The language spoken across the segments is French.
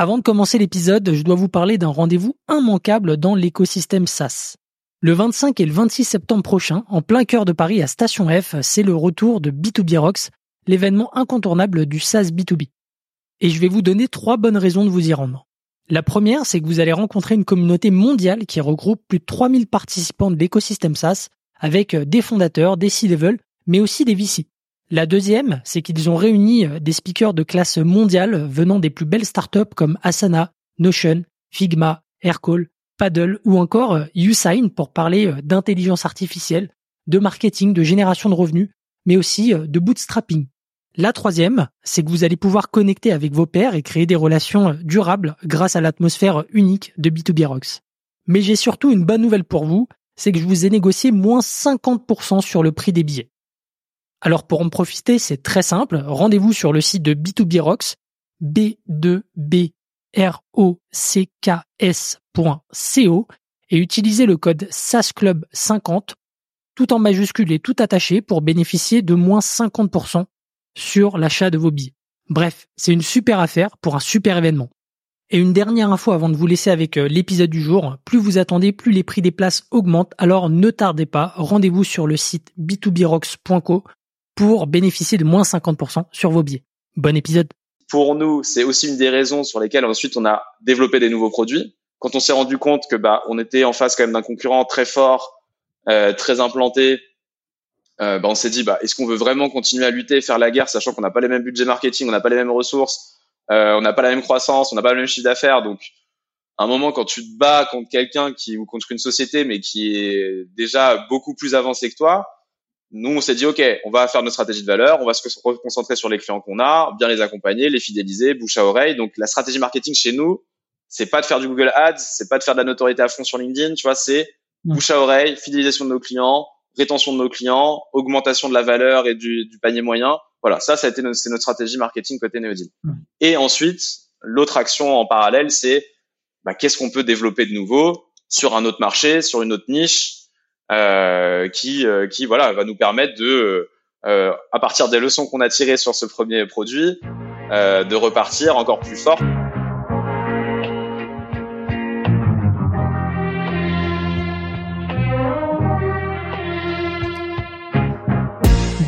Avant de commencer l'épisode, je dois vous parler d'un rendez-vous immanquable dans l'écosystème SaaS. Le 25 et le 26 septembre prochain, en plein cœur de Paris à Station F, c'est le retour de B2B Rocks, l'événement incontournable du SaaS B2B. Et je vais vous donner trois bonnes raisons de vous y rendre. La première, c'est que vous allez rencontrer une communauté mondiale qui regroupe plus de 3000 participants de l'écosystème SaaS, avec des fondateurs, des C-level, mais aussi des VC. La deuxième, c'est qu'ils ont réuni des speakers de classe mondiale venant des plus belles startups comme Asana, Notion, Figma, Aircall, Paddle ou encore euh, Usign pour parler euh, d'intelligence artificielle, de marketing, de génération de revenus, mais aussi euh, de bootstrapping. La troisième, c'est que vous allez pouvoir connecter avec vos pairs et créer des relations durables grâce à l'atmosphère unique de B2B Rocks. Mais j'ai surtout une bonne nouvelle pour vous, c'est que je vous ai négocié moins 50% sur le prix des billets. Alors pour en profiter, c'est très simple, rendez-vous sur le site de B2B Rocks, B2B rocks.co et utilisez le code SASCLUB50 tout en majuscule et tout attaché pour bénéficier de moins 50% sur l'achat de vos billets. Bref, c'est une super affaire pour un super événement. Et une dernière info avant de vous laisser avec euh, l'épisode du jour, plus vous attendez, plus les prix des places augmentent, alors ne tardez pas, rendez-vous sur le site b2brocks.co pour bénéficier de moins 50% sur vos billets. Bon épisode pour nous, c'est aussi une des raisons sur lesquelles ensuite on a développé des nouveaux produits. Quand on s'est rendu compte que bah on était en face quand même d'un concurrent très fort, euh, très implanté, euh, bah, on s'est dit bah est-ce qu'on veut vraiment continuer à lutter, faire la guerre, sachant qu'on n'a pas les mêmes budgets marketing, on n'a pas les mêmes ressources, euh, on n'a pas la même croissance, on n'a pas le même chiffre d'affaires, donc à un moment quand tu te bats contre quelqu'un qui ou contre une société mais qui est déjà beaucoup plus avancé que toi, nous, on s'est dit, OK, on va faire notre stratégie de valeur, on va se concentrer sur les clients qu'on a, bien les accompagner, les fidéliser, bouche à oreille. Donc, la stratégie marketing chez nous, c'est pas de faire du Google Ads, c'est pas de faire de la notoriété à fond sur LinkedIn, tu vois, c'est mm. bouche à oreille, fidélisation de nos clients, rétention de nos clients, augmentation de la valeur et du, panier moyen. Voilà, ça, ça a été notre, c'est notre stratégie marketing côté Neodil. Mm. Et ensuite, l'autre action en parallèle, c'est bah, qu'est-ce qu'on peut développer de nouveau sur un autre marché, sur une autre niche, qui, euh, qui voilà, va nous permettre de, euh, à partir des leçons qu'on a tirées sur ce premier produit, de repartir encore plus fort.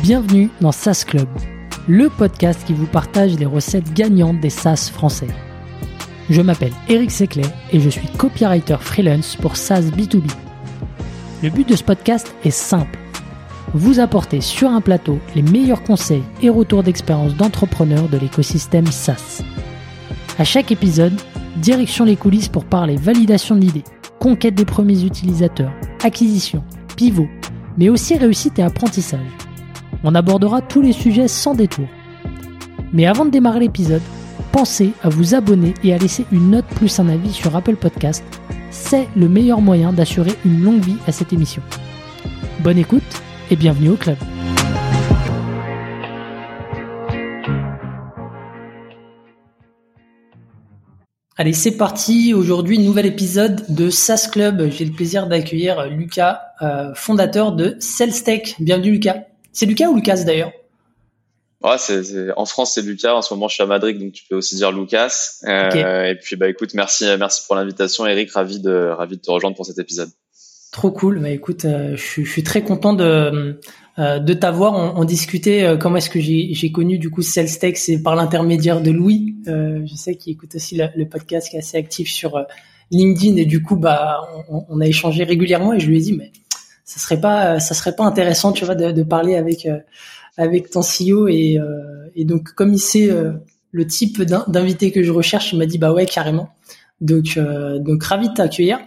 Bienvenue dans SaaS Club, le podcast qui vous partage les recettes gagnantes des SaaS français. Je m'appelle Eric Seclet et je suis copywriter freelance pour SaaS B2B. Le but de ce podcast est simple. Vous apporter sur un plateau les meilleurs conseils et retours d'expérience d'entrepreneurs de l'écosystème SaaS. À chaque épisode, direction les coulisses pour parler validation de l'idée, conquête des premiers utilisateurs, acquisition, pivot, mais aussi réussite et apprentissage. On abordera tous les sujets sans détour. Mais avant de démarrer l'épisode, pensez à vous abonner et à laisser une note plus un avis sur Apple Podcast c'est le meilleur moyen d'assurer une longue vie à cette émission. Bonne écoute et bienvenue au club. Allez, c'est parti. Aujourd'hui, nouvel épisode de SaaS Club. J'ai le plaisir d'accueillir Lucas, euh, fondateur de SalesTech. Bienvenue Lucas. C'est Lucas ou Lucas d'ailleurs? Ouais, c'est, en France c'est Lucas. En ce moment, je suis à Madrid, donc tu peux aussi dire Lucas. Euh, Et puis bah écoute, merci, merci pour l'invitation, Eric. Ravi de, ravi de te rejoindre pour cet épisode. Trop cool. Bah écoute, euh, je, je, suis très content de euh, de t'avoir. On, on, discutait euh, comment est-ce que j'ai, j'ai connu du coup SalesTech, c'est par l'intermédiaire de Louis. je sais qu'il écoute aussi le, podcast, qui est assez actif sur LinkedIn et du coup bah on, on, a échangé régulièrement et je lui ai dit mais ça serait pas ça serait pas intéressant tu vois de, de parler avec avec ton CEO et, euh, et donc comme il sait euh, le type d'invité que je recherche, il m'a dit bah ouais carrément. Donc euh, donc ravi de t'accueillir.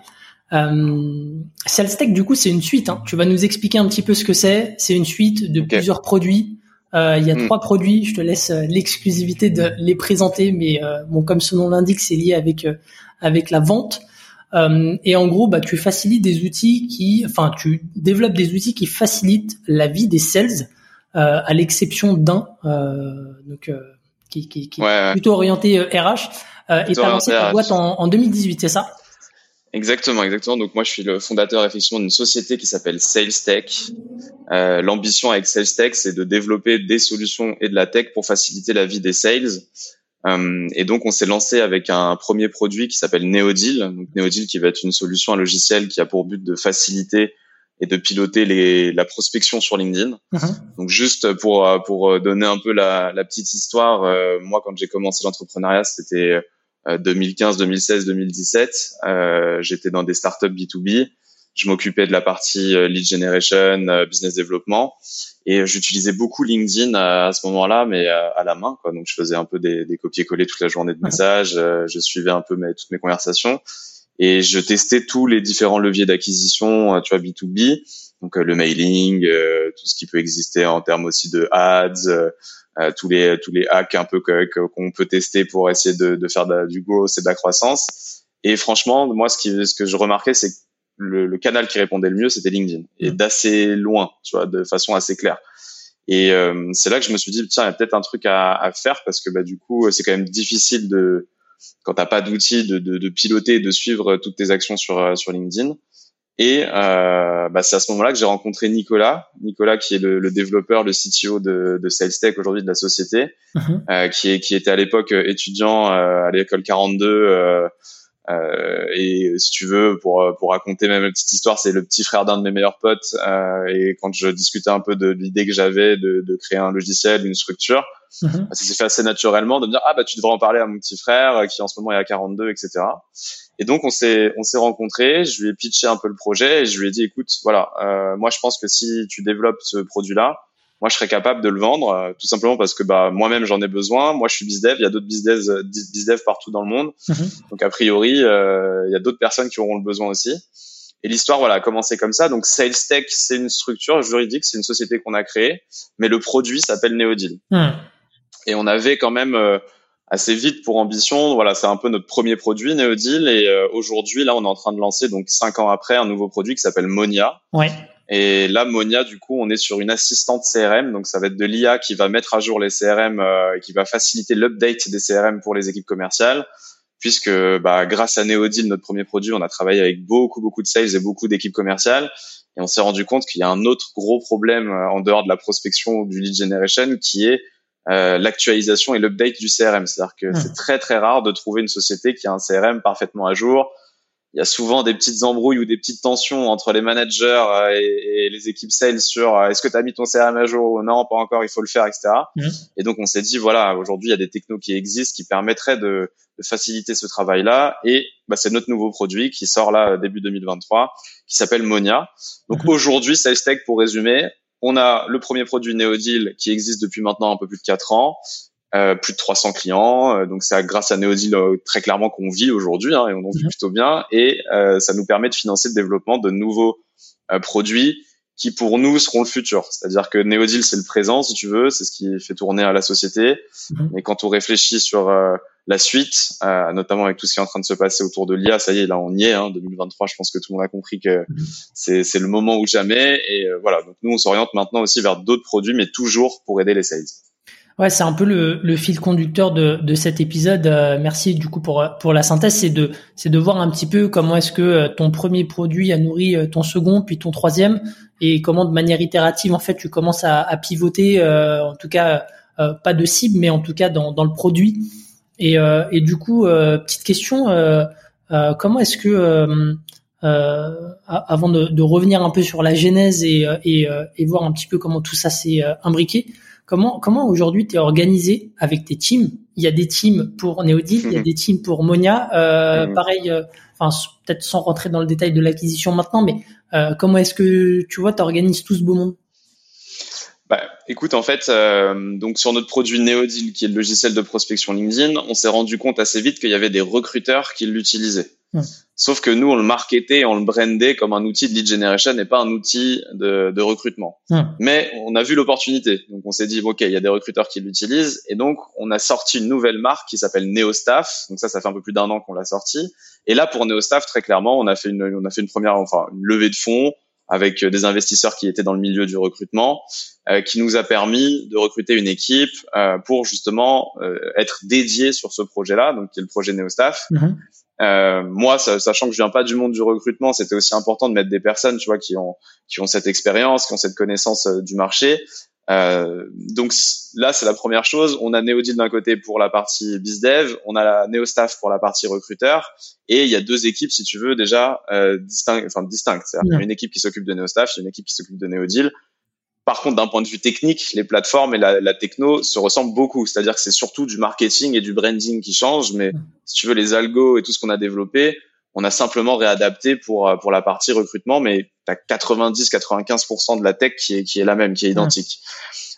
Euh, SalesTech du coup c'est une suite. Hein. Tu vas nous expliquer un petit peu ce que c'est. C'est une suite de plusieurs produits. Euh, il y a hmm. trois produits. Je te laisse l'exclusivité de les présenter, mais bon comme son nom l'indique, c'est lié avec avec la vente. Euh, et en gros, bah, tu facilites des outils qui, enfin, tu développes des outils qui facilitent la vie des sales euh, à l'exception d'un euh, donc euh, qui, qui, qui est plutôt orienté RH. et tu as lancé ta boîte en, en 2018, c'est ça? Exactement, exactement. Donc moi, je suis le fondateur effectivement d'une société qui s'appelle SalesTech. Euh, L'ambition avec SalesTech, c'est de développer des solutions et de la tech pour faciliter la vie des sales. Euh, et donc, on s'est lancé avec un premier produit qui s'appelle Neodil. Donc, Neodil qui va être une solution, un logiciel qui a pour but de faciliter et de piloter les, la prospection sur LinkedIn. Mhm. Donc, juste pour pour donner un peu la, la petite histoire, euh, moi, quand j'ai commencé l'entrepreneuriat, c'était 2015, 2016, 2017. J'étais dans des startups B2B je m'occupais de la partie euh, lead generation, euh, business développement, et j'utilisais beaucoup LinkedIn à, ce moment-là, mais euh, à, la main. Quoi. Donc je faisais un peu des, des copier-coller toute la journée de messages, je suivais un peu mes, toutes mes conversations, et je testais tous les différents leviers d'acquisition, tu vois, B2B, donc le mailing, tout ce qui peut exister en termes aussi de ads. tous les tous les hacks un peu qu'on peut tester pour essayer de, de faire du growth et de la croissance et franchement moi ce qui ce que je remarquais c'est le, le, canal qui répondait le mieux, c'était LinkedIn, et d'assez loin, tu vois, de façon assez claire. Et euh, c'est là que je me suis dit, tiens, il y a peut-être un truc à, à, faire parce que bah, du coup, c'est quand même difficile de, quand t'as pas d'outils, de, de, de, piloter, de suivre toutes tes actions sur euh, sur LinkedIn. Et euh, bah, c'est à ce moment-là que j'ai rencontré Nicolas, Nicolas qui est le, le développeur, le CTO de, de SalesTech aujourd'hui de la société, mm-hmm. euh, qui, est, qui était à l'époque étudiant à l'école 42 euh, et si tu veux, pour pour raconter même une petite histoire, c'est le petit frère d'un de mes meilleurs potes. Euh, et quand je discutais un peu de, l'idée que j'avais de, de, créer un logiciel, une structure, mhm. ça s'est fait assez naturellement de me dire ah bah tu devrais en parler à mon petit frère euh, qui en ce moment est à 42, etc. Et donc on s'est on s'est rencontrés, je lui ai pitché un peu le projet et je lui ai dit écoute voilà euh, moi je pense que si tu développes ce produit là moi je serais capable de le vendre euh, tout simplement parce que bah moi-même j'en ai besoin. Moi je suis bizdev il y a d'autres bizdev euh, bizdev partout dans le monde. Mhm. donc a priori euh, il y a d'autres personnes qui auront le besoin aussi. Et l'histoire voilà a commencé comme ça. Donc SalesTech c'est une structure juridique c'est une société qu'on a créée. Mais le produit s'appelle Neodil. Mhm. et on avait quand même assez vite pour ambition voilà c'est un peu notre premier produit Neodil. Et aujourd'hui là on est en train de lancer donc cinq ans après un nouveau produit qui s'appelle Monia. Ouais et là, Monia, du coup, on est sur une assistante CRM, donc ça va être de l'IA qui va mettre à jour les CRM euh, qui va faciliter l'update des CRM pour les équipes commerciales, puisque bah, grâce à Neodil, notre premier produit, on a travaillé avec beaucoup, beaucoup de sales et beaucoup d'équipes commerciales, et on s'est rendu compte qu'il y a un autre gros problème euh, en dehors de la prospection ou du lead generation, qui est euh, l'actualisation et l'update du CRM. C'est-à-dire que c'est très, très rare de trouver une société qui a un CRM parfaitement à jour, il y a souvent des petites embrouilles ou des petites tensions entre les managers euh, et, les équipes sales sur euh, est-ce que tu as mis ton CRM à jour ou non, pas encore, il faut le faire, etc. Mmh. Et donc on s'est dit voilà, aujourd'hui il y a des technos qui existent qui permettraient de, de faciliter ce travail-là et bah, c'est notre nouveau produit qui sort là début 2023 qui s'appelle Monia. Donc mmh. aujourd'hui SalesTech pour résumer, on a le premier produit Neodil qui existe depuis maintenant un peu plus de quatre ans plus de 300 clients. Euh, donc c'est grâce à Neodil euh, très clairement qu'on vit aujourd'hui hein, et on en vit mhm. plutôt bien. Et ça nous permet de financer le développement de nouveaux produits qui pour nous seront le futur. C'est-à-dire que Neodil c'est le présent si tu veux, c'est ce qui fait tourner à la société. Mhm. Mais quand on réfléchit sur la suite, notamment avec tout ce qui est en train de se passer autour de l'IA, ça y est, là on y est. Hein, 2023, je pense que tout le monde a compris que mhm. c'est le moment ou jamais. Et voilà, donc nous on s'oriente maintenant aussi vers d'autres produits, mais toujours pour aider les sales. Ouais, c'est un peu le, le, fil conducteur de, de cet épisode. Euh, merci du coup pour pour la synthèse, c'est de c'est de voir un petit peu comment est-ce que euh, ton premier produit a nourri euh, ton second puis ton troisième et comment de manière itérative en fait tu commences à, à pivoter, en tout cas pas de cible mais en tout cas dans, dans le produit. Et, et du coup petite question, comment est-ce que avant de, de, revenir un peu sur la genèse et, et, et voir un petit peu comment tout ça s'est imbriqué, Comment comment aujourd'hui tu es organisé avec tes teams? Il y a des teams pour Neodil, il y a mhm. des teams pour Monia. Euh, mhm. Pareil, euh, enfin peut-être sans rentrer dans le détail de l'acquisition maintenant, mais euh, comment est-ce que tu vois, tu organises tout ce beau monde? Bah, écoute, en fait, euh, donc sur notre produit Neodil, qui est le logiciel de prospection LinkedIn, on s'est rendu compte assez vite qu'il y avait des recruteurs qui l'utilisaient. Sauf que nous, on le marketait, on le brandait comme un outil de lead generation et pas un outil de, de recrutement. Mais on a vu l'opportunité. Donc, on s'est dit, OK, il y a des recruteurs qui l'utilisent. Et donc, on a sorti une nouvelle marque qui s'appelle NeoStaff. Donc, ça, ça fait un peu plus d'un an qu'on l'a sorti. Et là, pour NeoStaff, très clairement, on a fait une, on a fait une première, enfin, une levée de fonds avec des investisseurs qui étaient dans le milieu du recrutement, euh, qui nous a permis de recruter une équipe euh, pour justement euh, être dédié sur ce projet-là, donc qui est le projet NeoStaff. Mm-hmm. Euh, moi, sachant que je viens pas du monde du recrutement, c'était aussi important de mettre des personnes, tu vois, qui ont qui ont cette expérience, qui ont cette connaissance euh, du marché. Euh, donc là, c'est la première chose. On a Neodil d'un côté pour la partie bizdev, on a la Neostaff pour la partie recruteur, et il y a deux équipes, si tu veux, déjà euh, distinctes. Enfin, distinctes. Une équipe qui s'occupe de Neostaff, une équipe qui s'occupe de Neodil. Par contre, d'un point de vue technique, les plateformes et la, la techno se ressemblent beaucoup. C'est-à-dire que c'est surtout du marketing et du branding qui changent, mais si tu veux, les algos et tout ce qu'on a développé, on a simplement réadapté pour pour la partie recrutement, mais tu as 90-95% de la tech qui est qui est la même, qui est identique.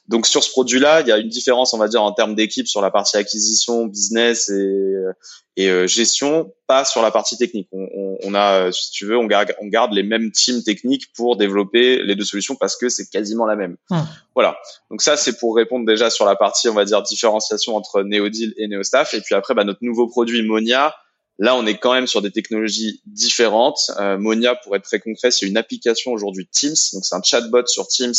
Donc sur ce produit-là, il y a une différence, on va dire, en termes d'équipe sur la partie acquisition, business et, et euh, gestion, pas sur la partie technique. On, on, on, a, si tu veux, on garde, on garde les mêmes teams techniques pour développer les deux solutions parce que c'est quasiment la même. Voilà. Donc ça, c'est pour répondre déjà sur la partie, on va dire, différenciation entre Neodil et Neostaff. Et puis après, bah, notre nouveau produit Monia, Là, on est quand même sur des technologies différentes. Euh, Monia, pour être très concret, c'est une application aujourd'hui Teams. Donc, c'est un chatbot sur Teams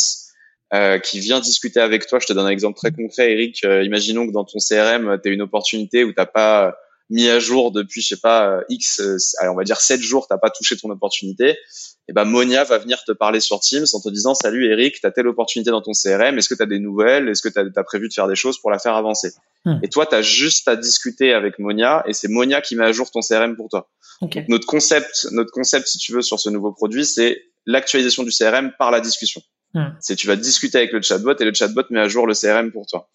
euh, qui vient discuter avec toi. Je te donne un exemple très concret, Eric. Euh, imaginons que dans ton CRM, tu as une opportunité où tu pas mis à jour depuis, je sais pas, X, allez, on va dire 7 jours, t'as pas touché ton opportunité et ben Monia va venir te parler sur Teams en te disant salut Eric, tu as telle opportunité dans ton CRM, est-ce que tu as des nouvelles, est-ce que tu as, prévu de faire des choses pour la faire avancer? Hmm. Et toi, tu as juste à discuter avec Monia et c'est Monia qui met à jour ton CRM pour toi. notre concept, notre concept si tu veux sur ce nouveau produit, c'est l'actualisation du CRM par la discussion. Hmm. C'est tu vas discuter avec le chatbot et le chatbot met à jour le CRM pour toi.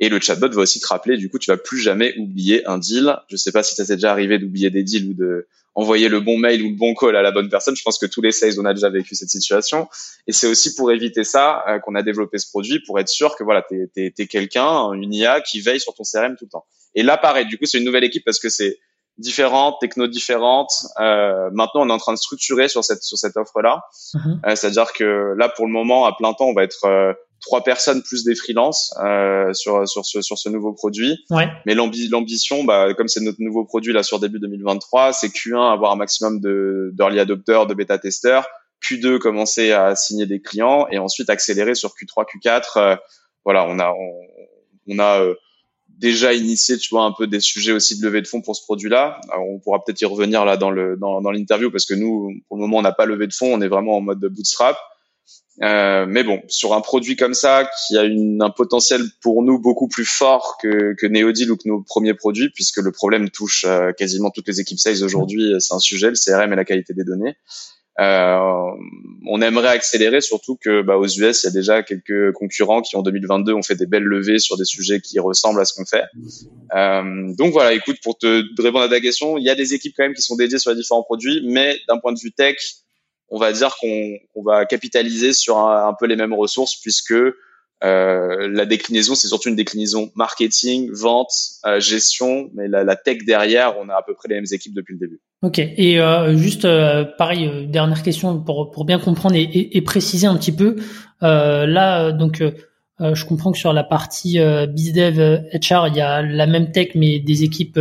Et le chatbot va aussi te rappeler, du coup, tu vas plus jamais oublier un deal. Je sais pas si ça t'est déjà arrivé d'oublier des deals ou de envoyer le bon mail ou le bon call à la bonne personne. Je pense que tous les sales, on a déjà vécu cette situation. Et c'est aussi pour éviter ça euh, qu'on a développé ce produit, pour être sûr que voilà, t'es es, es, quelqu'un, une IA qui veille sur ton CRM tout le temps. Et là, pareil, du coup, c'est une nouvelle équipe parce que c'est différentes, techno différentes. Euh, maintenant, on est en train de structurer sur cette sur cette offre-là. Mhm. Euh, C'est-à-dire que là, pour le moment, à plein temps, on va être euh, trois personnes plus des freelances euh, sur sur ce sur ce nouveau produit. Ouais. Mais l'ambition, bah, comme c'est notre nouveau produit là sur début 2023, c'est Q1 avoir un maximum de d'early adopters, de bêta testeurs. Q2 commencer à signer des clients et ensuite accélérer sur Q3, Q4. Euh, voilà, on a on, on a euh, déjà initié, tu vois, un peu des sujets aussi de levée de fonds pour ce produit-là. On pourra peut-être y revenir là dans le dans, dans l'interview parce que nous, pour le moment, on n'a pas levé de fonds, on est vraiment en mode de bootstrap. Euh, mais bon, sur un produit comme ça, qui a une, un potentiel pour nous beaucoup plus fort que, que Neodil ou que nos premiers produits, puisque le problème touche euh, quasiment toutes les équipes sales aujourd'hui, c'est un sujet, le CRM et la qualité des données. Euh, on aimerait accélérer, surtout que bah, aux US, il y a déjà quelques concurrents qui en 2022 ont fait des belles levées sur des sujets qui ressemblent à ce qu'on fait. Euh, donc voilà, écoute, pour te répondre à ta question, il y a des équipes quand même qui sont dédiées sur les différents produits, mais d'un point de vue tech, on va dire qu'on va capitaliser sur un, peu les mêmes ressources puisque euh, la déclinaison, c'est surtout une déclinaison marketing, vente, euh, gestion, mais la, la, tech derrière, on a à peu près les mêmes équipes depuis le début. Ok. Et euh, juste euh, pareil, euh, dernière question pour pour bien comprendre et, et, et préciser un petit peu. là, donc, je comprends que sur la partie bizdev HR, il y a la même tech, mais des équipes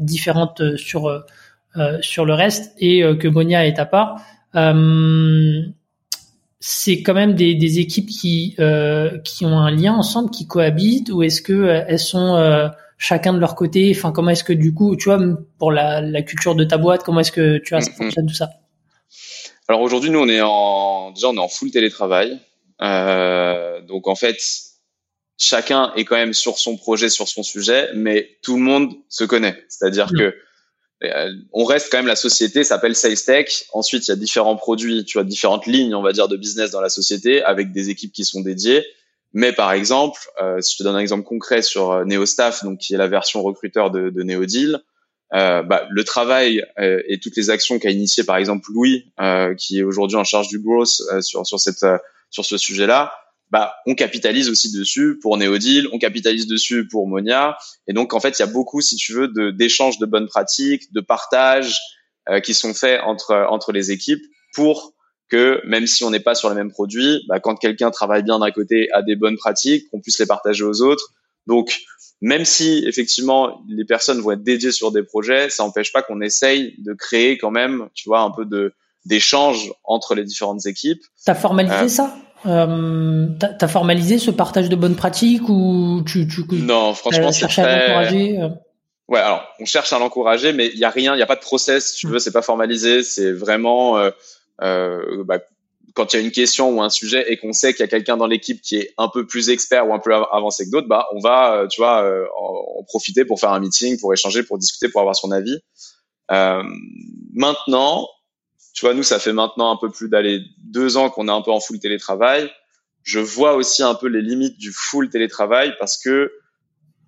différentes sur sur le reste, et que Monia est à part. c'est quand même des, des équipes qui qui ont un lien ensemble, qui cohabitent, ou est-ce que elles sont chacun de leur côté Enfin, comment est-ce que du coup, tu vois, pour la, la culture de ta boîte, comment est-ce que tu vois, ça mm-hmm. fonctionne tout ça? Alors aujourd'hui, nous, on est en déjà on est en full télétravail. Euh, donc en fait, chacun est quand même sur son projet, sur son sujet, mais tout le monde se connaît. C'est-à-dire mm. que euh, on reste quand même la société s'appelle SalesTech. Ensuite, il y a différents produits, tu vois, différentes lignes, on va dire, de business dans la société avec des équipes qui sont dédiées. Mais par exemple, euh, si je te donne un exemple concret sur euh, NeoStaff, donc qui est la version recruteur de, de NeoDeal, euh, bah, le travail euh, et toutes les actions qu'a initié par exemple Louis, euh, qui est aujourd'hui en charge du growth sur sur cette sur ce sujet-là, bah, on capitalise aussi dessus pour NeoDeal, on capitalise dessus pour Monia, et donc en fait il y a beaucoup, si tu veux, d'échanges de, bonnes pratiques, de partage qui sont faits entre entre les équipes pour que même si on n'est pas sur les mêmes produits, bah, quand quelqu'un travaille bien d'un côté, a des bonnes pratiques, qu'on puisse les partager aux autres. Donc, même si effectivement les personnes vont être dédiées sur des projets, ça n'empêche pas qu'on essaye de créer quand même, tu vois, un peu de d'échange entre les différentes équipes. T'as formalisé euh, ça? Euh, T'as formalisé ce partage de bonnes pratiques ou tu, tu non franchement c'est très... à l'encourager euh? Ouais, alors on cherche à l'encourager, mais il y a rien, il y a pas de process, si tu veux, c'est pas formalisé, c'est vraiment euh, bah, quand il y a une question ou un sujet et qu'on sait qu'il y a quelqu'un dans l'équipe qui est un peu plus expert ou un peu avancé que d'autres, bah on va, euh, tu vois, euh, en, profiter pour faire un meeting, pour échanger, pour discuter, pour avoir son avis. Euh, maintenant, tu vois, nous ça fait maintenant un peu plus d'aller deux ans qu'on est un peu en full télétravail. Je vois aussi un peu les limites du full télétravail parce que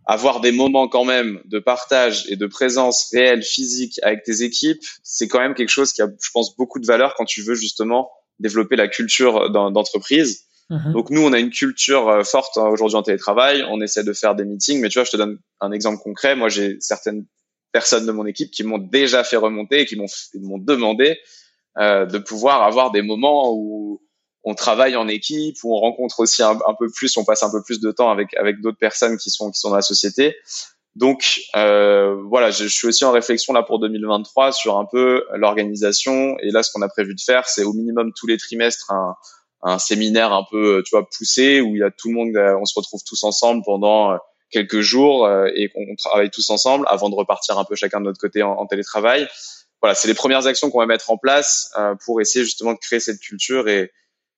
avoir des moments quand même de partage et de présence réelle physique avec tes équipes, c'est quand même quelque chose qui a, je pense, beaucoup de valeur quand tu veux justement développer la culture d'entreprise. Mhm. Donc nous, on a une culture euh, forte hein, aujourd'hui en télétravail. On essaie de faire des meetings, mais tu vois, je te donne un exemple concret. Moi, j'ai certaines personnes de mon équipe qui m'ont déjà fait remonter et qui m'ont m'ont demandé euh, de pouvoir avoir des moments où on travaille en équipe, où on rencontre aussi un, peu plus, on passe un peu plus de temps avec avec d'autres personnes qui sont qui sont dans la société. Donc euh, voilà, je, suis aussi en réflexion là pour 2023 sur un peu l'organisation. Et là, ce qu'on a prévu de faire, c'est au minimum tous les trimestres un, un séminaire un peu, tu vois, poussé où il y a tout le monde, euh, on se retrouve tous ensemble pendant euh, quelques jours euh, et qu'on travaille tous ensemble avant de repartir un peu chacun de notre côté en, en télétravail. Voilà, c'est les premières actions qu'on va mettre en place pour essayer justement de créer cette culture et,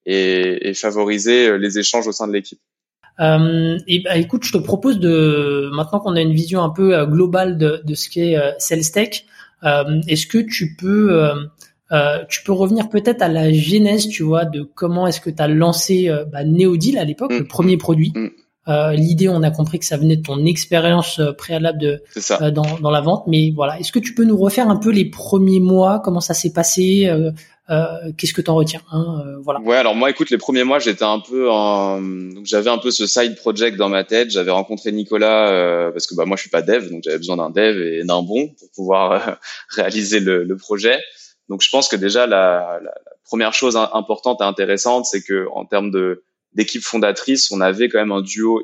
et, et favoriser les échanges au sein de l'équipe. Euh, et bah, écoute, je te propose de maintenant qu'on a une vision un peu euh, globale de, de ce qu'est euh, SalesTech, euh, est-ce que tu peux euh, euh, tu peux revenir peut-être à la genèse, tu vois, de comment est-ce que tu as lancé bah, Neodil à l'époque, le mm. premier produit. Mm. Euh, L'idée, on a compris que ça venait de ton expérience préalable de, dans, dans, la vente, mais voilà, est-ce que tu peux nous refaire un peu les premiers mois, comment ça s'est passé, euh, qu'est-ce que tu en retiens hein, euh, Voilà. Ouais, alors moi, écoute, les premiers mois, j'étais un peu en, j'avais un peu ce side project dans ma tête. J'avais rencontré Nicolas euh, parce que bah moi, je suis pas dev, donc j'avais besoin d'un dev et d'un bon pour pouvoir réaliser le, le, projet. Donc, je pense que déjà la, la, première chose importante et intéressante, c'est que en termes de d'équipe fondatrice, on avait quand même un duo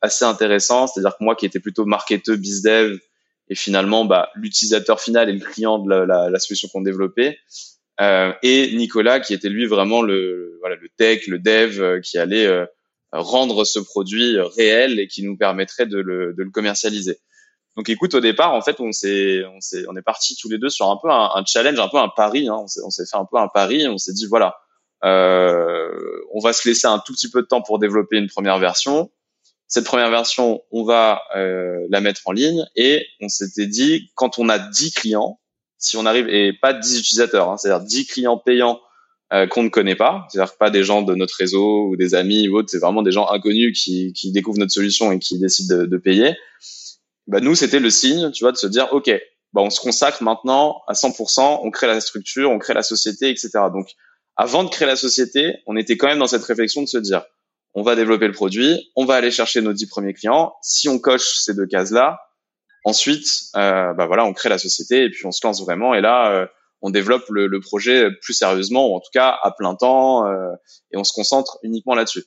assez intéressant. C'est-à-dire que moi, qui était plutôt marketeur, bizdev, et finalement, bah, l'utilisateur final et le client de la, la solution qu'on développait, euh, et Nicolas qui était lui vraiment le voilà le tech, le dev euh, qui allait euh, rendre ce produit réel et qui nous permettrait de le, de le commercialiser. Donc écoute, au départ, en fait, on s'est, on s'est, on est parti tous les deux sur un peu un, challenge, un peu un pari. Hein. On s'est, on s'est fait un peu un pari. On s'est dit voilà, on va se laisser un tout petit peu de temps pour développer une première version. Cette première version, on va la mettre en ligne et on s'était dit quand on a 10 clients, si on arrive et pas 10 utilisateurs, hein, c'est-à-dire 10 clients payants euh, qu'on ne connaît pas, c'est-à-dire pas des gens de notre réseau ou des amis ou autres, c'est vraiment des gens inconnus qui, qui découvrent notre solution et qui décident de, de payer. Bah nous, c'était le signe, tu vois, de se dire, ok, bah on se consacre maintenant à 100%, on crée la structure, on crée la société, etc. Donc, avant de créer la société, on était quand même dans cette réflexion de se dire, on va développer le produit, on va aller chercher nos 10 premiers clients. Si on coche ces deux cases-là, Ensuite, euh, bah voilà, on crée la société et puis on se lance vraiment. Et là, euh, on développe le, le, projet plus sérieusement, ou en tout cas à plein temps, euh, et on se concentre uniquement là-dessus.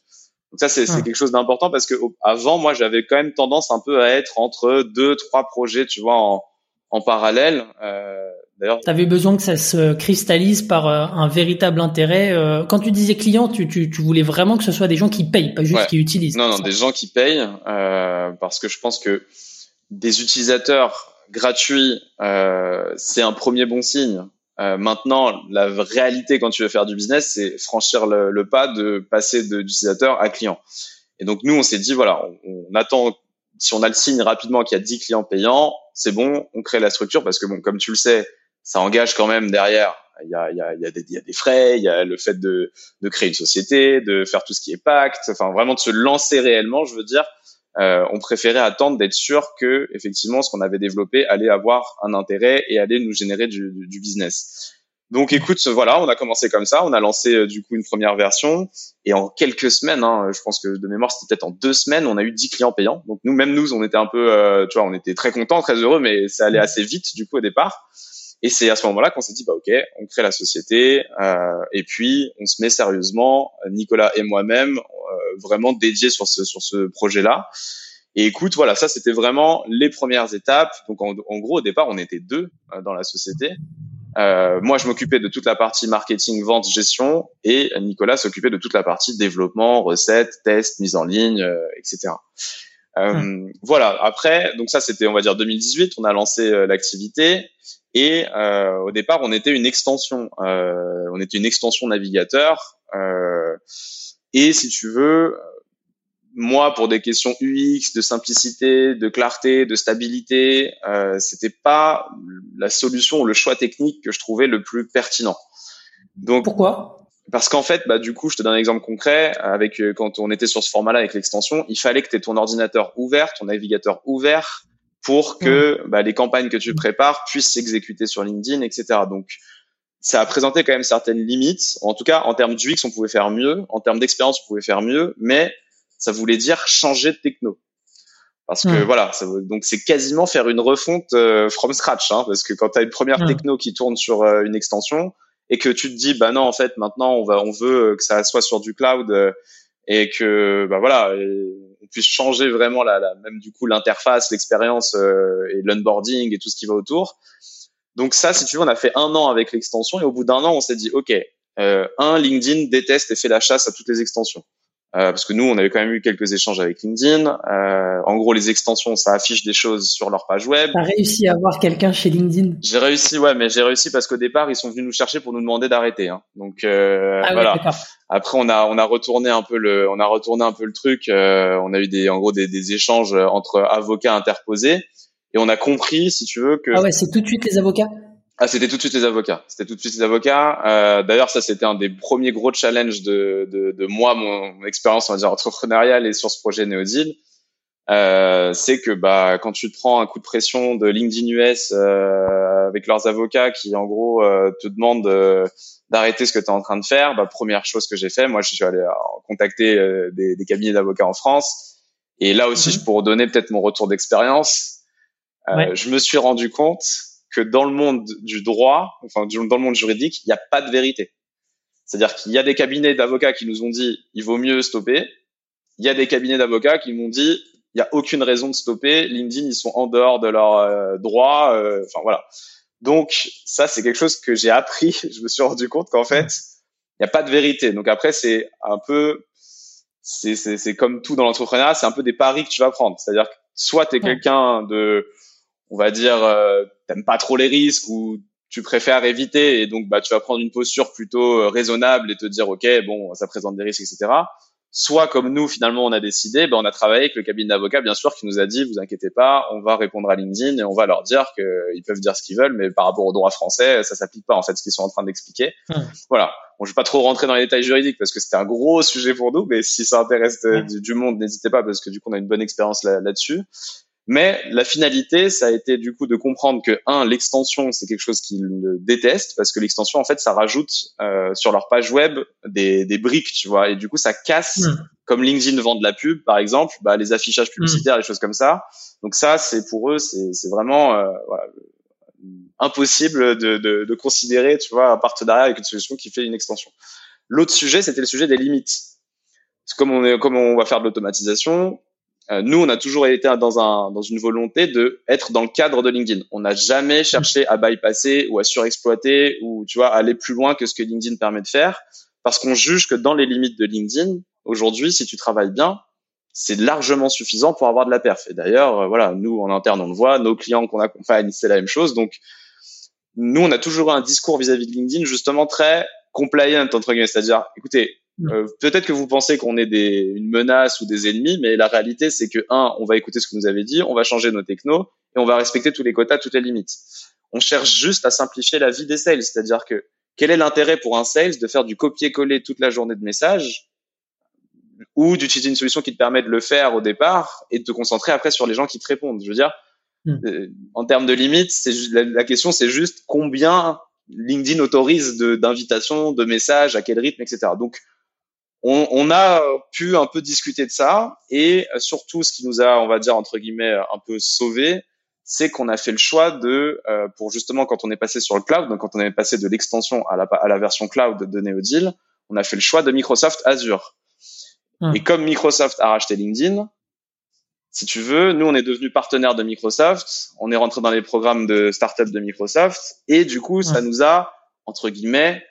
Donc ça, c'est quelque chose d'important parce que avant, moi, j'avais quand même tendance un peu à être entre deux, trois projets, tu vois, en, en parallèle. Euh, D'ailleurs, tu avais besoin que ça se cristallise par euh, un véritable intérêt. Euh, quand tu disais client, tu, tu, tu, voulais vraiment que ce soit des gens qui payent, pas juste qui utilisent. Non, non, des gens qui payent, euh, parce que je pense que des utilisateurs gratuits, euh, c'est un premier bon signe. Euh, maintenant, la réalité quand tu veux faire du business, c'est franchir le, pas de passer d'utilisateur à client. Et donc nous, on s'est dit voilà, on, attend si on a le signe rapidement qu'il y a 10 clients payants, c'est bon, on crée la structure parce que bon, comme tu le sais, ça engage quand même derrière. Il y a, il y a, il y a, des, il y a des frais, il y a le fait de, de créer une société, de faire tout ce qui est pacte, enfin vraiment de se lancer réellement, je veux dire euh, on préférait attendre d'être sûr que effectivement ce qu'on avait développé allait avoir un intérêt et allait nous générer du, du business. Donc écoute, voilà, on a commencé comme ça, on a lancé euh, du coup une première version et en quelques semaines, hein, je pense que de mémoire c'était peut-être en deux semaines, on a eu 10 clients payants. Donc nous, même nous, on était un peu, euh, tu vois, on était très contents, très heureux, mais ça allait assez vite du coup au départ. Et c'est à ce moment-là qu'on s'est dit, bah ok, on crée la société euh, et puis on se met sérieusement, Nicolas et moi-même, euh, vraiment dédiés sur ce sur ce projet-là. Et écoute, voilà, ça c'était vraiment les premières étapes. Donc en, gros, au départ, on était deux euh, dans la société. Euh, moi, je m'occupais de toute la partie marketing, vente, gestion, et Nicolas s'occupait de toute la partie développement, recettes, tests, mise en ligne, euh, etc. Euh, Voilà. Après, donc ça, c'était, on va dire, 2018. On a lancé l'activité. Et euh, au départ, on était une extension. Euh, on était une extension navigateur. Euh, et si tu veux, moi, pour des questions UX, de simplicité, de clarté, de stabilité, euh, c'était pas la solution ou le choix technique que je trouvais le plus pertinent. Donc, pourquoi? Parce qu'en fait, bah, du coup, je te donne un exemple concret. Avec euh, quand on était sur ce format-là avec l'extension, il fallait que tu aies ton ordinateur ouvert, ton navigateur ouvert, pour que bah, les campagnes que tu prépares puissent s'exécuter sur LinkedIn, etc. Donc, ça a présenté quand même certaines limites. En tout cas, en termes d'UX, on pouvait faire mieux. En termes d'expérience, on pouvait faire mieux. Mais ça voulait dire changer de techno. Parce que voilà, ça, donc c'est quasiment faire une refonte euh, from scratch, hein, parce que quand tu as une première techno qui tourne sur euh, une extension et que tu te dis bah non en fait maintenant on va on veut que ça soit sur du cloud euh, et que bah voilà puisse changer vraiment la, même du coup l'interface, l'expérience et l'onboarding et tout ce qui va autour. Donc ça, si tu veux, on a fait un an avec l'extension et au bout d'un an, on s'est dit ok, un LinkedIn déteste et fait la chasse à toutes les extensions. Euh, parce que nous, on avait quand même eu quelques échanges avec LinkedIn. Euh, en gros, les extensions, ça affiche des choses sur leur page web. T'as réussi à avoir quelqu'un chez LinkedIn J'ai réussi, ouais, mais j'ai réussi parce qu'au départ, ils sont venus nous chercher pour nous demander d'arrêter. Hein. Donc euh, ah voilà. Après, on a on a retourné un peu le on a retourné un peu le truc. Euh, on a eu des en gros des, des échanges entre avocats interposés et on a compris, si tu veux, que ah ouais, c'est tout de suite les avocats? Ah, c'était tout de suite les avocats. C'était tout de suite les avocats. Euh, D'ailleurs, ça, c'était un des premiers gros challenges de, de, de moi, mon, expérience, on va dire, entrepreneuriale et sur ce projet Neodil. Euh, c'est que bah quand tu te prends un coup de pression de LinkedIn US euh, avec leurs avocats qui en gros euh, te demandent euh, d'arrêter ce que tu es en train de faire, bah première chose que j'ai fait, moi je suis allé contacter des, des, cabinets d'avocats en France et là aussi mhm. pour donner peut-être mon retour d'expérience, je me suis rendu compte que dans le monde du droit, enfin dans le monde juridique, il n'y a pas de vérité. C'est-à-dire qu'il y a des cabinets d'avocats qui nous ont dit il vaut mieux stopper. Il y a des cabinets d'avocats qui m'ont dit il n'y a aucune raison de stopper. LinkedIn, ils sont en dehors de leurs euh, droits. Euh, enfin voilà. Donc ça, c'est quelque chose que j'ai appris. Je me suis rendu compte qu'en fait, il n'y a pas de vérité. Donc après, c'est un peu, c'est comme tout dans l'entrepreneuriat, c'est un peu des paris que tu vas prendre. C'est-à-dire que soit tu es quelqu'un de on va dire, euh, t'aimes pas trop les risques ou tu préfères éviter et donc bah tu vas prendre une posture plutôt euh, raisonnable et te dire ok bon ça présente des risques etc soit comme nous finalement on a décidé bah, on a travaillé avec le cabinet d'avocats bien sûr qui nous a dit vous inquiétez pas on va répondre à LinkedIn et on va leur dire qu'ils peuvent dire ce qu'ils veulent mais par rapport au droit français ça s'applique pas en fait ce qu'ils sont en train d'expliquer. Voilà. Bon je vais pas trop rentrer dans les détails juridiques parce que c'était un gros sujet pour nous mais si ça intéresse euh, du, monde n'hésitez pas parce que du coup on a une bonne expérience là-dessus mais la finalité, ça a été du coup de comprendre que un, l'extension, c'est quelque chose qu'ils détestent parce que l'extension, en fait, ça rajoute euh, sur leur page web des, des briques, tu vois, et du coup, ça casse. Hmm. Comme LinkedIn vend de la pub, par exemple, bah, les affichages publicitaires, les choses comme ça. Donc ça, c'est pour eux, c'est vraiment euh, voilà, impossible de, de, de, considérer, tu vois, un partenariat avec une solution qui fait une extension. L'autre sujet, c'était le sujet des limites. Comme on, est, comme on va faire de l'automatisation, nous, on a toujours été dans, un, dans une volonté de être dans le cadre de LinkedIn. On n'a jamais cherché à bypasser ou à surexploiter ou tu vois aller plus loin que ce que LinkedIn permet de faire, parce qu'on juge que dans les limites de LinkedIn, aujourd'hui, si tu travailles bien, c'est largement suffisant pour avoir de la perf. Et d'ailleurs, euh, voilà, nous en interne, on le voit, nos clients qu'on accompagne, c'est la même chose. Donc, nous, on a toujours un discours vis-à-vis -vis de LinkedIn justement très compliant entre guillemets, c'est-à-dire, écoutez. Euh, peut-être que vous pensez qu'on est des, une menace ou des ennemis, mais la réalité, c'est que un, on va écouter ce que vous avez dit, on va changer nos technos et on va respecter tous les quotas, toutes les limites. On cherche juste à simplifier la vie des sales, c'est-à-dire que quel est l'intérêt pour un sales de faire du copier-coller toute la journée de messages ou d'utiliser une solution qui te permet de le faire au départ et de te concentrer après sur les gens qui te répondent? Je veux dire, mm. euh, en termes de limites, c'est la, la question, c'est juste combien LinkedIn autorise d'invitations, de, de messages, à quel rythme, etc. Donc, on, on, a pu un peu discuter de ça et surtout ce qui nous a, on va dire entre guillemets, un peu sauvé, c'est qu'on a fait le choix de, euh, pour justement quand on est passé sur le cloud, donc quand on est passé de l'extension à la, à la version cloud de Neodil, on a fait le choix de Microsoft Azure. Hmm. Et comme Microsoft a racheté LinkedIn, si tu veux, nous on est devenu partenaire de Microsoft, on est rentré dans les programmes de startup de Microsoft et du coup ça hmm. nous a entre guillemets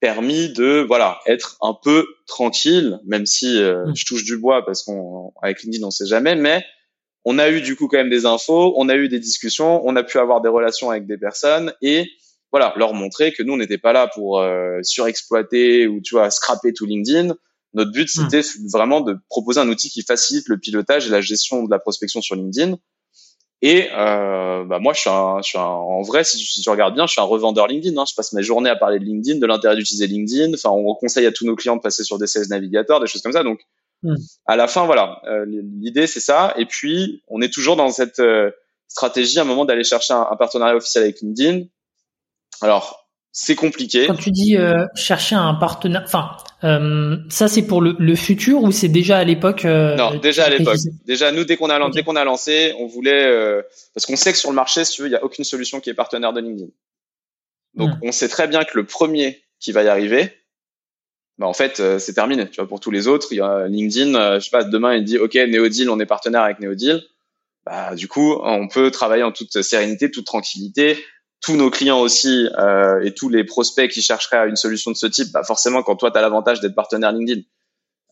permis de voilà être un peu tranquille, même si euh, mm. je touche du bois parce qu'on avec LinkedIn on sait jamais, mais on a eu du coup quand même des infos, on a eu des discussions, on a pu avoir des relations avec des personnes et voilà, leur montrer que nous on n'était pas là pour euh, surexploiter ou tu vois scraper tout LinkedIn. Notre but hmm. c'était vraiment de proposer un outil qui facilite le pilotage et la gestion de la prospection sur LinkedIn. Et euh, bah moi je suis, un, je suis un, en vrai si tu, si tu, regardes bien, je suis un revendeur LinkedIn. Hein. Je passe mes journées à parler de LinkedIn, de l'intérêt d'utiliser LinkedIn. Enfin, on conseille à tous nos clients de passer sur des sales navigateurs, des choses comme ça. Donc Hmm. À la fin, voilà, euh, l'idée c'est ça. Et puis, on est toujours dans cette euh, stratégie à un moment d'aller chercher un, partenariat officiel avec LinkedIn. Alors, c'est compliqué. Quand tu dis euh, chercher un partenaire, enfin, ça c'est pour le, futur ou c'est déjà à l'époque Non, déjà à l'époque. Déjà, nous dès qu'on a dès qu'on a lancé, on voulait parce qu'on sait que sur le marché, si tu veux, il y a aucune solution qui est partenaire de LinkedIn. Donc, hmm. on sait très bien que le premier qui va y arriver, bah en fait euh, c'est terminé. Tu vois, pour tous les autres, il y a LinkedIn, euh, je sais pas, demain il dit OK, Neodil, on est partenaire avec Neodil. Bah du coup, on peut travailler en toute sérénité, toute tranquillité. Tous nos clients aussi euh, et tous les prospects qui chercheraient à une solution de ce type, bah forcément quand toi tu as l'avantage d'être partenaire LinkedIn.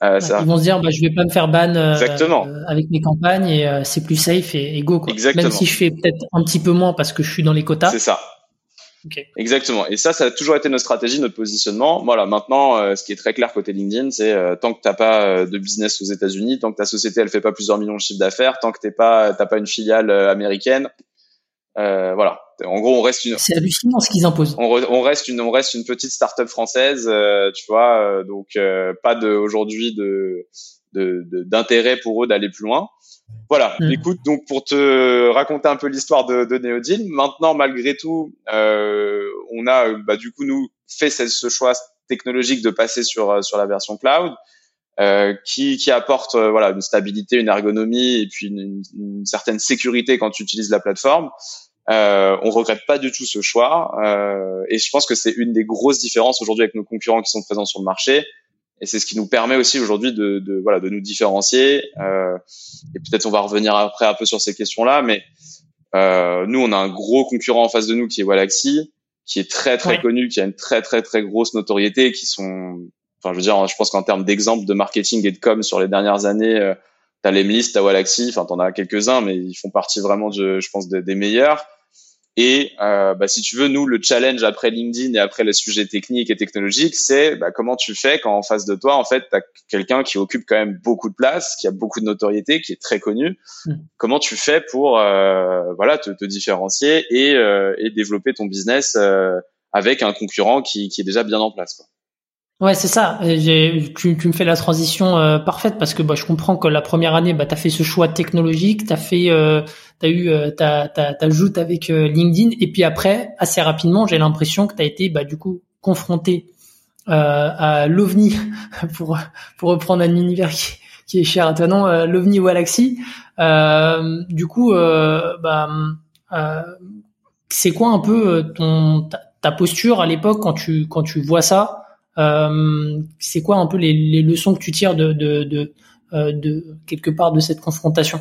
Euh, ça... Ils vont se dire, bah, je vais pas me faire ban Exactement. avec mes campagnes et c'est plus safe et, et go. Quoi. Exactement. Même si je fais peut-être un petit peu moins parce que je suis dans les quotas. C'est ça. Exactement. Et ça, ça a toujours été notre stratégie, notre positionnement. Voilà. Maintenant, euh, ce qui est très clair côté LinkedIn, c'est euh, tant que t'as pas euh, de business aux États-Unis, tant que ta société elle fait pas plusieurs millions de chiffres d'affaires, tant que t'es pas, t'as pas une filiale américaine, voilà. En gros, on reste une. C'est hallucinant ce qu'ils imposent. On, on, reste une, on reste une petite start-up française, tu vois. donc pas de aujourd'hui de d'intérêt pour eux d'aller plus loin. Voilà. Mm. Écoute, donc pour te raconter un peu l'histoire de, de Neodil, maintenant malgré tout, euh, on a bah, du coup nous fait ce, choix technologique de passer sur euh, sur la version cloud, euh, qui qui apporte euh, voilà une stabilité, une ergonomie et puis une, une, certaine sécurité quand tu utilises la plateforme. Euh, on regrette pas du tout ce choix euh, et je pense que c'est une des grosses différences aujourd'hui avec nos concurrents qui sont présents sur le marché et c'est ce qui nous permet aussi aujourd'hui de, de, voilà de nous différencier. Euh, et peut-être on va revenir après un peu sur ces questions-là, mais euh, nous on a un gros concurrent en face de nous qui est Walaxy, qui est très très connu, qui a une très très très grosse notoriété, qui sont, enfin je veux dire, je pense qu'en termes d'exemple de marketing et de com sur les dernières années, euh, t'as Lemlist, t'as Walaxy, enfin t'en as quelques-uns, mais ils font partie vraiment, de, je pense, des meilleurs. Et euh, bah, si tu veux, nous, le challenge après LinkedIn et après les sujets techniques et technologiques, c'est bah, comment tu fais quand en face de toi, en fait, tu as quelqu'un qui occupe quand même beaucoup de place, qui a beaucoup de notoriété, qui est très connu. Hmm. Comment tu fais pour euh, voilà te, te, différencier et, euh, et, développer ton business euh, avec un concurrent qui, qui, est déjà bien en place quoi. Ouais, c'est ça. Tu, tu, me fais la transition euh, parfaite parce que bah, je comprends que la première année, bah, tu as fait ce choix technologique, tu as euh, eu euh, ta, ta, ta joute avec euh, LinkedIn, et puis après, assez rapidement, j'ai l'impression que tu as été bah, du coup confronté à l'OVNI, pour, pour reprendre un univers qui, qui est cher à toi, non, l'OVNI Galaxy. du coup, bah, c'est quoi un peu ton ta, ta posture à l'époque quand tu quand tu vois ça? euh, c'est quoi un peu les, les, leçons que tu tires de, de, de, euh, de quelque part de cette confrontation?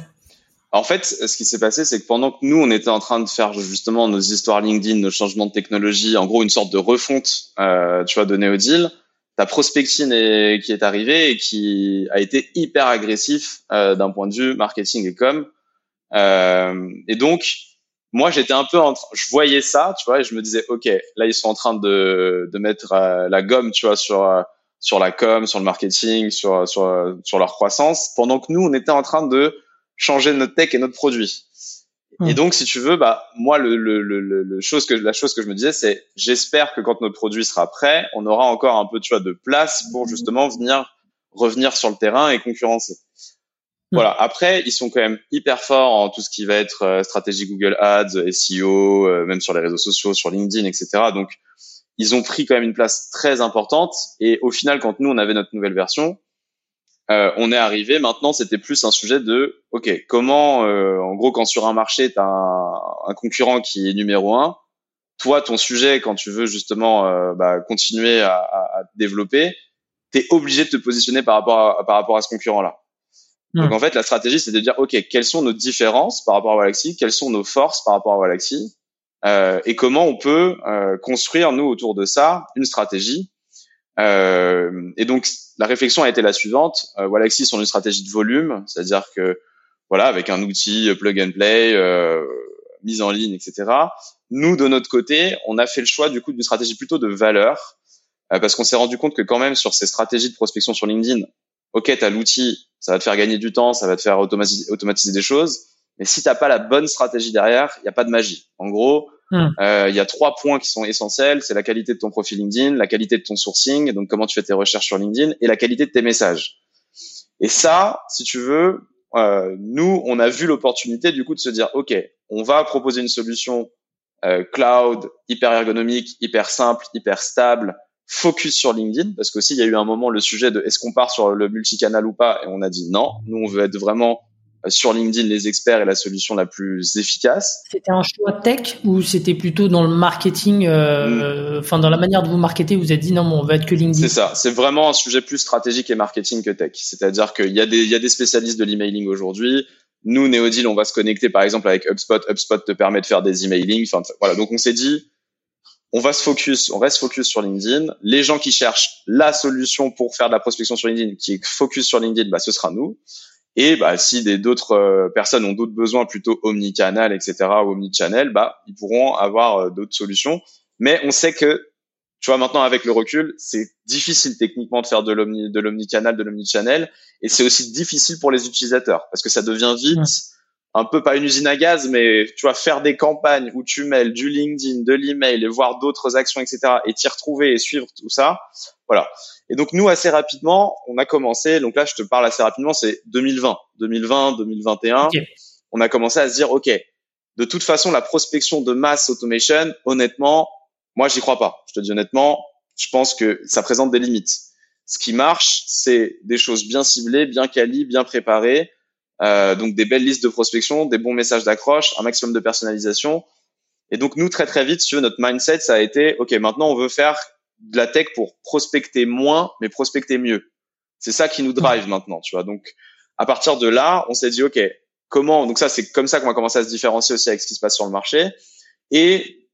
En fait, ce qui s'est passé, c'est que pendant que nous, on était en train de faire justement nos histoires LinkedIn, nos changements de technologie, en gros une sorte de refonte, euh, tu vois, de Neodil, ta prospecting est, qui est arrivé et qui a été hyper agressif euh, d'un point de vue marketing et com. Euh, et donc, moi j'étais un peu en je voyais ça tu vois et je me disais ok là ils sont en train de de mettre euh, la gomme tu vois sur euh, sur la com sur le marketing sur sur sur leur croissance pendant que nous on était en train de changer notre tech et notre produit et hmm. donc si tu veux bah moi le le le, le chose que la chose que je me disais c'est j'espère que quand notre produit sera prêt on aura encore un peu tu vois de place pour justement venir revenir sur le terrain et concurrencer. Voilà. Après, ils sont quand même hyper forts en tout ce qui va être euh, stratégie Google Ads, SEO, euh, même sur les réseaux sociaux, sur LinkedIn, etc. Donc, ils ont pris quand même une place très importante. Et au final, quand nous on avait notre nouvelle version, euh, on est arrivé. Maintenant, c'était plus un sujet de, ok, comment, en gros, quand sur un marché tu as un, concurrent qui est numéro un, toi, ton sujet, quand tu veux justement bah, continuer à, à, à développer, t'es obligé de te positionner par rapport à, par rapport à ce concurrent-là. Donc hmm. en fait, la stratégie, c'est de dire, OK, quelles sont nos différences par rapport à Galaxy, quelles sont nos forces par rapport à Galaxy, euh, et comment on peut euh, construire, nous, autour de ça, une stratégie? Euh, et donc, la réflexion a été la suivante. Euh, Galaxy sont une stratégie de volume, c'est-à-dire que voilà, avec un outil plug and play, mise en ligne, etc. Nous, de notre côté, on a fait le choix du coup d'une stratégie plutôt de valeur, parce qu'on s'est rendu compte que quand même sur ces stratégies de prospection sur LinkedIn, ok, tu as l'outil, ça va te faire gagner du temps, ça va te faire automatiser, automatiser des choses, mais si t'as pas la bonne stratégie derrière, il n'y a pas de magie. En gros, hmm. euh, il y a trois points qui sont essentiels. C'est la qualité de ton profil LinkedIn, la qualité de ton sourcing, donc comment tu fais tes recherches sur LinkedIn, et la qualité de tes messages. Et ça, si tu veux, euh, nous, on a vu l'opportunité du coup de se dire, OK, on va proposer une solution euh, cloud, hyper ergonomique, hyper simple, hyper stable, focus sur LinkedIn, parce qu'aussi il y a eu un moment le sujet de est-ce qu'on part sur le multicanal ou pas, et on a dit non, nous on veut être vraiment sur LinkedIn les experts et la solution la plus efficace. C'était un choix tech ou c'était plutôt dans le marketing, euh, mm. enfin dans la manière de vous marketer, vous avez dit non, on va être que LinkedIn. C'est ça, c'est vraiment un sujet plus stratégique et marketing que tech. C'est-à-dire qu'il y a des il y a des spécialistes de l'emailing aujourd'hui. Nous, Neodil, on va se connecter par exemple avec HubSpot. HubSpot te permet de faire des emailing. Enfin voilà, donc on s'est dit on va se focus, on reste focus sur LinkedIn. Les gens qui cherchent la solution pour faire de la prospection sur LinkedIn, qui est focus sur LinkedIn, bah, ce sera nous. Et bah, si d'autres euh, personnes ont d'autres besoins plutôt omnicanal, etc., ou omnichannel, bah, ils pourront avoir euh, d'autres solutions. Mais on sait que, tu vois, maintenant avec le recul, c'est difficile techniquement de faire de de l'omnicanal, de l'omnichannel, et c'est aussi difficile pour les utilisateurs parce que ça devient vite un peu pas une usine à gaz, mais tu vois, faire des campagnes où tu mêles du LinkedIn, de l'email et voir d'autres actions, etc., et t'y retrouver et suivre tout ça. Voilà. Et donc, nous, assez rapidement, on a commencé, donc là, je te parle assez rapidement, c'est 2020, 2020, 2021. On a commencé à se dire, OK, de toute façon, la prospection de mass automation, honnêtement, moi, j'y crois pas. Je te dis honnêtement, je pense que ça présente des limites. Ce qui marche, c'est des choses bien ciblées, bien qualies, bien préparées, euh, donc des belles listes de prospection, des bons messages d'accroche, un maximum de personnalisation. Et donc nous très très vite, veux, notre mindset ça a été ok maintenant on veut faire de la tech pour prospecter moins mais prospecter mieux. C'est ça qui nous drive maintenant, tu vois. Donc à partir de là, on s'est dit ok comment donc ça c'est comme ça qu'on va commencer à se différencier aussi avec ce qui se passe sur le marché. Et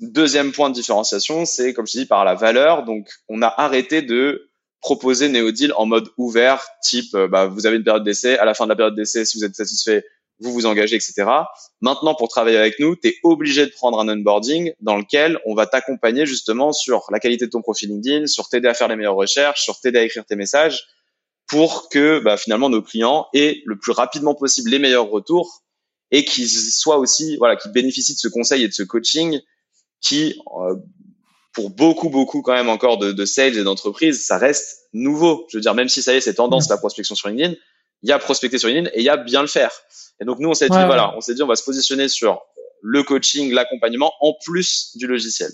deuxième point de différenciation, c'est comme je dis par la valeur. Donc on a arrêté de proposer Neodil en mode ouvert, type euh, bah, vous avez une période d'essai, à la fin de la période d'essai, si vous êtes satisfait, vous vous engagez, etc. Maintenant, pour travailler avec nous, tu es obligé de prendre un onboarding dans lequel on va t'accompagner justement sur la qualité de ton profil LinkedIn, sur t'aider à faire les meilleures recherches, sur t'aider à écrire tes messages, pour que bah, finalement nos clients aient le plus rapidement possible les meilleurs retours et qu'ils soient aussi, voilà, qu'ils bénéficient de ce conseil et de ce coaching qui, euh, pour beaucoup, beaucoup quand même encore de, de sales et d'entreprises, ça reste nouveau. Je veux dire, même si ça y est, c'est tendance la prospection sur LinkedIn, il y a prospecter sur LinkedIn et il y a bien le faire. Et donc nous, on s'est dit voilà, on s'est dit on va se positionner sur le coaching, l'accompagnement en plus du logiciel.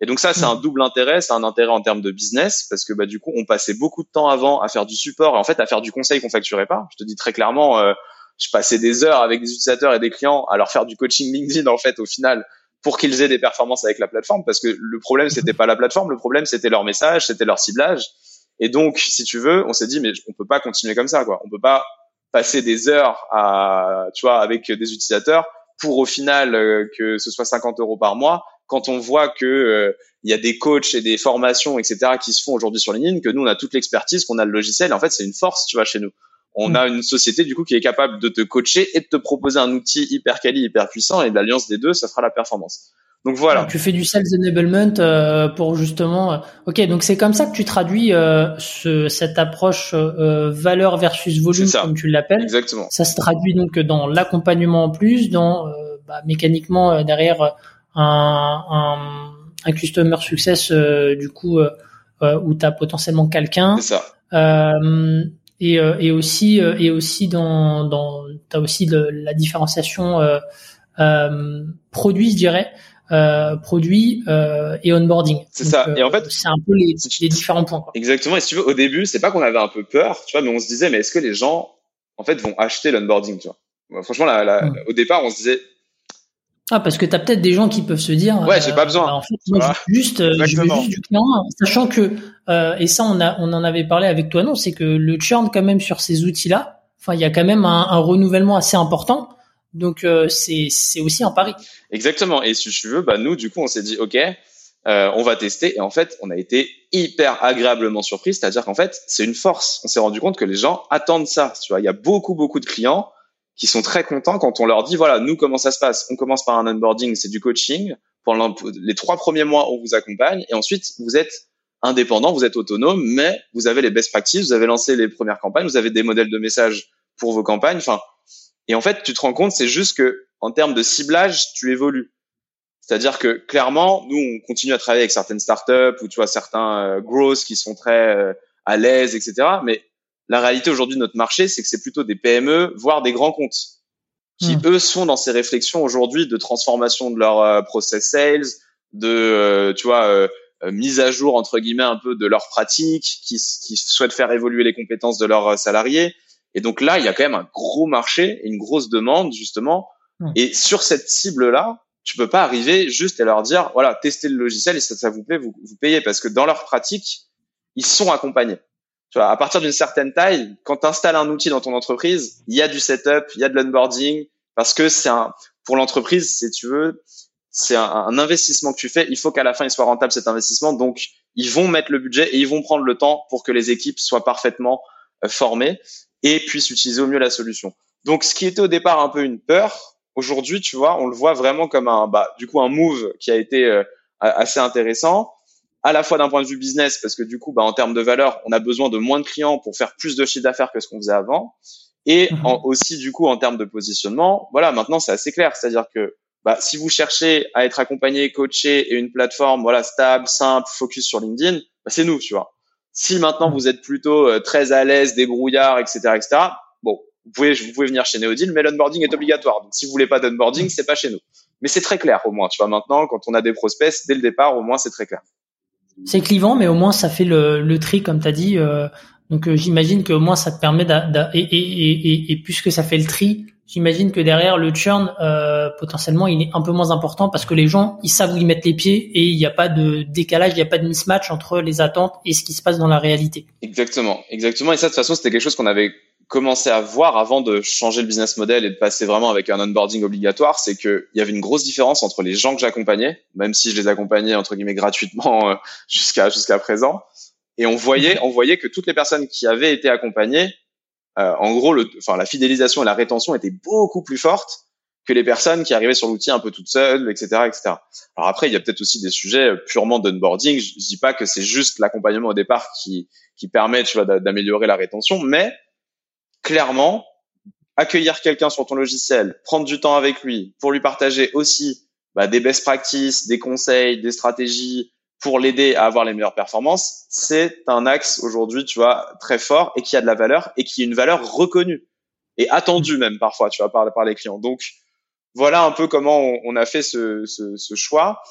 Et donc ça, c'est un double intérêt. C'est un intérêt en termes de business parce que bah du coup, on passait beaucoup de temps avant à faire du support et en fait à faire du conseil qu'on facturait pas. Je te dis très clairement, euh, je passais des heures avec des utilisateurs et des clients à leur faire du coaching LinkedIn en fait au final pour qu'ils aient des performances avec la plateforme parce que le problème c'était pas la plateforme, le problème c'était leur message, c'était leur ciblage. Et donc, si tu veux, on s'est dit mais on peut pas continuer comme ça quoi. On peut pas passer des heures à tu vois avec des utilisateurs pour au final euh, que ce soit 50 euros par mois quand on voit que euh, il y a des coachs et des formations etc qui se font aujourd'hui sur LinkedIn que nous on a toute l'expertise qu'on a le logiciel en fait c'est une force tu vois chez nous on mm. a une société du coup qui est capable de te coacher et de te proposer un outil hyper quali, hyper puissant et l'alliance des deux, ça fera la performance. Donc voilà. tu fais du sales enablement euh, pour justement. Euh, ok, donc c'est comme ça que tu traduis euh, ce, cette approche valeur versus volume, comme tu l'appelles. Exactement. Ça se traduit donc dans l'accompagnement en plus, dans bah, mécaniquement derrière un, un, un, customer success du coup où tu as potentiellement quelqu'un. C'est ça et, euh, et aussi euh, et aussi dans dans t'as aussi de, la différenciation euh, produit je dirais euh, produit euh, et onboarding. C'est ça. et en fait, c'est un peu les, les différents points. Quoi. Exactement. Et si tu veux, au début, c'est pas qu'on avait un peu peur, tu vois, mais on se disait, mais est-ce que les gens, en fait, vont acheter l'onboarding, tu vois? Franchement, la, la, mm. au départ, on se disait, ah, parce que tu as peut-être des gens qui peuvent se dire. Ouais, j'ai pas besoin. Bah, en fait, moi, juste, je veux juste du client, sachant que euh, et ça, on a, on en avait parlé avec toi, non C'est que le churn quand même sur ces outils-là, enfin, il y a quand même un, un renouvellement assez important. Donc euh, c'est, c'est aussi un pari. Exactement. Et si tu veux, bah nous, du coup, on s'est dit, ok, euh, on va tester. Et en fait, on a été hyper agréablement surpris. C'est-à-dire qu'en fait, c'est une force. On s'est rendu compte que les gens attendent ça. Tu vois, il y a beaucoup, beaucoup de clients qui sont très contents quand on leur dit voilà, nous comment ça se passe? On commence par un onboarding, c'est du coaching. Pendant les trois premiers mois, on vous accompagne et ensuite vous êtes indépendant, vous êtes autonome, mais vous avez les best practices, vous avez lancé les premières campagnes, vous avez des modèles de messages pour vos campagnes. Enfin, et en fait, tu te rends compte, c'est juste que en termes de ciblage, tu évolues. C'est-à-dire que clairement, nous, on continue à travailler avec certaines startups ou tu vois certains euh, growth qui sont très euh, à l'aise, etc. Mais la réalité aujourd'hui de notre marché, c'est que c'est plutôt des PME, voire des grands comptes, qui hmm. eux sont dans ces réflexions aujourd'hui de transformation de leur euh, process sales, de euh, tu vois euh, mise à jour entre guillemets un peu de leurs pratiques, qui, qui souhaitent faire évoluer les compétences de leurs salariés. Et donc là, il y a quand même un gros marché et une grosse demande justement. Hmm. Et sur cette cible là, tu peux pas arriver juste à leur dire voilà testez le logiciel et si ça vous plaît vous, vous payez parce que dans leur pratique ils sont accompagnés à partir d'une certaine taille, quand tu installes un outil dans ton entreprise, il y a du setup, il y a de l'onboarding, parce que c'est un, pour l'entreprise, si tu veux, c'est un, investissement que tu fais. Il faut qu'à la fin, il soit rentable cet investissement. Donc, ils vont mettre le budget et ils vont prendre le temps pour que les équipes soient parfaitement euh, formées et puissent utiliser au mieux la solution. Donc, ce qui était au départ un peu une peur, aujourd'hui, tu vois, on le voit vraiment comme un, bah, du coup, un move qui a été euh, assez intéressant à la fois d'un point de vue business, parce que du coup, bah, en termes de valeur, on a besoin de moins de clients pour faire plus de chiffre d'affaires que ce qu'on faisait avant. Et mhm. aussi, du coup, en termes de positionnement, voilà, maintenant, c'est assez clair. C'est-à-dire que bah, si vous cherchez à être accompagné, coaché et une plateforme voilà stable, simple, focus sur LinkedIn, bah, c'est nous, tu vois. Si maintenant vous êtes plutôt euh, très à l'aise, débrouillard, etc., etc., bon, vous pouvez, vous pouvez venir chez Neodil, mais l'onboarding est obligatoire. Donc, si vous voulez pas d'onboarding, c'est pas chez nous. Mais c'est très clair au moins, tu vois. Maintenant, quand on a des prospects, dès le départ, au moins, c'est très clair. C'est clivant, mais au moins ça fait le, le tri, comme tu as dit. Euh, donc euh, j'imagine qu'au moins ça te permet d et, et, et, et, puisque ça fait le tri, j'imagine que derrière le churn euh, potentiellement il est un peu moins important parce que les gens ils savent où ils mettent les pieds et il n'y a pas de décalage, il n'y a pas de mismatch entre les attentes et ce qui se passe dans la réalité. Exactement, exactement. Et ça de toute façon c'était quelque chose qu'on avait commencé à voir avant de changer le business model et de passer vraiment avec un onboarding obligatoire, c'est qu'il y avait une grosse différence entre les gens que j'accompagnais, même si je les accompagnais entre guillemets gratuitement euh, jusqu'à jusqu'à présent, et on voyait on voyait que toutes les personnes qui avaient été accompagnées, euh, en gros, enfin la fidélisation et la rétention étaient beaucoup plus fortes que les personnes qui arrivaient sur l'outil un peu toutes seules, etc., etc. Alors après, il y a peut-être aussi des sujets purement d'onboarding. Je, je dis pas que c'est juste l'accompagnement au départ qui qui permet, tu vois, d'améliorer la rétention, mais clairement, accueillir quelqu'un sur ton logiciel, prendre du temps avec lui pour lui partager aussi bah, des best practices, des conseils, des stratégies pour l'aider à avoir les meilleures performances, c'est un axe aujourd'hui, tu vois, très fort et qui a de la valeur et qui est une valeur reconnue et attendue même parfois, tu vois, par, par les clients. Donc, voilà un peu comment on, a fait ce, ce, ce choix.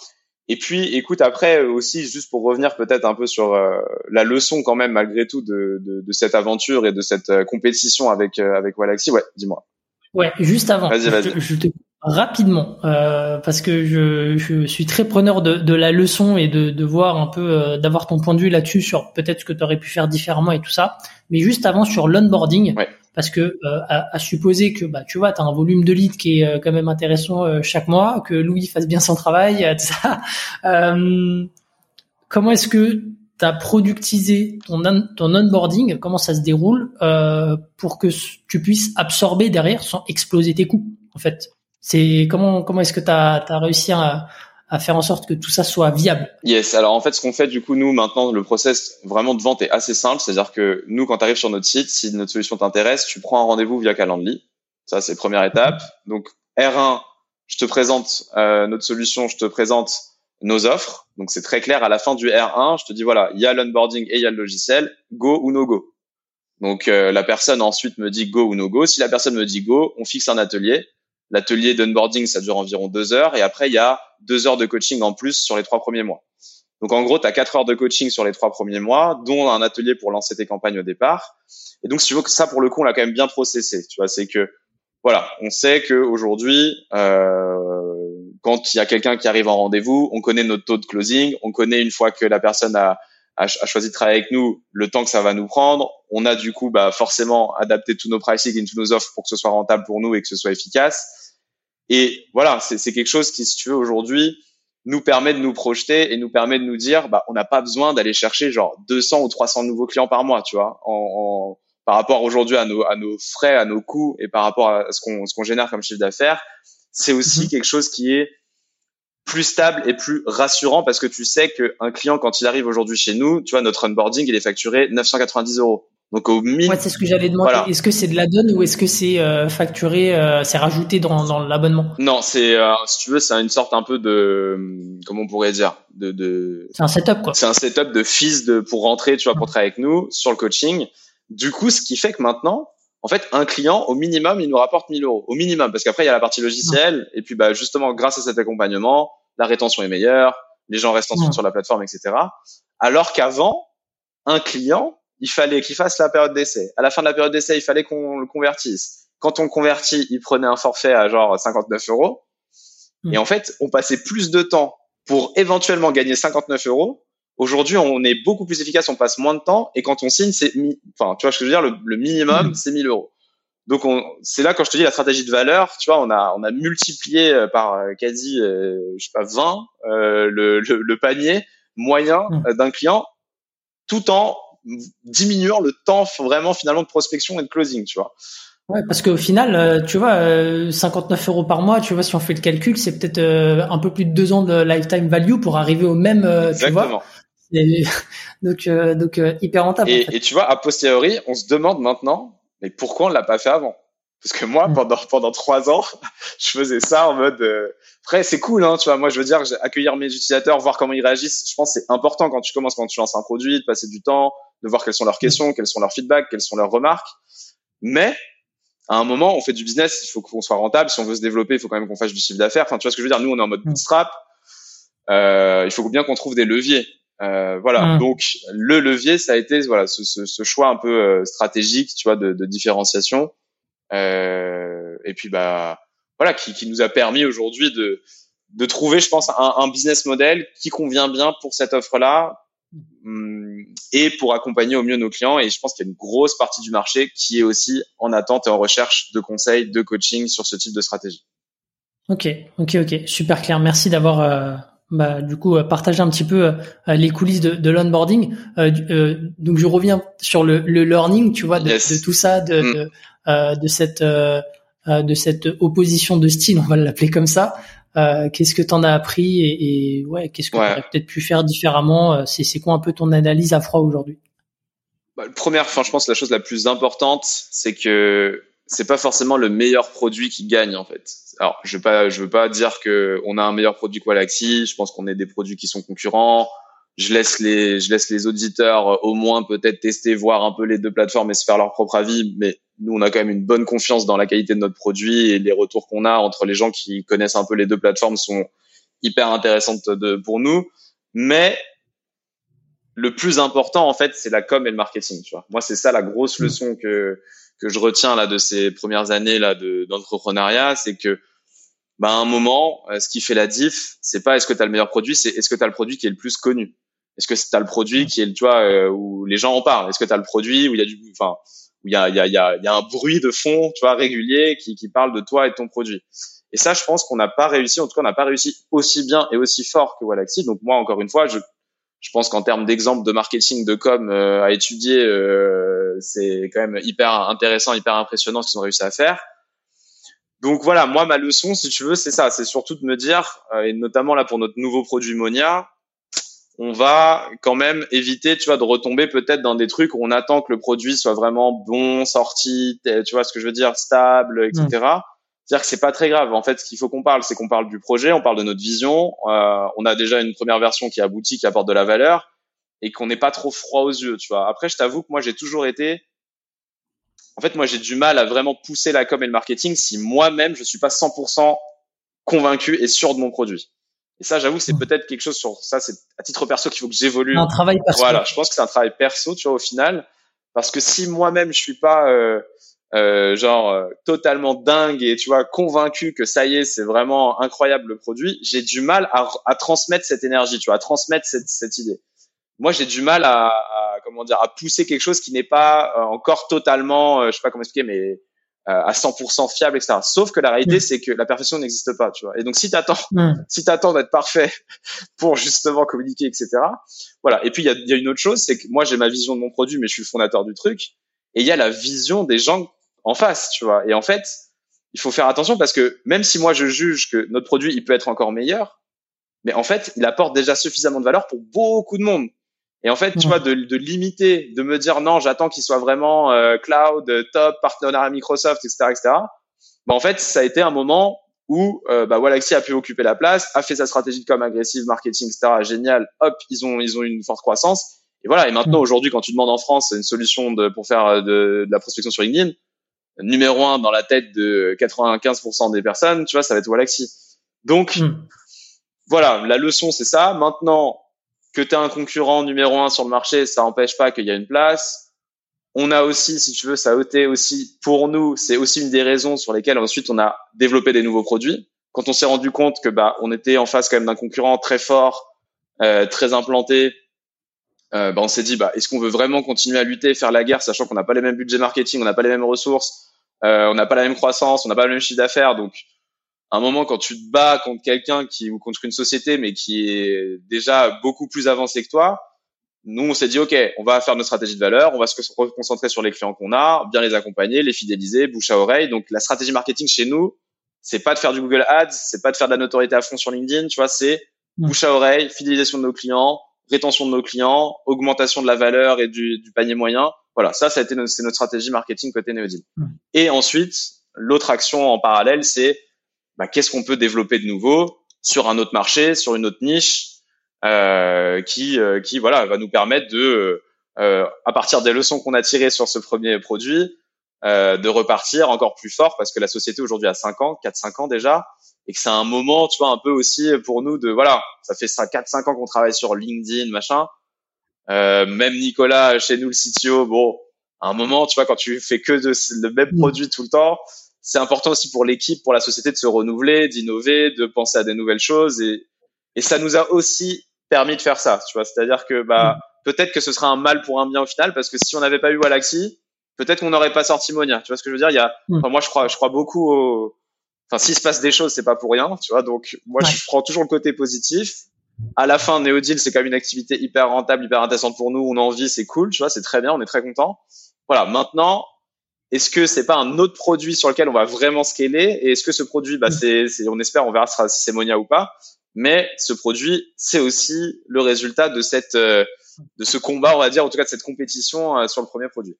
Et puis, écoute, après aussi, juste pour revenir peut-être un peu sur euh, la leçon quand même malgré tout de, de, de, cette aventure et de cette euh, compétition avec euh, avec Walaxy, ouais, dis-moi. Ouais, juste avant. Vas-y, vas-y. Je, te rapidement parce que je, je suis très preneur de, de la leçon et de, de voir un peu d'avoir ton point de vue là-dessus sur peut-être ce que tu aurais pu faire différemment et tout ça. Mais juste avant sur l'onboarding. Ouais parce que euh, à, supposer que bah tu vois tu as un volume de leads qui est euh, quand même intéressant euh, chaque mois que Louis fasse bien son travail tout ça comment est-ce que tu as productisé ton ton onboarding? Comment ça se déroule pour que tu puisses absorber derrière sans exploser tes coûts en fait? C'est comment comment est-ce que tu as réussi à à faire en sorte que tout ça soit viable. Yes. Alors en fait, ce qu'on fait du coup nous maintenant, le process vraiment de vente est assez simple, c'est-à-dire que nous, quand tu arrives sur notre site, si notre solution t'intéresse, tu prends un rendez-vous via Calendly. Ça c'est première étape. Donc R1, je te présente euh, notre solution, je te présente nos offres. Donc c'est très clair à la fin du R1, je te dis voilà, il y a l'onboarding et il y a le logiciel, go ou no go. Donc euh, la personne ensuite me dit go ou no go. Si la personne me dit go, on fixe un atelier. L'atelier d'onboarding, ça dure environ deux heures. Et après, il y a deux heures de coaching en plus sur les trois premiers mois. Donc, en gros, tu as quatre heures de coaching sur les trois premiers mois, dont un atelier pour lancer tes campagnes au départ. Et donc, si tu veux que ça, pour le coup, on l'a quand même bien processé. Tu vois, c'est que, voilà, on sait qu'aujourd'hui, euh, quand il y a quelqu'un qui arrive en rendez-vous, on connaît notre taux de closing, on connaît une fois que la personne a, a, choisi de travailler avec nous, le temps que ça va nous prendre. On a du coup bah, forcément adapté tous nos pricing et tous nos offres pour que ce soit rentable pour nous et que ce soit efficace. Et voilà, c'est quelque chose qui, si tu veux, aujourd'hui, nous permet de nous projeter et nous permet de nous dire, bah, on n'a pas besoin d'aller chercher genre 200 ou 300 nouveaux clients par mois, tu vois. En, par rapport aujourd'hui à nos, à nos frais, à nos coûts et par rapport à ce qu'on ce qu'on génère comme chiffre d'affaires, c'est aussi mhm. quelque chose qui est plus stable et plus rassurant parce que tu sais qu'un client, quand il arrive aujourd'hui chez nous, tu vois, notre onboarding, il est facturé 990 euros. Donc au minimum. c'est ce que j'allais demander. Est-ce que c'est de la donne ou est-ce que c'est euh, facturé, euh, c'est rajouté dans, dans l'abonnement? Non, c'est euh, si tu veux, c'est une sorte un peu de comment on pourrait dire? De, de... C'est un setup quoi. C'est un setup de fils de pour rentrer, tu vois, pour travailler avec nous sur le coaching. Du coup, ce qui fait que maintenant, en fait, un client, au minimum, il nous rapporte 1000 euros. Au minimum, parce qu'après, il y a la partie logicielle. Et puis, bah, justement, grâce à cet accompagnement, la rétention est meilleure, les gens restent ensuite sur la plateforme, etc. Alors qu'avant, un client, il fallait qu'il fasse la période d'essai. À la fin de la période d'essai, il fallait qu'on le convertisse. Quand on le convertit, il prenait un forfait à genre 59 euros. Et en fait, on passait plus de temps pour éventuellement gagner 59 euros. Aujourd'hui, on est beaucoup plus efficace, on passe moins de temps. Et quand on signe, c'est, enfin, tu vois ce que je veux dire, le, minimum, mm. c'est 1000 euros. Donc, c'est là quand je te dis la stratégie de valeur, tu vois, on a, on a multiplié euh, par euh, quasi, euh, je sais pas, 20 le, le, panier moyen mm. d'un client, tout en diminuant le temps vraiment finalement de prospection et de closing, tu vois. Ouais, parce qu'au final, euh, tu vois, 59 euh, euros par mois, tu vois, si on fait le calcul, c'est peut-être euh, un peu plus de deux ans de lifetime value pour arriver au même, tu vois. donc, donc hyper rentable. Et, et, tu vois, a posteriori, on se demande maintenant, mais pourquoi on l'a pas fait avant? Parce que moi, mm. pendant pendant trois ans, je faisais ça en mode. Euh... Après, c'est cool, hein, tu vois. Moi, je veux dire, accueillir mes utilisateurs, voir comment ils réagissent. Je pense que c'est important quand tu commences, quand tu lances un produit, de passer du temps, de voir quelles sont leurs questions, quels sont leurs feedbacks, quelles sont leurs remarques. Mais à un moment, on fait du business, il faut qu'on soit rentable. Si on veut se développer, il faut quand même qu'on fasse du chiffre d'affaires. Enfin, tu vois ce que je veux dire? Nous, on est en mode mm. bootstrap. Euh, il faut bien qu'on trouve des leviers. Euh, voilà. Mm. Donc, le levier, ça a été voilà ce, ce, ce choix un peu euh, stratégique, tu vois, de, de différenciation euh, et puis bah voilà, qui, qui nous a permis aujourd'hui de de trouver, je pense, un, un, business model qui convient bien pour cette offre-là et pour accompagner au mieux nos clients. Et je pense qu'il y a une grosse partie du marché qui est aussi en attente et en recherche de conseils, de coaching sur ce type de stratégie. Ok, ok, ok, super clair. Merci d'avoir euh, bah, du coup euh, partagé un petit peu euh, les coulisses de, de l'onboarding. donc je reviens sur le, le learning, tu vois, de, de tout ça, de, mm. De cette de cette opposition de style, on va l'appeler comme ça. Qu'est-ce que tu en as appris et, et ouais, qu'est-ce que tu aurais peut-être pu faire différemment C'est c'est quoi un peu ton analyse à froid aujourd'hui? Bah, Première, enfin, je pense que la chose la plus importante, c'est que c'est pas forcément le meilleur produit qui gagne en fait. Alors, je veux pas, je veux pas dire que on a un meilleur produit que Walaxy. Je pense qu'on est des produits qui sont concurrents je laisse les je laisse les auditeurs euh, au moins peut-être tester voir un peu les deux plateformes et se faire leur propre avis mais nous on a quand même une bonne confiance dans la qualité de notre produit et les retours qu'on a entre les gens qui connaissent un peu les deux plateformes sont hyper intéressantes de, pour nous mais le plus important en fait c'est la com et le marketing tu vois moi c'est ça la grosse mmh. leçon que que je retiens là de ces premières années là d'entrepreneuriat c'est que bah, à un moment, euh, ce qui fait la diff, c'est pas est-ce que tu as le meilleur produit, c'est est-ce que tu as le produit qui est le plus connu. Est-ce que tu as le produit qui est, tu vois, euh, où les gens en parlent? Est-ce que tu as le produit où il y a du, enfin, où il y a, il y a, il y a, y a un bruit de fond, tu vois, régulier qui, qui parle de toi et de ton produit? Et ça, je pense qu'on n'a pas réussi. En tout cas, on n'a pas réussi aussi bien et aussi fort que Walaxy. Donc moi, encore une fois, je, je pense qu'en termes d'exemple de marketing, de com euh, à étudier, euh, c'est quand même hyper intéressant, hyper impressionnant ce qu'ils ont réussi à faire. Donc voilà, moi ma leçon, si tu veux, c'est ça, c'est surtout de me dire, euh, et notamment là pour notre nouveau produit Monia, on va quand même éviter, tu vois, de retomber peut-être dans des trucs où on attend que le produit soit vraiment bon, sorti, tu vois ce que je veux dire, stable, etc. C'est-à-dire que c'est pas très grave. En fait, ce qu'il faut qu'on parle, c'est qu'on parle du projet, on parle de notre vision. Euh, on a déjà une première version qui aboutit, qui apporte de la valeur, et qu'on n'est pas trop froid aux yeux, tu vois. Après, je t'avoue que moi, j'ai toujours été en fait, moi, j'ai du mal à vraiment pousser la com et le marketing si moi-même, je suis pas 100% convaincu et sûr de mon produit. Et ça, j'avoue, c'est peut-être quelque chose sur ça, c'est à titre perso qu'il faut que j'évolue. Un travail perso. Voilà, je pense que c'est un travail perso, tu vois, au final, parce que si moi-même je suis pas euh, euh, genre euh, totalement dingue et tu vois convaincu que ça y est, c'est vraiment incroyable le produit, j'ai du mal à, à, transmettre cette énergie, tu vois, à transmettre cette, cette idée moi j'ai du mal à, à, comment dire à pousser quelque chose qui n'est pas euh, encore totalement euh, je sais pas comment expliquer mais à 100% fiable etc sauf que la réalité mm. c'est que la perfection n'existe pas tu vois et donc si t'attends mm. si t'attends d'être parfait pour justement communiquer etc voilà et puis il y a, y a, une autre chose c'est que moi j'ai ma vision de mon produit mais je suis le fondateur du truc et il y a la vision des gens en face, tu vois. Et en fait, il faut faire attention parce que même si moi je juge que notre produit il peut être encore meilleur, mais en fait, il apporte déjà suffisamment de valeur pour beaucoup de monde. Et en fait, tu vois, de, de, limiter, de me dire non, j'attends qu'il soit vraiment euh, cloud, top, partenaire Microsoft, etc., etc. Bah, en fait, ça a été un moment où euh, bah, Wallaxy a pu occuper la place, a fait sa stratégie de com agressive, marketing, etc. Génial. Hop, ils ont ils ont une forte croissance. Et voilà. Et maintenant, aujourd'hui, quand tu demandes en France une solution de, pour faire euh, de, de, la prospection sur LinkedIn, numéro un dans la tête de 95% des personnes, tu vois, ça va être Wallaxy. Donc hmm. voilà, la leçon c'est ça. Maintenant, que tu as un concurrent numéro un sur le marché, ça n'empêche pas qu'il y a une place. On a aussi, si tu veux, ça a été aussi pour nous, c'est aussi une des raisons sur lesquelles ensuite on a développé des nouveaux produits. Quand on s'est rendu compte que bah on était en face quand même d'un concurrent très fort, euh, très implanté, euh, bah on s'est dit bah est-ce qu'on veut vraiment continuer à lutter, faire la guerre, sachant qu'on n'a pas les mêmes budgets marketing, on n'a pas les mêmes ressources, euh, on n'a pas la même croissance, on n'a pas le même chiffre d'affaires, donc un moment quand tu te bats contre quelqu'un qui ou contre une société mais qui est déjà beaucoup plus avancé que toi, nous on s'est dit ok, on va faire notre stratégie de valeur, on va se concentrer sur les clients qu'on a, bien les accompagner, les fidéliser, bouche à oreille. Donc la stratégie marketing chez nous, c'est pas de faire du Google Ads, c'est pas de faire de la notoriété à fond sur LinkedIn, tu vois, c'est bouche à oreille, fidélisation de nos clients, rétention de nos clients, augmentation de la valeur et du, du panier moyen. Voilà, ça, ça a été notre, c'est notre stratégie marketing côté Neodil. Et ensuite, l'autre action en parallèle, c'est bah, qu'est-ce qu'on peut développer de nouveau sur un autre marché, sur une autre niche, euh, qui, euh, qui voilà, va nous permettre de, euh, à partir des leçons qu'on a tirées sur ce premier produit, euh, de repartir encore plus fort parce que la société aujourd'hui a 5 ans, 4-5 ans déjà, et que c'est un moment, tu vois, un peu aussi pour nous de, voilà, ça fait 4-5 ans qu'on travaille sur LinkedIn, machin. Euh, même Nicolas, chez nous, le CTO, bon, à un moment, tu vois, quand tu fais que de, le même mm. produit tout le temps, c'est important aussi pour l'équipe, pour la société de se renouveler, d'innover, de penser à des nouvelles choses et, et ça nous a aussi permis de faire ça, tu vois. C'est-à-dire que bah mm. peut-être que ce sera un mal pour un bien au final parce que si on n'avait pas eu Walaxy, peut-être qu'on n'aurait pas sorti Monia. Tu vois ce que je veux dire? Il y a, mm. enfin, moi je crois, je crois beaucoup au, enfin s'il se passe des choses, c'est pas pour rien, tu vois. Donc moi je prends toujours le côté positif. À la fin, Neodil, c'est quand même une activité hyper rentable, hyper intéressante pour nous. On a envie, c'est cool, tu vois, c'est très bien, on est très content. Voilà, maintenant, est-ce que c'est pas un autre produit sur lequel on va vraiment scaler? Et est-ce que ce produit, bah, mm. c'est, on espère, on verra si c'est Monia ou pas. Mais ce produit, c'est aussi le résultat de cette, euh, de ce combat, on va dire, en tout cas de cette compétition euh, sur le premier produit.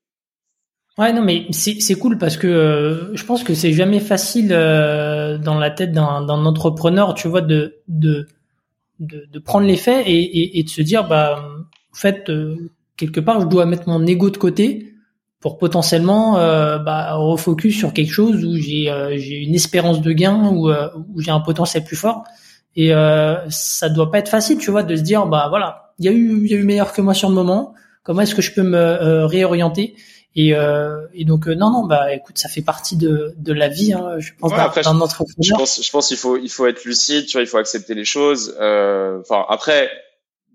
Ouais, non, mais c'est cool parce que euh, je pense que c'est jamais facile dans la tête d'un entrepreneur, tu vois, de de de, de prendre les faits et, et, et, de se dire, bah, en fait, quelque part, je dois mettre mon ego de côté pour potentiellement euh, bah, refocus sur quelque chose où j'ai euh, j'ai une espérance de gain ou euh, où j'ai un potentiel plus fort. Et euh, ça doit pas être facile tu vois de se dire bah voilà il y a eu il y a eu meilleur que moi sur le moment. Comment est-ce que je peux me euh, réorienter? Et, et donc non non bah écoute ça fait partie de de la vie hein, je pense ouais, entrepreneur je pense je pense qu'il faut il faut être lucide tu vois il faut accepter les choses. Enfin après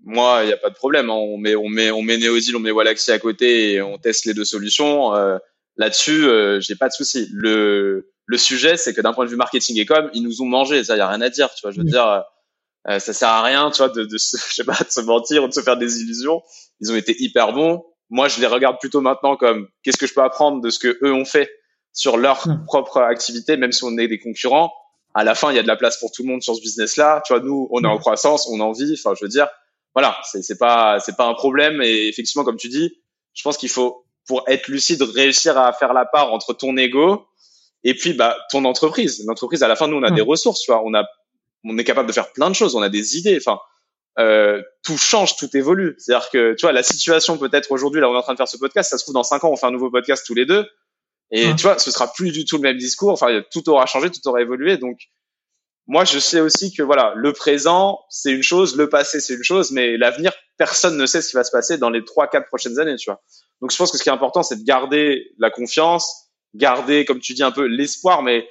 moi, il n'y a pas de problème. Hein. On met, on met, on met Neodil, on met Wallaxy à côté et on teste les deux solutions. Euh, Là-dessus, euh, j'ai pas de souci. Le, le sujet, c'est que d'un point de vue marketing et com, ils nous ont mangé. Ça, y a rien à dire. Tu vois, je veux dire, euh, ça sert à rien, tu vois, de, de, se, je sais pas, de se mentir ou de se faire des illusions. Ils ont été hyper bons. Moi, je les regarde plutôt maintenant comme qu'est-ce que je peux apprendre de ce que eux ont fait sur leur propre activité, même si on est des concurrents. À la fin, il y a de la place pour tout le monde sur ce business-là. Tu vois, nous, on est en croissance, on en vit. Enfin, je veux dire, voilà, c'est pas c'est pas un problème. Et effectivement comme tu dis, je pense qu'il faut pour être lucide réussir à faire la part entre ton ego et puis bah ton entreprise. L'entreprise à la fin nous on a des ressources, tu vois, on a on est capable de faire plein de choses, on a des idées, enfin euh, tout change, tout évolue. C'est-à-dire que tu vois la situation peut-être aujourd'hui là on est en train de faire ce podcast, ça se trouve dans cinq ans on fait un nouveau podcast tous les deux. Et tu vois ce sera plus du tout le même discours. Enfin tout aura changé, tout aura évolué. Donc moi, je sais aussi que voilà, le présent, c'est une chose, le passé, c'est une chose, mais l'avenir, personne ne sait ce qui va se passer dans les trois, quatre prochaines années, tu vois. Donc, je pense que ce qui est important, c'est de garder la confiance, garder, comme tu dis, un peu l'espoir, mais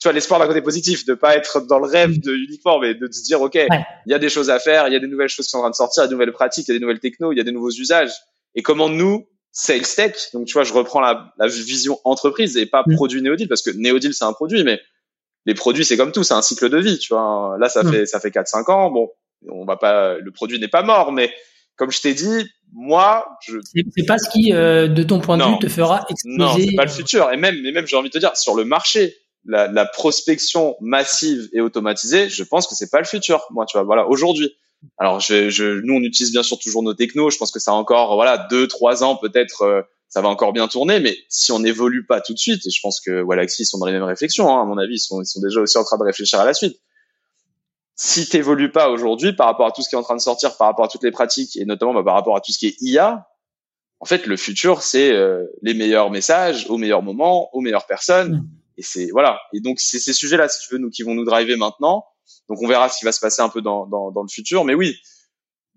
tu vois, l'espoir d'un côté positif, de pas être dans le rêve de uniquement, mais de se dire, OK, il y a des choses à faire, il y a des nouvelles choses qui sont en train de sortir, il y a des nouvelles pratiques, il y a des nouvelles technos, il y a des nouveaux usages. Et comment nous, sales tech, donc tu vois, je reprends la, la vision entreprise et pas mm. produit Neodil, parce que Neodil, c'est un produit, mais les produits, c'est comme tout, c'est un cycle de vie, tu Là, ça hmm. fait ça fait 4 5 ans. Bon, on va pas le produit n'est pas mort, mais comme je t'ai dit, moi, je. C'est pas ce qui, euh, de ton point de vue, te fera exploser. Non, c'est pas le futur. Et même, mais même, j'ai envie de te dire, sur le marché, la, la, prospection massive et automatisée, je pense que c'est pas le futur. Moi, tu vois, voilà, aujourd'hui. Alors, je, je, nous, on utilise bien sûr toujours nos technos. Je pense que ça a encore, voilà, deux, trois ans peut-être, euh, ça va encore bien tourner. Mais si on n'évolue pas tout de suite, et je pense que Galaxy sont dans les mêmes réflexions, hein, à mon avis, ils sont, ils sont déjà aussi en train de réfléchir à la suite. Si t'évolues pas aujourd'hui par rapport à tout ce qui est en train de sortir, par rapport à toutes les pratiques et notamment bah, par rapport à tout ce qui est IA, en fait, le futur, c'est euh, les meilleurs messages au meilleur moment, aux meilleures personnes. Mm. Et c'est voilà. Et donc c'est ces sujets-là, si tu veux, nous qui vont nous driver maintenant. Donc on verra ce qui va se passer un peu dans, dans, dans le futur. Mais oui,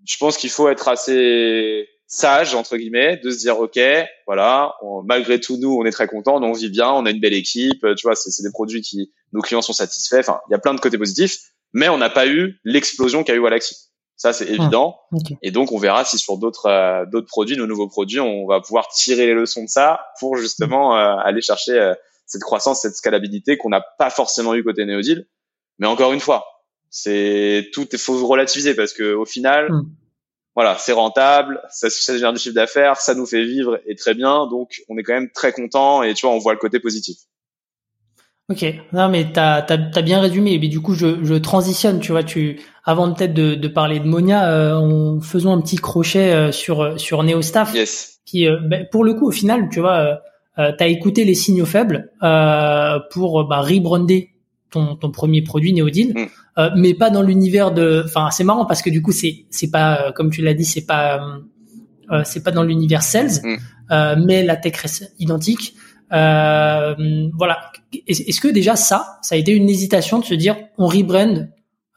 je pense qu'il faut être assez sage entre guillemets, de se dire ok, voilà, malgré tout nous, on est très contents, on vit bien, on a une belle équipe. Tu vois, c'est des produits qui nos clients sont satisfaits. Enfin, il y a plein de côtés positifs, mais on n'a pas eu l'explosion qu'a eu Galaxy. Ça, c'est évident. Et donc, on verra si sur d'autres euh, d'autres produits, nos nouveaux produits, on va pouvoir tirer les leçons de ça pour justement euh, aller chercher euh, cette croissance, cette scalabilité qu'on n'a pas forcément eu côté Neodil. Mais encore une fois, c'est tout il faut relativiser parce que au final, hmm. Voilà, c'est rentable, ça, ça génère du chiffre d'affaires, ça nous fait vivre et très bien. Donc, on est quand même très content et tu vois, on voit le côté positif. Ok, non mais t'as as, bien résumé. Mais du coup, je, je transitionne. Tu vois, tu avant peut-être de, de, parler de Monia, euh, en faisant un petit crochet euh, sur sur Neostaff, yes. qui euh, ben, pour le coup, au final, tu vois, euh, t'as écouté les signaux faibles pour bah, rebrander ton, ton premier produit Neodil, mm. mais pas dans l'univers de. Enfin, c'est marrant parce que du coup, c'est c'est pas comme tu l'as dit, c'est pas c'est pas dans l'univers sales, mm. mais la tech reste identique. Euh, voilà. Est-ce que déjà ça, ça a été une hésitation de se dire on rebrand,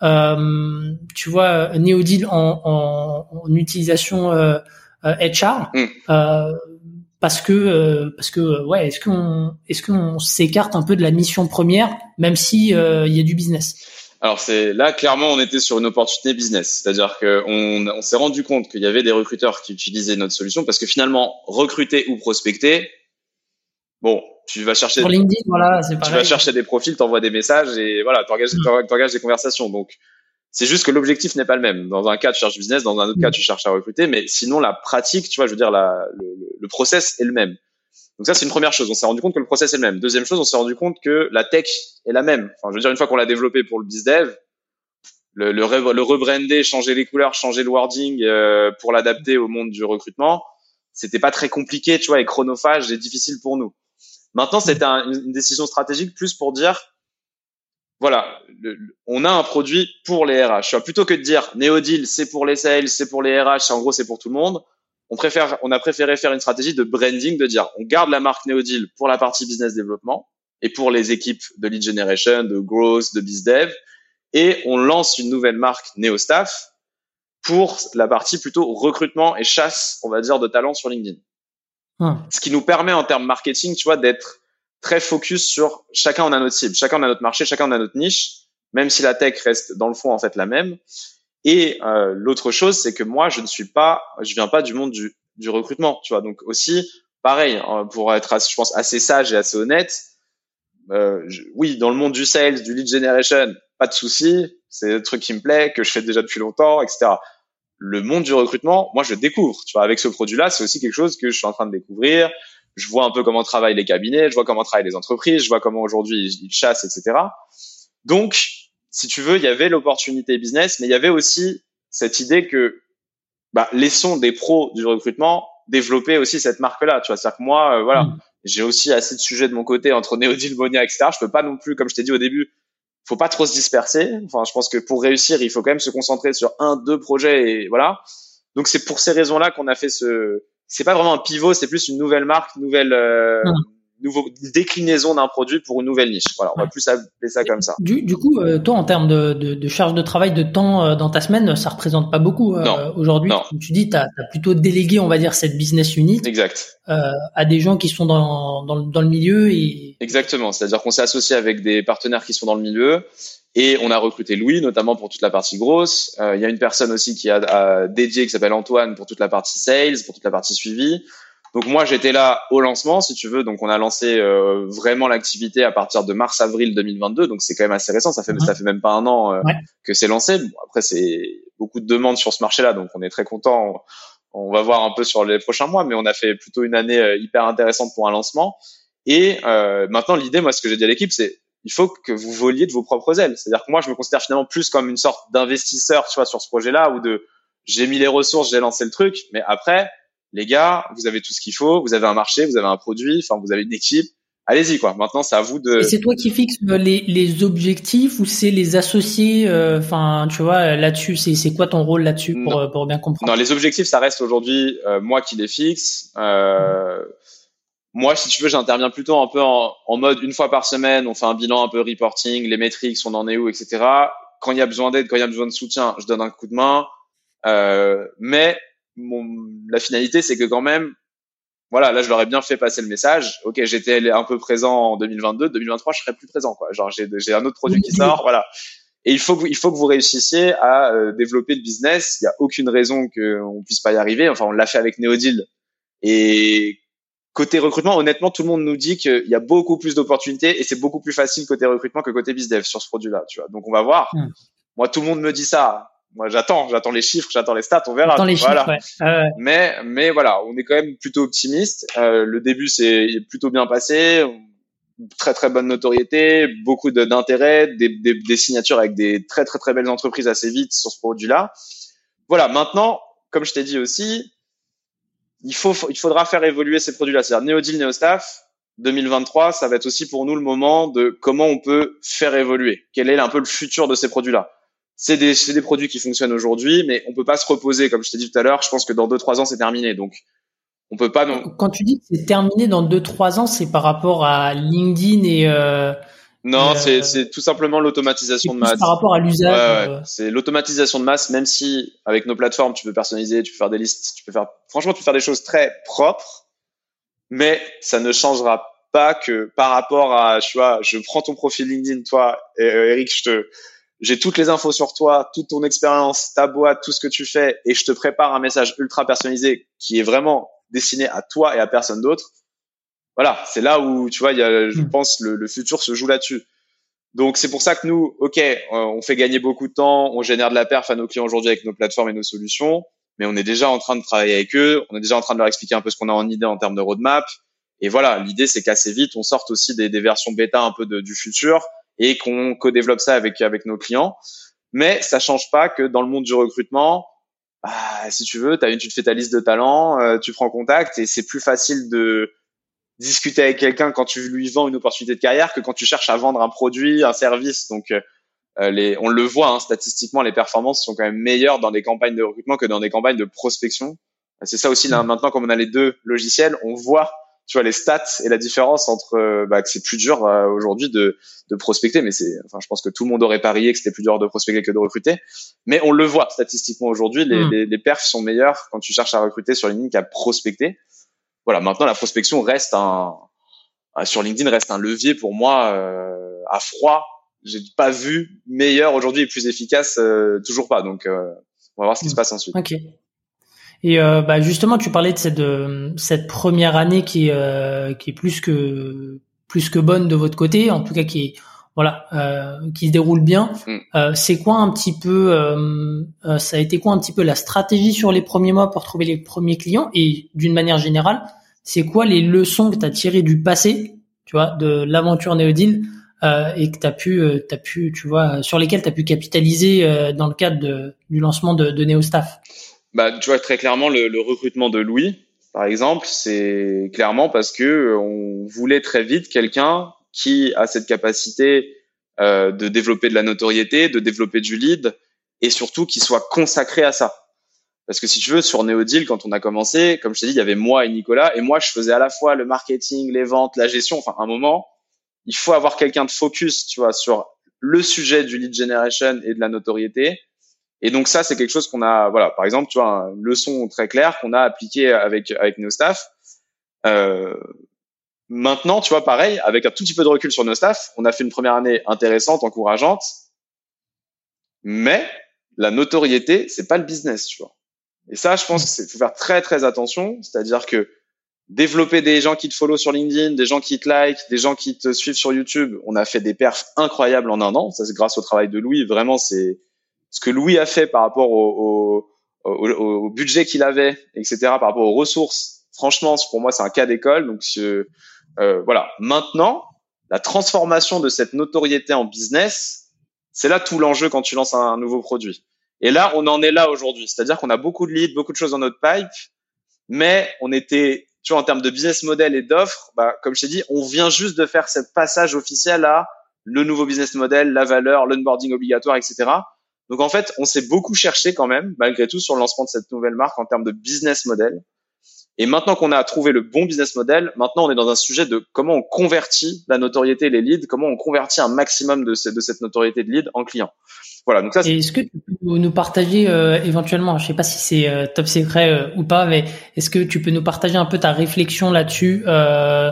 euh, tu vois, Neodil en, en, en utilisation euh, HR, mm. Euh, parce que euh, parce que ouais, est-ce qu'on est-ce qu'on s'écarte un peu de la mission première, même si il y a du business? Alors c'est là clairement on était sur une opportunité business, c'est-à-dire qu'on on, s'est rendu compte qu'il y avait des recruteurs qui utilisaient notre solution parce que finalement recruter ou prospecter, bon, tu vas chercher. Sur LinkedIn, voilà, c'est Tu vas chercher des profils, t'envoies des messages et voilà, t'engages, mm. t'engages des conversations. Donc, c'est juste que l'objectif n'est pas le même. Dans un cas, tu cherches business, dans un autre cas, mm. tu cherches à recruter, mais sinon, la pratique, tu vois, je veux dire, la, le, le process est le même. Donc ça, c'est une première chose. On s'est rendu compte que le process est le même. Deuxième chose, on s'est rendu compte que la tech est la même. Enfin, je veux dire, une fois qu'on l'a développé pour le bizdev, le, le, le rebrander, changer les couleurs, changer le wording euh, pour l'adapter au monde du recrutement, c'était pas très compliqué, tu vois, et chronophage et difficile pour nous. Maintenant, c'était une décision stratégique plus pour dire, voilà, on a un produit pour les RH. Plutôt que de dire Neodil, c'est pour les sales, c'est pour les RH, en gros, c'est pour tout le monde. On préfère, on a préféré faire une stratégie de branding, de dire, on garde la marque Neodil pour la partie business développement et pour les équipes de lead generation, de growth, de bizdev, et on lance une nouvelle marque NeoStaff pour la partie plutôt recrutement et chasse, on va dire, de talents sur LinkedIn. Hum. Ce qui nous permet en termes marketing, tu vois, d'être très focus sur chacun on a notre cible, chacun a notre marché, chacun a notre niche, même si la tech reste dans le fond en fait la même. Et euh, l'autre chose, c'est que moi, je ne suis pas, je viens pas du monde du, du recrutement, tu vois. Donc aussi, pareil, hein, pour être, je pense, assez sage et assez honnête, euh, oui, dans le monde du sales, du lead generation, pas de souci, c'est un truc qui me plaît, que je fais déjà depuis longtemps, etc le monde du recrutement, moi je découvre. Tu vois, avec ce produit-là, c'est aussi quelque chose que je suis en train de découvrir. Je vois un peu comment travaillent les cabinets, je vois comment travaillent les entreprises, je vois comment aujourd'hui ils chassent, etc. Donc, si tu veux, il y avait l'opportunité business, mais il y avait aussi cette idée que bah, laissons des pros du recrutement développer aussi cette marque-là. Tu vois, c'est-à-dire que moi, euh, voilà, mm. j'ai aussi assez de sujets de mon côté entre Neodil, Monia, etc. Je peux pas non plus, comme je t'ai dit au début, faut pas trop se disperser. Enfin, je pense que pour réussir, il faut quand même se concentrer sur un, deux projets et voilà. Donc c'est pour ces raisons-là qu'on a fait ce. C'est pas vraiment un pivot, c'est plus une nouvelle marque, nouvelle. Euh, mmh nouveau déclinaison d'un produit pour une nouvelle niche. Voilà, on va plus appeler ça comme ça. Du, du coup, euh, toi, en termes de, de, de, charge de travail, de temps euh, dans ta semaine, ça représente pas beaucoup euh, aujourd'hui. Comme tu dis, tu as, plutôt délégué, on va dire, cette business unit exact. à des gens qui sont dans, dans, dans le milieu. Et... Exactement, c'est-à-dire qu'on s'est associé avec des partenaires qui sont dans le milieu. Et on a recruté Louis, notamment pour toute la partie grosse. Il y a une personne aussi qui a, a dédié, qui s'appelle Antoine, pour toute la partie sales, pour toute la partie suivi. Donc moi j'étais là au lancement si tu veux. Donc on a lancé euh, vraiment l'activité à partir de mars avril 2022 donc c'est quand même assez récent. Ça fait ça fait même pas un an euh, que c'est lancé. Bon, après c'est beaucoup de demandes sur ce marché là donc on est très content. On va voir un peu sur les prochains mois, mais on a fait plutôt une année euh, hyper intéressante pour un lancement. Et euh, maintenant, l'idée, moi, ce que j'ai dit à l'équipe, c'est il faut que vous voliez de vos propres ailes. C'est-à-dire que moi, je me considère finalement plus comme une sorte d'investisseur, tu vois, sur ce projet-là, ou de j'ai mis les ressources, j'ai lancé le truc, mais après, les gars, vous avez tout ce qu'il faut, vous avez un marché, vous avez un produit, enfin, vous avez une équipe. Allez-y, quoi. Maintenant, c'est à vous de. Et c'est toi qui fixes euh, les, les objectifs ou c'est les associés, euh, enfin, tu vois, là-dessus, c'est, c'est quoi ton rôle là-dessus pour, pour bien comprendre? Non, les objectifs, ça reste aujourd'hui euh, moi qui les fixe. Euh, moi, si tu veux, j'interviens plutôt un peu en, en, mode une fois par semaine, on fait un bilan un peu reporting, les métriques, on en est où, etc. Quand il y a besoin d'aide, quand il y a besoin de soutien, je donne un coup de main. Euh, mais mon, la finalité, c'est que quand même, voilà, là, je leur ai bien fait passer le message. Ok, j'étais un peu présent en 2022, 2023, je serai plus présent, quoi. Genre, j'ai, un autre produit qui sort, voilà. Et il faut que vous, il faut que vous réussissiez à euh, développer le business. Il n'y a aucune raison qu'on puisse pas y arriver. Enfin, on l'a fait avec Neodil. Et côté recrutement, honnêtement, tout le monde nous dit qu'il y a beaucoup plus d'opportunités et c'est beaucoup plus facile côté recrutement que côté bizdev sur ce produit-là, tu vois. Donc, on va voir. Hmm. Moi, tout le monde me dit ça moi j'attends, j'attends les chiffres, j'attends les stats, on verra. J'attends les voilà. chiffres, ouais. Mais mais voilà, on est quand même plutôt optimiste. Euh, le début c'est plutôt bien passé, très très bonne notoriété, beaucoup d'intérêt, des, des, des, signatures avec des très très très belles entreprises assez vite sur ce produit-là. Voilà, maintenant, comme je t'ai dit aussi, il faut il faudra faire évoluer ces produits-là, c'est-à-dire Neodil, Neostaff. 2023, ça va être aussi pour nous le moment de comment on peut faire évoluer. Quel est un peu le futur de ces produits-là? C'est des, des, produits qui fonctionnent aujourd'hui, mais on peut pas se reposer. Comme je t'ai dit tout à l'heure, je pense que dans deux trois ans, c'est terminé. Donc, on peut pas. Non... Quand tu dis que c'est terminé dans deux trois ans, c'est par rapport à LinkedIn et. Euh, non, euh, c'est tout simplement l'automatisation de masse. Par rapport à l'usage. Ouais, ouais. Euh. C'est l'automatisation de masse, même si avec nos plateformes, tu peux personnaliser, tu peux faire des listes, tu peux faire. Franchement, tu peux faire des choses très propres, mais ça ne changera pas que par rapport à, tu vois, je prends ton profil LinkedIn, toi, et, euh, Eric, je te j'ai toutes les infos sur toi, toute ton expérience, ta boîte, tout ce que tu fais, et je te prépare un message ultra personnalisé qui est vraiment destiné à toi et à personne d'autre. Voilà, c'est là où tu vois, il y a, je hmm. pense, le, le futur se joue là-dessus. Donc c'est pour ça que nous, ok, euh, on fait gagner beaucoup de temps, on génère de la perf à nos clients aujourd'hui avec nos plateformes et nos solutions, mais on est déjà en train de travailler avec eux, on est déjà en train de leur expliquer un peu ce qu'on a en idée en termes de roadmap. Et voilà, l'idée c'est qu'assez vite, on sorte aussi des, des versions bêta un peu de, du futur et qu'on co-développe ça avec avec nos clients. Mais ça change pas que dans le monde du recrutement, bah, si tu veux, as une, tu te fais ta liste de talents, euh, tu prends contact et c'est plus facile de discuter avec quelqu'un quand tu lui vends une opportunité de carrière que quand tu cherches à vendre un produit, un service. Donc euh, euh, les, on le voit hein, statistiquement, les performances sont quand même meilleures dans des campagnes de recrutement que dans des campagnes de prospection. C'est ça aussi là maintenant, comme on a les deux logiciels, on voit tu vois les stats et la différence entre euh, bah, que c'est plus dur euh, aujourd'hui de, de prospecter mais c'est enfin je pense que tout le monde aurait parié que c'était plus dur de prospecter que de recruter mais on le voit statistiquement aujourd'hui les, hmm. les, les, perfs sont meilleurs quand tu cherches à recruter sur LinkedIn qu'à prospecter voilà maintenant la prospection reste un sur LinkedIn reste un levier pour moi euh, à froid. J'ai pas vu meilleur aujourd'hui et plus efficace toujours pas. Donc on va voir ce qui se passe ensuite. Ok. Et euh, bah justement, tu parlais de cette, cette première année qui est, euh, qui est plus que plus que bonne de votre côté, en tout cas qui est voilà, euh, qui se déroule bien. Mm. Euh, c'est quoi un petit peu, euh, euh, ça a été quoi un petit peu la stratégie sur les premiers mois pour trouver les premiers clients et d'une manière générale, c'est quoi les leçons que tu as tirées du passé, tu vois, de l'aventure Neodil et que tu as pu, t'as pu, tu vois, sur lesquels tu as pu capitaliser dans le cadre de, du lancement de, de NeoStaff? Bah, tu vois très clairement le, le recrutement de Louis, par exemple, c'est clairement parce que on voulait très vite quelqu'un qui a cette capacité euh, de développer de la notoriété, de développer du lead, et surtout qui soit consacré à ça. Parce que si tu veux, sur Neodil, quand on a commencé, comme je t'ai dit, il y avait moi et Nicolas, et moi, je faisais à la fois le marketing, les ventes, la gestion. Enfin, un moment, il faut avoir quelqu'un de focus, tu vois, sur le sujet du lead generation et de la notoriété, et donc ça, c'est quelque chose qu'on a, voilà, par exemple, tu vois, une leçon très claire qu'on a appliquée avec avec nos staff. Euh, maintenant, tu vois, pareil, avec un tout petit peu de recul sur nos staff, on a fait une première année intéressante, encourageante, mais la notoriété, c'est pas le business, tu vois. Et ça, je pense qu'il faut faire très très attention, c'est-à-dire que développer des gens qui te follow sur LinkedIn, des gens qui te like, des gens qui te suivent sur YouTube, on a fait des perfs incroyables en un an. Ça, c'est grâce au travail de Louis. Vraiment, c'est ce que Louis a fait par rapport au, au, au, budget qu'il avait, etc. Par rapport aux ressources. Franchement, pour moi, c'est un cas d'école. Donc euh, voilà. Maintenant, la transformation de cette notoriété en business, c'est là tout l'enjeu quand tu lances un, nouveau produit. Et là, on en est là aujourd'hui. C'est-à-dire qu'on a beaucoup de leads, beaucoup de choses dans notre pipe, mais on était, tu vois, en termes de business model et d'offres, bah, comme je t'ai dit, on vient juste de faire ce passage officiel à le nouveau business model, la valeur, l'onboarding obligatoire, etc. Donc en fait, on s'est beaucoup cherché quand même, malgré tout, sur le lancement de cette nouvelle marque en termes de business model. Et maintenant qu'on a trouvé le bon business model, maintenant on est dans un sujet de comment on convertit la notoriété et les leads, comment on convertit un maximum de, cette notoriété de lead en client. Voilà. Donc ça. Est-ce que tu peux nous partager euh, éventuellement, je sais pas si c'est euh, top secret euh, ou pas, mais est-ce que tu peux nous partager un peu ta réflexion là-dessus euh,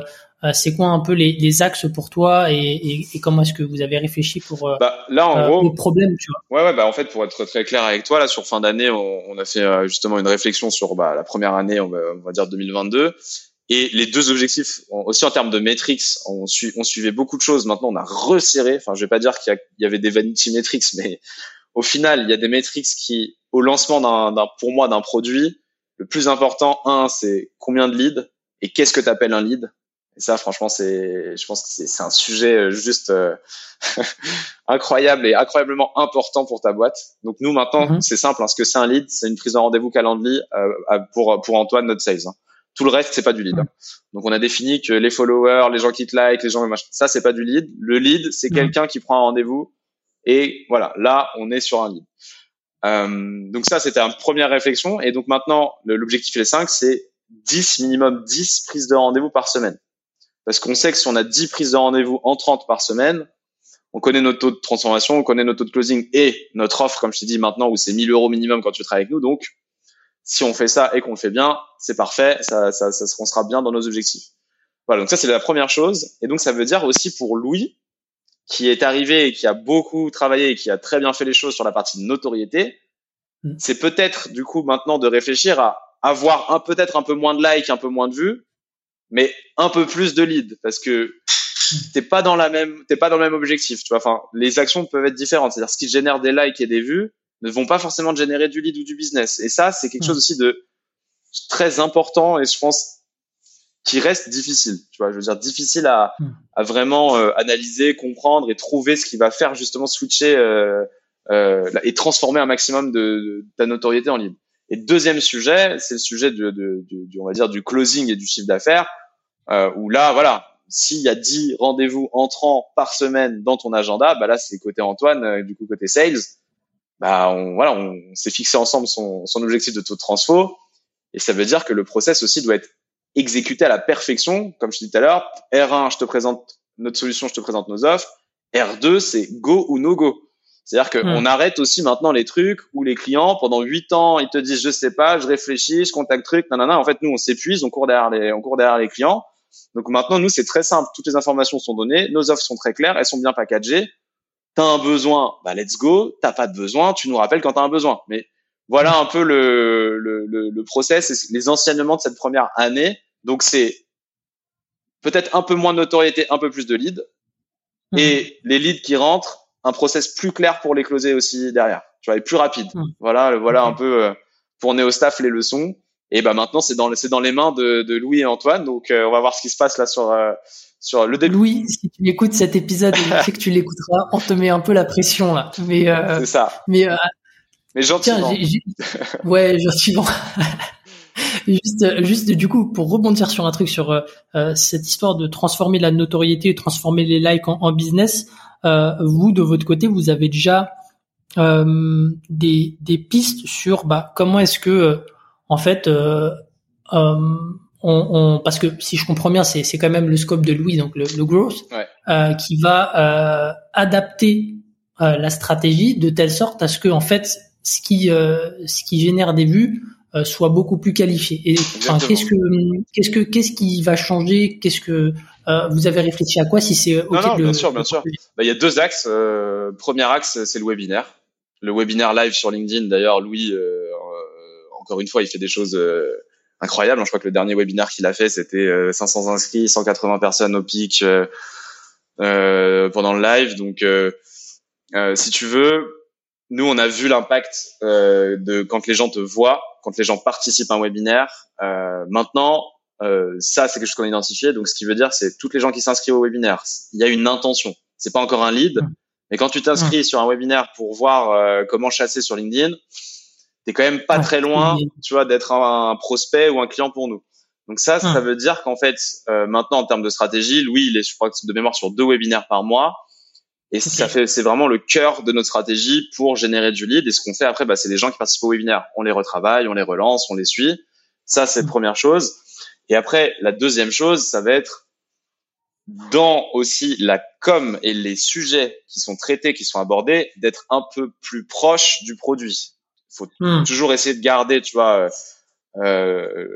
c'est quoi un peu les, les, axes pour toi et, et, et comment est-ce que vous avez réfléchi pour euh, bah, là en euh, gros problème tu vois ouais ouais bah en fait pour être très clair avec toi là sur fin d'année on, on, a fait justement une réflexion sur bah, la première année on va, on va, dire 2022 et les deux objectifs aussi en termes de metrics on, suit, on suivait beaucoup de choses. Maintenant on a resserré. Enfin je vais pas dire qu'il y, y, avait des vanity metrics mais au final il y a des metrics qui au lancement d'un pour moi d'un produit le plus important un c'est combien de leads et qu'est-ce que tu appelles un lead? Et ça, franchement, c'est, je pense que c'est un sujet euh, juste euh, incroyable et incroyablement important pour ta boîte. Donc nous, maintenant, mhm. c'est simple. Hein, ce que c'est un lead, c'est une prise de rendez-vous Calendly euh, pour pour Antoine, notre sales. Hein. Tout le reste, c'est pas du lead. Hein. Donc on a défini que les followers, les gens qui te like, les gens ça c'est pas du lead. Le lead, c'est mhm. quelqu'un qui prend un rendez-vous. Et voilà, là, on est sur un lead. Euh, donc ça, c'était une première réflexion. Et donc maintenant, l'objectif les 5, c'est 10 minimum 10 prises de rendez-vous par semaine. Parce qu'on sait que si on a 10 prises de rendez-vous en 30 par semaine, on connaît notre taux de transformation, on connaît notre taux de closing et notre offre, comme je t'ai dit maintenant, où c'est 1000 euros minimum quand tu travailles avec nous. Donc, si on fait ça et qu'on le fait bien, c'est parfait, ça, ça, ça, on sera bien dans nos objectifs. Voilà, donc ça c'est la première chose. Et donc ça veut dire aussi pour Louis, qui est arrivé et qui a beaucoup travaillé et qui a très bien fait les choses sur la partie notoriété, mm. c'est peut-être du coup maintenant de réfléchir à avoir un peut-être un peu moins de likes, un peu moins de vues, mais un peu plus de lead parce que t'es pas dans la même, t'es pas dans le même objectif, tu vois. Enfin, les actions peuvent être différentes. C'est-à-dire, ce qui génère des likes et des vues ne vont pas forcément générer du lead ou du business. Et ça, c'est quelque hmm. chose aussi de très important et je pense qui reste difficile. Tu vois, je veux dire difficile à, hmm. à vraiment euh, analyser, comprendre et trouver ce qui va faire justement switcher euh, euh, et transformer un maximum de, de ta notoriété en lead. Et deuxième sujet, c'est le sujet de, de, du, on va dire, du closing et du chiffre d'affaires, euh, où là, voilà, s'il y a 10 rendez-vous entrants par semaine dans ton agenda, bah là, c'est côté Antoine, euh, du coup, côté sales, bah, on, voilà, on, s'est fixé ensemble son, son objectif de taux de transfo. Et ça veut dire que le process aussi doit être exécuté à la perfection. Comme je disais tout à l'heure, R1, je te présente notre solution, je te présente nos offres. R2, c'est go ou no go. C'est-à-dire qu'on hmm. arrête aussi maintenant les trucs où les clients, pendant huit ans, ils te disent je sais pas, je réfléchis, je contacte truc, nanana. En fait, nous, on s'épuise, on court derrière les, on court derrière les clients. Donc maintenant, nous, c'est très simple. Toutes les informations sont données, nos offres sont très claires, elles sont bien packagées. T'as un besoin, bah let's go. T'as pas de besoin, tu nous rappelles quand t'as un besoin. Mais voilà un peu le, le, le, le process, les enseignements de cette première année. Donc c'est peut-être un peu moins de notoriété, un peu plus de leads. Hmm. Et les leads qui rentrent, un process plus clair pour les closer aussi derrière. Tu vois, et plus rapide. Hmm. Voilà, voilà un peu euh, pour Neostaff les leçons. Et ben maintenant c'est dans dans les mains de, de, Louis et Antoine. Donc euh, on va voir ce qui se passe là sur euh, sur le début. Louis, si tu écoutes cet épisode, je sais que tu l'écouteras. On te met un peu la pression là. Mais c'est ça. Mais mais gentiment. ouais, gentiment. juste, juste du coup, pour rebondir sur un truc sur cette histoire de transformer la notoriété, transformer les likes en, en business. Euh, vous de votre côté, vous avez déjà euh, des, des pistes sur bah, comment est-ce que euh, en fait on, on, parce que si je comprends bien, c'est, c'est quand même le scope de Louis, donc le, le growth, euh, qui va euh, adapter euh, la stratégie de telle sorte à ce que en fait ce qui ce qui génère des vues soit beaucoup plus qualifié. Et qu'est-ce que qu'est-ce que qu'est-ce qui va changer? Qu'est-ce que euh, vous avez réfléchi à quoi si c'est OK non, non, bien sûr, bien sûr. Bah, il y a deux axes. Euh, premier axe, c'est le webinaire. Le webinaire live sur LinkedIn. D'ailleurs, Louis, euh, euh encore une fois, il fait des choses euh, incroyables. Je crois que le dernier webinaire qu'il a fait, c'était 500 inscrits, 180 personnes au pic pendant le live. Donc, si tu veux, nous, on a vu l'impact euh, de quand les gens te voient, quand les gens participent à un webinaire. Euh, maintenant, euh, ça, c'est quelque chose qu'on a identifié. Donc, ce qui veut dire, c'est toutes les gens qui s'inscrivent au webinaire, il y a une intention. C'est pas encore un lead, mais quand tu t'inscris sur un webinaire pour voir euh, comment chasser sur LinkedIn, t'es quand même pas très loin, tu vois, d'être un, prospect ou un client pour nous. Donc ça, ça veut dire qu'en fait, euh, maintenant en termes de stratégie, Louis, il est, je crois, de mémoire sur deux webinaires par mois. Et ça fait, c'est vraiment le cœur de notre stratégie pour générer du lead. Et ce qu'on fait après, bah, c'est les gens qui participent au webinaire. On les retravaille, on les relance, on les suit. Ça, c'est la première chose. Et après, la deuxième chose, ça va être dans aussi la com et les sujets qui sont traités, qui sont abordés, d'être un peu plus proche du produit. Faut hmm. toujours essayer de garder, tu vois, euh, euh,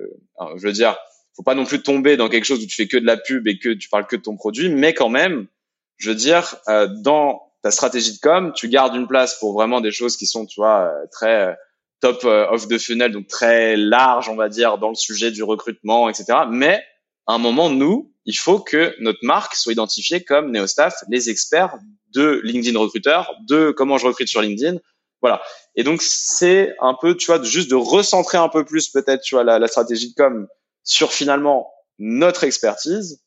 je veux dire, faut pas non plus tomber dans quelque chose où tu fais que de la pub et que tu parles que de ton produit, mais quand même, je veux dire, euh, dans ta stratégie de com, tu gardes une place pour vraiment des choses qui sont, tu vois, euh, très euh, top of the funnel, donc très large, on va dire, dans le sujet du recrutement, etc. Mais à un moment, nous, il faut que notre marque soit identifiée comme Neostaff, les experts de LinkedIn recruteur, de comment je recrute sur LinkedIn. Voilà. Et donc, c'est un peu, tu vois, juste de recentrer un peu plus peut-être, tu vois, la, la stratégie de com sur finalement notre expertise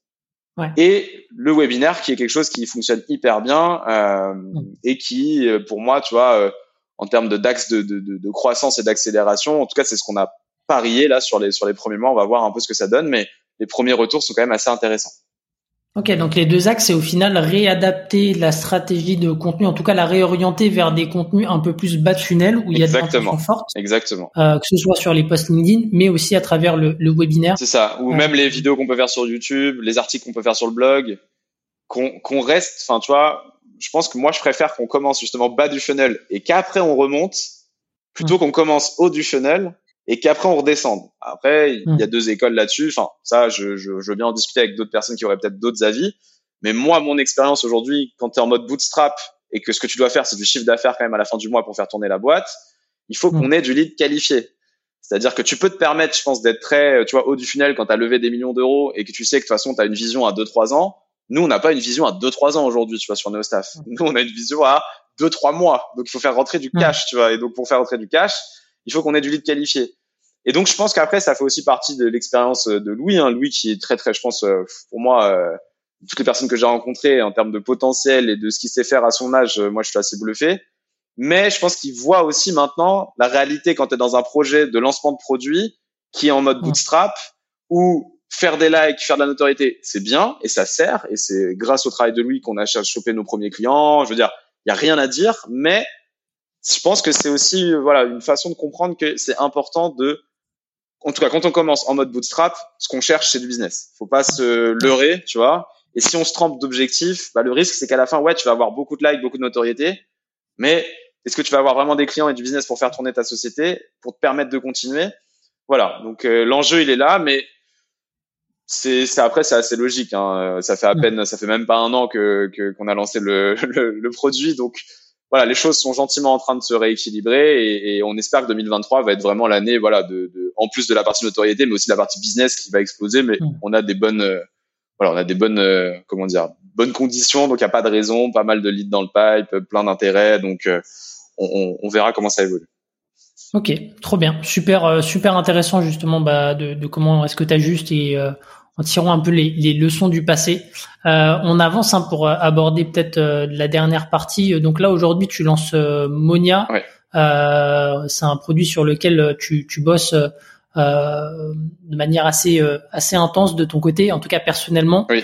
Ouais. Et le webinaire qui est quelque chose qui fonctionne hyper bien euh, mm. et qui, euh, pour moi, tu vois, euh, en termes de d'axe de, de, de, croissance et d'accélération, en tout cas, c'est ce qu'on a parié là sur les sur les premiers mois. On va voir un peu ce que ça donne, mais les premiers retours sont quand même assez intéressants. Ok, donc les deux axes, c'est au final réadapter la stratégie de contenu, en tout cas la réorienter vers des contenus un peu plus bas de funnel où il y a des intentions fortes. Exactement. Euh, que ce soit sur les posts LinkedIn, mais aussi à travers le, le webinaire. C'est ça. Ou même les vidéos qu'on peut faire sur YouTube, les articles qu'on peut faire sur le blog, qu'on qu'on reste. Enfin, tu vois, je pense que moi je préfère qu'on commence justement bas du funnel et qu'après on remonte, plutôt qu'on commence haut du funnel et qu'après on redescende. Après, il y a hmm. deux écoles là-dessus. Enfin, ça, je, je, je veux bien en discuter avec d'autres personnes qui auraient peut-être d'autres avis. Mais moi, mon expérience aujourd'hui, quand tu es en mode bootstrap et que ce que tu dois faire, c'est du chiffre d'affaires quand même à la fin du mois pour faire tourner la boîte, il faut qu'on hmm. ait du lead qualifié. C'est-à-dire que tu peux te permettre, je pense, d'être très, tu vois, haut du funnel quand tu as levé des millions d'euros et que tu sais que de toute façon, tu as une vision à 2-3 ans. Nous, on n'a pas une vision à 2-3 ans aujourd'hui, tu vois, sur nos staff. Hmm. Nous, on a une vision à 2-3 mois. Donc, il faut faire rentrer du cash, tu vois. Et donc, pour faire rentrer du cash, il faut qu'on ait du lead qualifié. Et donc, je pense qu'après, ça fait aussi partie de l'expérience de Louis. Hein. Louis qui est très, très, je pense, euh, pour moi, euh, toutes les personnes que j'ai rencontrées en termes de potentiel et de ce qu'il sait faire à son âge, euh, moi, je suis assez bluffé. Mais je pense qu'il voit aussi maintenant la réalité quand tu es dans un projet de lancement de produit qui est en mode bootstrap où faire des likes, faire de la notoriété, c'est bien et ça sert. Et c'est grâce au travail de Louis qu'on a chopé nos premiers clients. Je veux dire, il y a rien à dire, mais je pense que c'est aussi voilà une façon de comprendre que c'est important de en tout cas, quand on commence en mode bootstrap, ce qu'on cherche, c'est du business. Faut pas se leurrer, tu vois. Et si on se trompe d'objectif, bah, le risque, c'est qu'à la fin, ouais, tu vas avoir beaucoup de likes, beaucoup de notoriété, mais est-ce que tu vas avoir vraiment des clients et du business pour faire tourner ta société, pour te permettre de continuer? Voilà. Donc euh, l'enjeu, il est là, mais c'est, après, c'est assez logique. Hein. Ça fait à peine, ça fait même pas un an que qu'on a lancé le, le, le produit, donc voilà, les choses sont gentiment en train de se rééquilibrer et, et on espère que 2023 va être vraiment l'année, voilà, de, de, en plus de la partie notoriété, mais aussi de la partie business qui va exploser. Mais on a des bonnes, euh, voilà, on a des bonnes, euh, comment dire, bonnes conditions, donc il n'y a pas de raison, pas mal de leads dans le pipe, plein d'intérêts, donc euh, on, on, verra comment ça évolue. Ok, trop bien, super, super intéressant justement bah, de, de comment est-ce que tu ajustes et en tirant un peu les, les leçons du passé. Euh, on avance hein, pour euh, aborder peut-être euh, la dernière partie. Donc là aujourd'hui tu lances Monia. c'est un produit sur lequel tu, tu bosses de manière assez assez intense de ton côté, en tout cas personnellement. Oui.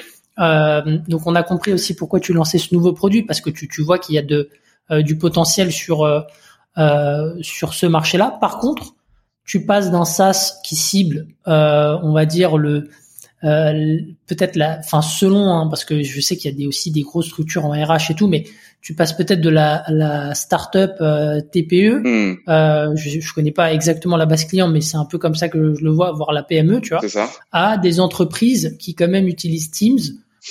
donc on a compris aussi pourquoi tu lançais ce nouveau produit parce que tu, tu vois qu'il y a de du potentiel sur sur ce marché-là. Par contre, tu passes d'un SaaS qui cible, on va dire le euh, peut-être la, enfin selon, hein, parce que je sais qu'il y a des, aussi des grosses structures en RH et tout, mais tu passes peut-être de la, la start-up euh, TPE. Hmm. Euh, je, je connais pas exactement la base client, mais c'est un peu comme ça que je le vois, voir la PME, tu vois, ça. à des entreprises qui quand même utilisent Teams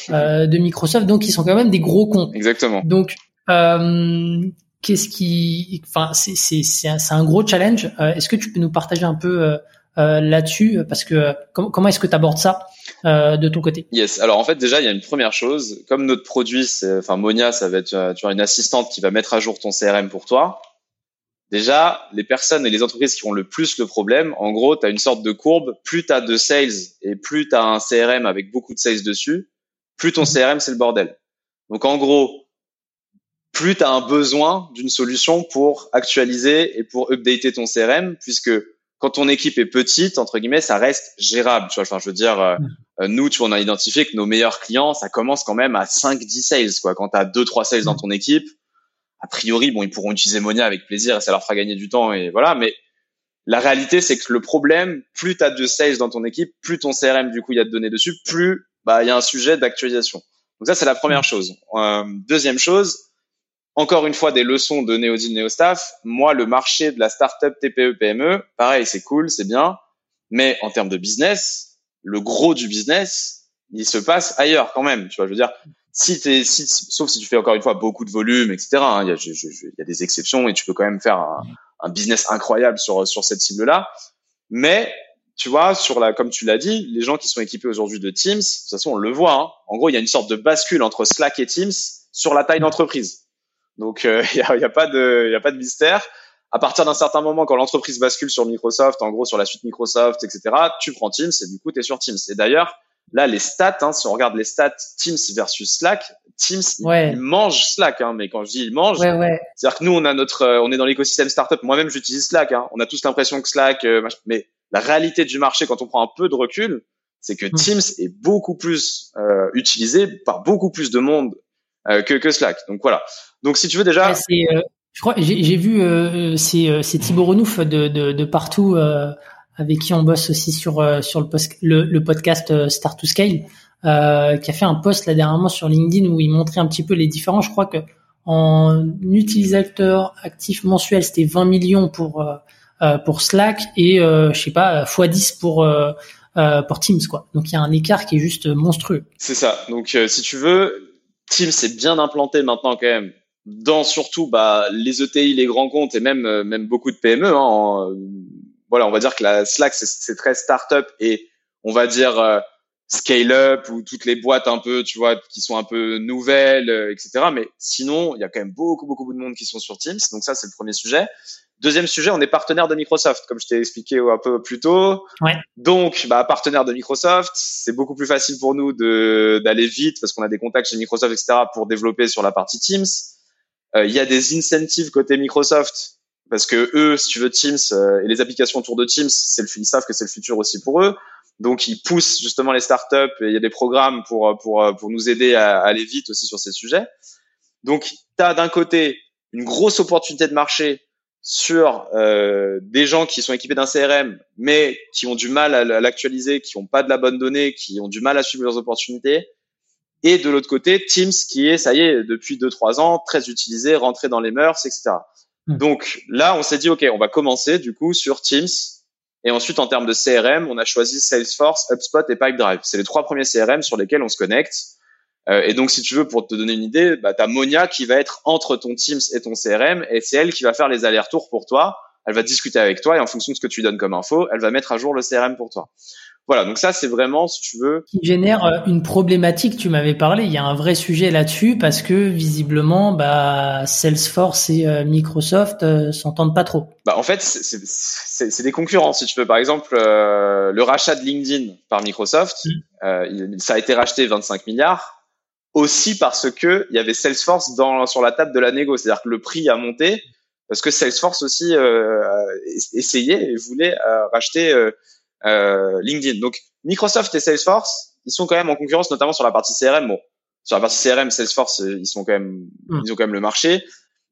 euh, de Microsoft, donc ils sont quand même des gros comptes. Exactement. Donc euh, qu'est-ce qui, enfin c'est c'est c'est un, un, gros challenge. Est-ce que tu peux nous partager un peu euh, là-dessus Parce que comment, comment est-ce que tu abordes ça euh, de ton côté? Yes. Alors en fait déjà il y a une première chose. Comme notre produit, enfin Monia, ça va être tu vois une assistante qui va mettre à jour ton CRM pour toi. Déjà, les personnes et les entreprises qui ont le plus le problème, en gros, tu as une sorte de courbe. Plus tu as de sales et plus tu as un CRM avec beaucoup de sales dessus, plus ton CRM, c'est le bordel. Donc, en gros, plus tu as un besoin d'une solution pour actualiser et pour updater ton CRM, puisque quand ton équipe est petite, entre guillemets, ça reste gérable. Tu vois, enfin, je veux dire, euh, mhm. euh, nous, tu vois, on a identifié que nos meilleurs clients, ça commence quand même à 5-10 sales. Quoi. Quand tu as 2-3 sales dans mhm. ton équipe, a priori, bon, ils pourront utiliser Monia avec plaisir et ça leur fera gagner du temps et voilà. Mais la réalité, c'est que le problème, plus tu as de sales dans ton équipe, plus ton CRM, du coup, il y a de données dessus, plus bah il y a un sujet d'actualisation. Donc ça, c'est la première chose. Euh, deuxième chose, encore une fois, des leçons de Neodin Neostaff. Moi, le marché de la startup TPE PME, pareil, c'est cool, c'est bien, mais en termes de business, le gros du business, il se passe ailleurs quand même. Tu vois, je veux dire, si t'es, si, sauf si tu fais encore une fois beaucoup de volume, etc. Hein, il, y a, des exceptions et tu peux quand même faire un, un business incroyable sur sur cette cible-là. Mais tu vois, sur la, comme tu l'as dit, les gens qui sont équipés aujourd'hui de Teams, de toute façon, on le voit. Hein. En gros, il y a une sorte de bascule entre Slack et Teams sur la taille d'entreprise. Donc, euh, il n'y a, y a, pas de, y a pas de mystère. À partir d'un certain moment, quand l'entreprise bascule sur Microsoft, en gros sur la suite Microsoft, etc., tu prends Teams et du coup, tu es sur Teams. Et d'ailleurs, Là, les stats, hein, si on regarde les stats Teams versus Slack, Teams il, mange Slack, hein, mais quand je dis il mange, c'est-à-dire que nous on a notre, euh, on est dans l'écosystème startup. Moi-même j'utilise Slack. Hein. On a tous l'impression que Slack, euh, mais la réalité du marché quand on prend un peu de recul, c'est que hmm. Teams est beaucoup plus euh, utilisé par beaucoup plus de monde que, que Slack. Donc voilà. Donc si tu veux déjà, je crois, j'ai vu c'est c'est Thibaut Renouf de, de, de partout avec qui on bosse aussi sur euh, sur le, le, podcast euh, Start to Scale, euh, qui a fait un post là dernièrement sur LinkedIn où il montrait un petit peu les différences. Je crois que en utilisateur actif mensuel, c'était 20 millions pour euh, pour Slack et euh, je sais pas x10 pour euh, pour Teams quoi. Donc il y a un écart qui est juste monstrueux. C'est ça. Donc si tu veux, Teams est bien implanté maintenant quand même dans surtout bah, les ETI, les grands comptes et même même beaucoup de PME. Hein, voilà, on va dire que la Slack c'est très startup et on va dire euh, scale up ou toutes les boîtes un peu, tu vois, qui sont un peu nouvelles, euh, etc. Mais sinon, il y a quand même beaucoup beaucoup de monde qui sont sur Teams. Donc ça, c'est le premier sujet. Deuxième sujet, on est partenaire de Microsoft, comme je t'ai expliqué un peu plus tôt. Ouais. Donc, bah, partenaire de Microsoft, c'est beaucoup plus facile pour nous de d'aller vite parce qu'on a des contacts chez Microsoft, etc. pour développer sur la partie Teams. Euh, il y a des incentives côté Microsoft parce que eux, si tu veux, Teams euh, et les applications autour de Teams, c'est le, ils savent que c'est le futur aussi pour eux. Donc, ils poussent justement les startups et il y a des programmes pour pour pour nous aider à, aller vite aussi sur ces sujets. Donc, tu as d'un côté une grosse opportunité de marché sur euh, des gens qui sont équipés d'un CRM, mais qui ont du mal à l'actualiser, qui n'ont pas de la bonne donnée, qui ont du mal à suivre leurs opportunités. Et de l'autre côté, Teams qui est, ça y est, depuis deux trois ans, très utilisé, rentré dans les mœurs, etc. Hmm. Donc là, on s'est dit, OK, on va commencer du coup sur Teams. Et ensuite, en termes de CRM, on a choisi Salesforce, HubSpot et Pipedrive. C'est les trois premiers CRM sur lesquels on se connecte. Euh, et donc, si tu veux, pour te donner une idée, bah, tu as Monia qui va être entre ton Teams et ton CRM. Et c'est elle qui va faire les allers-retours pour toi. Elle va discuter avec toi et en fonction de ce que tu donnes comme info, elle va mettre à jour le CRM pour toi. Voilà, donc ça c'est vraiment, si tu veux, qui génère euh, une problématique. Tu m'avais parlé, il y a un vrai sujet là-dessus parce que visiblement, bah, Salesforce et euh, Microsoft euh, s'entendent pas trop. Bah, en fait, c'est des concurrents, si tu veux. Par exemple, le rachat de LinkedIn par Microsoft, mm. ça a été racheté 25 milliards aussi parce que il y avait Salesforce dans sur la table de la négo, c'est-à-dire que le prix a monté parce que Salesforce aussi essayait et voulait racheter euh, LinkedIn. Donc Microsoft et Salesforce, ils sont quand même en concurrence, notamment sur la partie CRM. Bon, sur la partie CRM, Salesforce, euh, ils sont quand même, hmm. ils ont quand même le marché.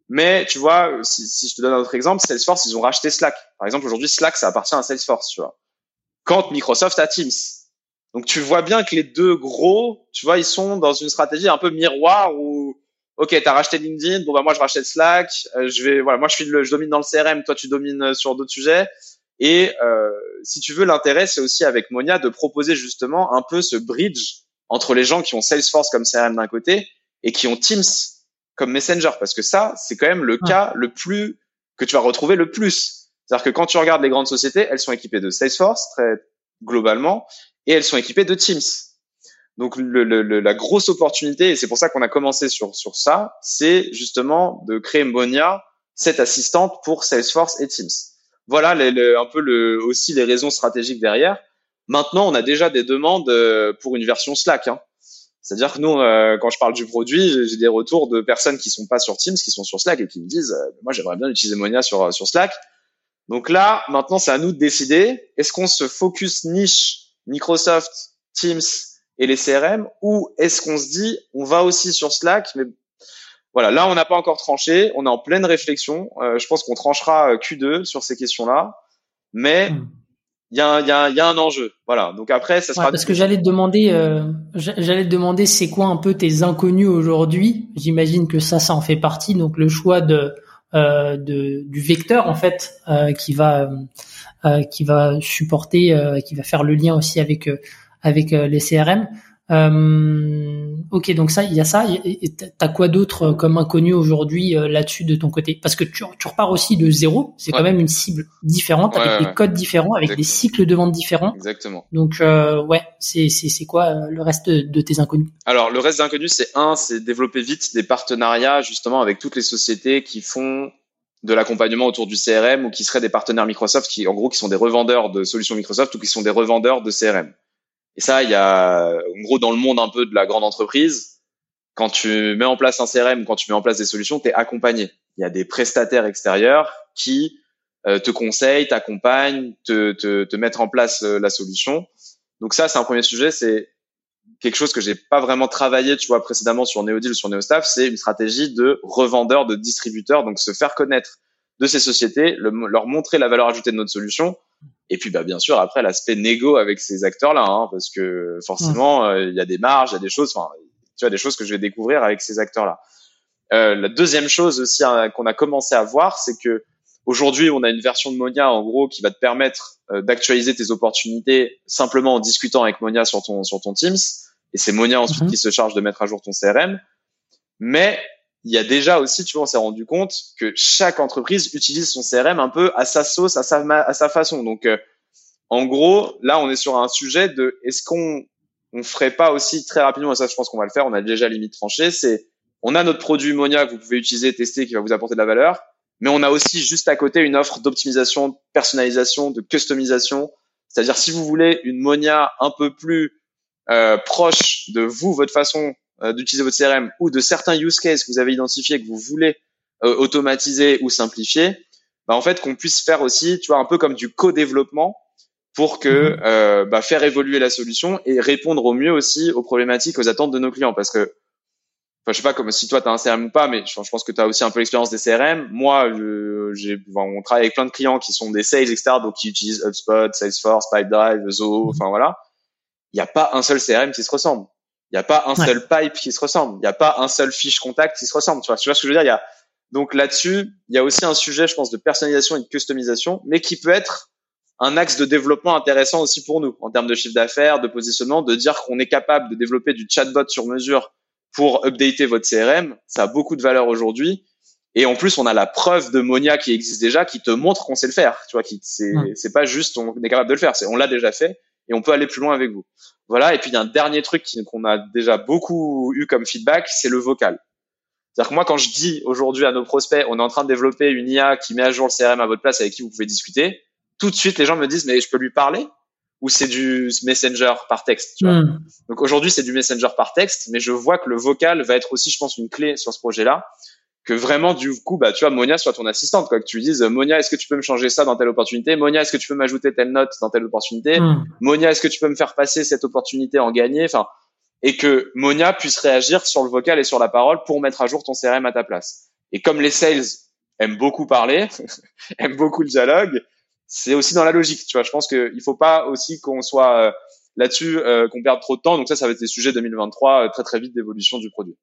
Mais tu vois, si, si, je te donne un autre exemple, Salesforce, ils ont racheté Slack. Par exemple, aujourd'hui, Slack, ça appartient à Salesforce, tu vois. Quand Microsoft a Teams. Donc tu vois bien que les deux gros, tu vois, ils sont dans une stratégie un peu miroir où, ok, t'as racheté LinkedIn, bon bah moi je rachète Slack, euh, je vais, voilà, moi je suis le, je domine dans le CRM, toi tu domines sur d'autres sujets. Et euh, si tu veux, l'intérêt, c'est aussi avec Monia de proposer justement un peu ce bridge entre les gens qui ont Salesforce comme CRM d'un côté et qui ont Teams comme Messenger, parce que ça, c'est quand même le cas le plus que tu vas retrouver le plus. C'est-à-dire que quand tu regardes les grandes sociétés, elles sont équipées de Salesforce très globalement et elles sont équipées de Teams. Donc le, le, la grosse opportunité, et c'est pour ça qu'on a commencé sur sur ça, c'est justement de créer Monia cette assistante pour Salesforce et Teams. Voilà un peu le, aussi les raisons stratégiques derrière. Maintenant, on a déjà des demandes euh, pour une version Slack. Hein. C'est-à-dire que nous, euh, quand je parle du produit, j'ai des retours de personnes qui sont pas sur Teams, qui sont sur Slack et qui me disent, euh, moi, j'aimerais bien utiliser Monia sur sur Slack. Donc là, maintenant, c'est à nous de décider. Est-ce qu'on se focus niche Microsoft, Teams et les CRM, ou est-ce qu'on se dit, on va aussi sur Slack, mais voilà, là, on n'a pas encore tranché. On est en pleine réflexion. je pense qu'on tranchera Q2 sur ces questions-là, mais hmm il y a, y, a, y a un enjeu. Voilà. Donc après, ça sera. parce que j'allais te demander, euh, j'allais te demander, c'est quoi un peu tes inconnus aujourd'hui? J'imagine que ça, ça en fait partie. Donc le choix de, euh, de du vecteur en fait, euh, qui va, euh, qui va supporter, euh, qui va faire le lien aussi avec avec les CRM. Euh, ok, donc ça, il y a ça. T'as quoi d'autre euh, comme inconnu aujourd'hui euh, là-dessus de ton côté? Parce que tu, tu, repars aussi de zéro. C'est quand même une cible différente, avec des codes différents, avec des cycles de vente différents. Exactement. Donc euh, ouais, c'est c'est quoi le reste de, tes inconnus? Alors le reste des inconnus, c'est un, c'est développer vite des partenariats justement avec toutes les sociétés qui font de l'accompagnement autour du CRM ou qui seraient des partenaires Microsoft, qui en gros qui sont des revendeurs de solutions Microsoft ou qui sont des revendeurs de CRM. Et ça, il y a, en gros, dans le monde un peu de la grande entreprise, quand tu mets en place un CRM, quand tu mets en place des solutions, tu es accompagné. Il y a des prestataires extérieurs qui euh, te conseillent, t'accompagnent, te, te, te mettre en place euh, la solution. Donc ça, c'est un premier sujet. C'est quelque chose que j'ai pas vraiment travaillé, tu vois, précédemment sur Neodil ou sur Neostaff. C'est une stratégie de revendeur, de distributeur. Donc se faire connaître de ces sociétés, leur montrer la valeur ajoutée de notre solution et puis, bah, bien sûr, après, l'aspect négo avec ces acteurs-là, hein, parce que forcément, euh, il y a des marges, il y a des choses, enfin, tu vois, des choses que je vais découvrir avec ces acteurs-là. Euh, la deuxième chose aussi hein, qu'on a commencé à voir, c'est que aujourd'hui, on a une version de Monia, en gros, qui va te permettre euh, d'actualiser tes opportunités simplement en discutant avec Monia sur ton sur ton Teams. Et c'est Monia ensuite mhm. qui se charge de mettre à jour ton CRM. Mais il y a déjà aussi, tu vois, on s'est rendu compte que chaque entreprise utilise son CRM un peu à sa sauce, à sa, à sa façon. Donc, euh, en gros, là, on est sur un sujet de est-ce qu'on on ferait pas aussi très rapidement, et ça, je pense qu'on va le faire, on a déjà limite tranché, c'est on a notre produit Monia que vous pouvez utiliser, tester, qui va vous apporter de la valeur, mais on a aussi juste à côté une offre d'optimisation, de personnalisation, de customisation. C'est-à-dire, si vous voulez une Monia un peu plus euh, proche de vous, votre façon d'utiliser votre CRM ou de certains use cases que vous avez identifiés que vous voulez euh, automatiser ou simplifier, bah, en fait qu'on puisse faire aussi, tu vois, un peu comme du co-développement pour que mhm. euh, bah, faire évoluer la solution et répondre au mieux aussi aux problématiques, aux attentes de nos clients. Parce que, enfin, je sais pas comme si toi tu as un CRM ou pas, mais je, pense que tu as aussi un peu l'expérience des CRM. Moi, j'ai, on travaille avec plein de clients qui sont des sales, etc., donc qui utilisent HubSpot, Salesforce, Pipedrive, Zoho, mhm. enfin voilà. Il n'y a pas un seul CRM qui se ressemble. Il n'y a pas un seul pipe qui se ressemble. Il n'y a pas un seul fiche contact qui se ressemble. Tu vois, tu vois ce que je veux dire? Il y a donc là-dessus, il y a aussi un sujet, je pense, de personnalisation et de customisation, mais qui peut être un axe de développement intéressant aussi pour nous en termes de chiffre d'affaires, de positionnement, de dire qu'on est capable de développer du chatbot sur mesure pour updater votre CRM. Ça a beaucoup de valeur aujourd'hui. Et en plus, on a la preuve de Monia qui existe déjà, qui te montre qu'on sait le faire. Tu vois, qui c'est c'est pas juste on est capable de le faire, c'est on l'a déjà fait et on peut aller plus loin avec vous. Voilà. Et puis il y a un dernier truc qu'on a déjà beaucoup eu comme feedback, c'est le vocal. C'est-à-dire que moi, quand je dis aujourd'hui à nos prospects, on est en train de développer une IA qui met à jour le CRM à votre place avec qui vous pouvez discuter, tout de suite les gens me disent mais je peux lui parler? Ou c'est du messenger par texte. Tu vois? Hmm. Donc aujourd'hui c'est du messenger par texte, mais je vois que le vocal va être aussi, je pense, une clé sur ce projet-là que vraiment du coup bah tu vois Monia soit ton assistante quoi que tu lui dises Monia est-ce que tu peux me changer ça dans telle opportunité? Monia est-ce que tu peux m'ajouter telle note dans telle opportunité? Hmm. Monia est-ce que tu peux me faire passer cette opportunité en gagner enfin et que Monia puisse réagir sur le vocal et sur la parole pour mettre à jour ton CRM à ta place. Et comme les sales aiment beaucoup parler aiment beaucoup le dialogue c'est aussi dans la logique tu vois. Je pense qu'il faut pas aussi qu'on soit euh, là-dessus euh, qu'on perde trop de temps. Donc ça ça va être des sujets 2023 euh, très très vite d'évolution du produit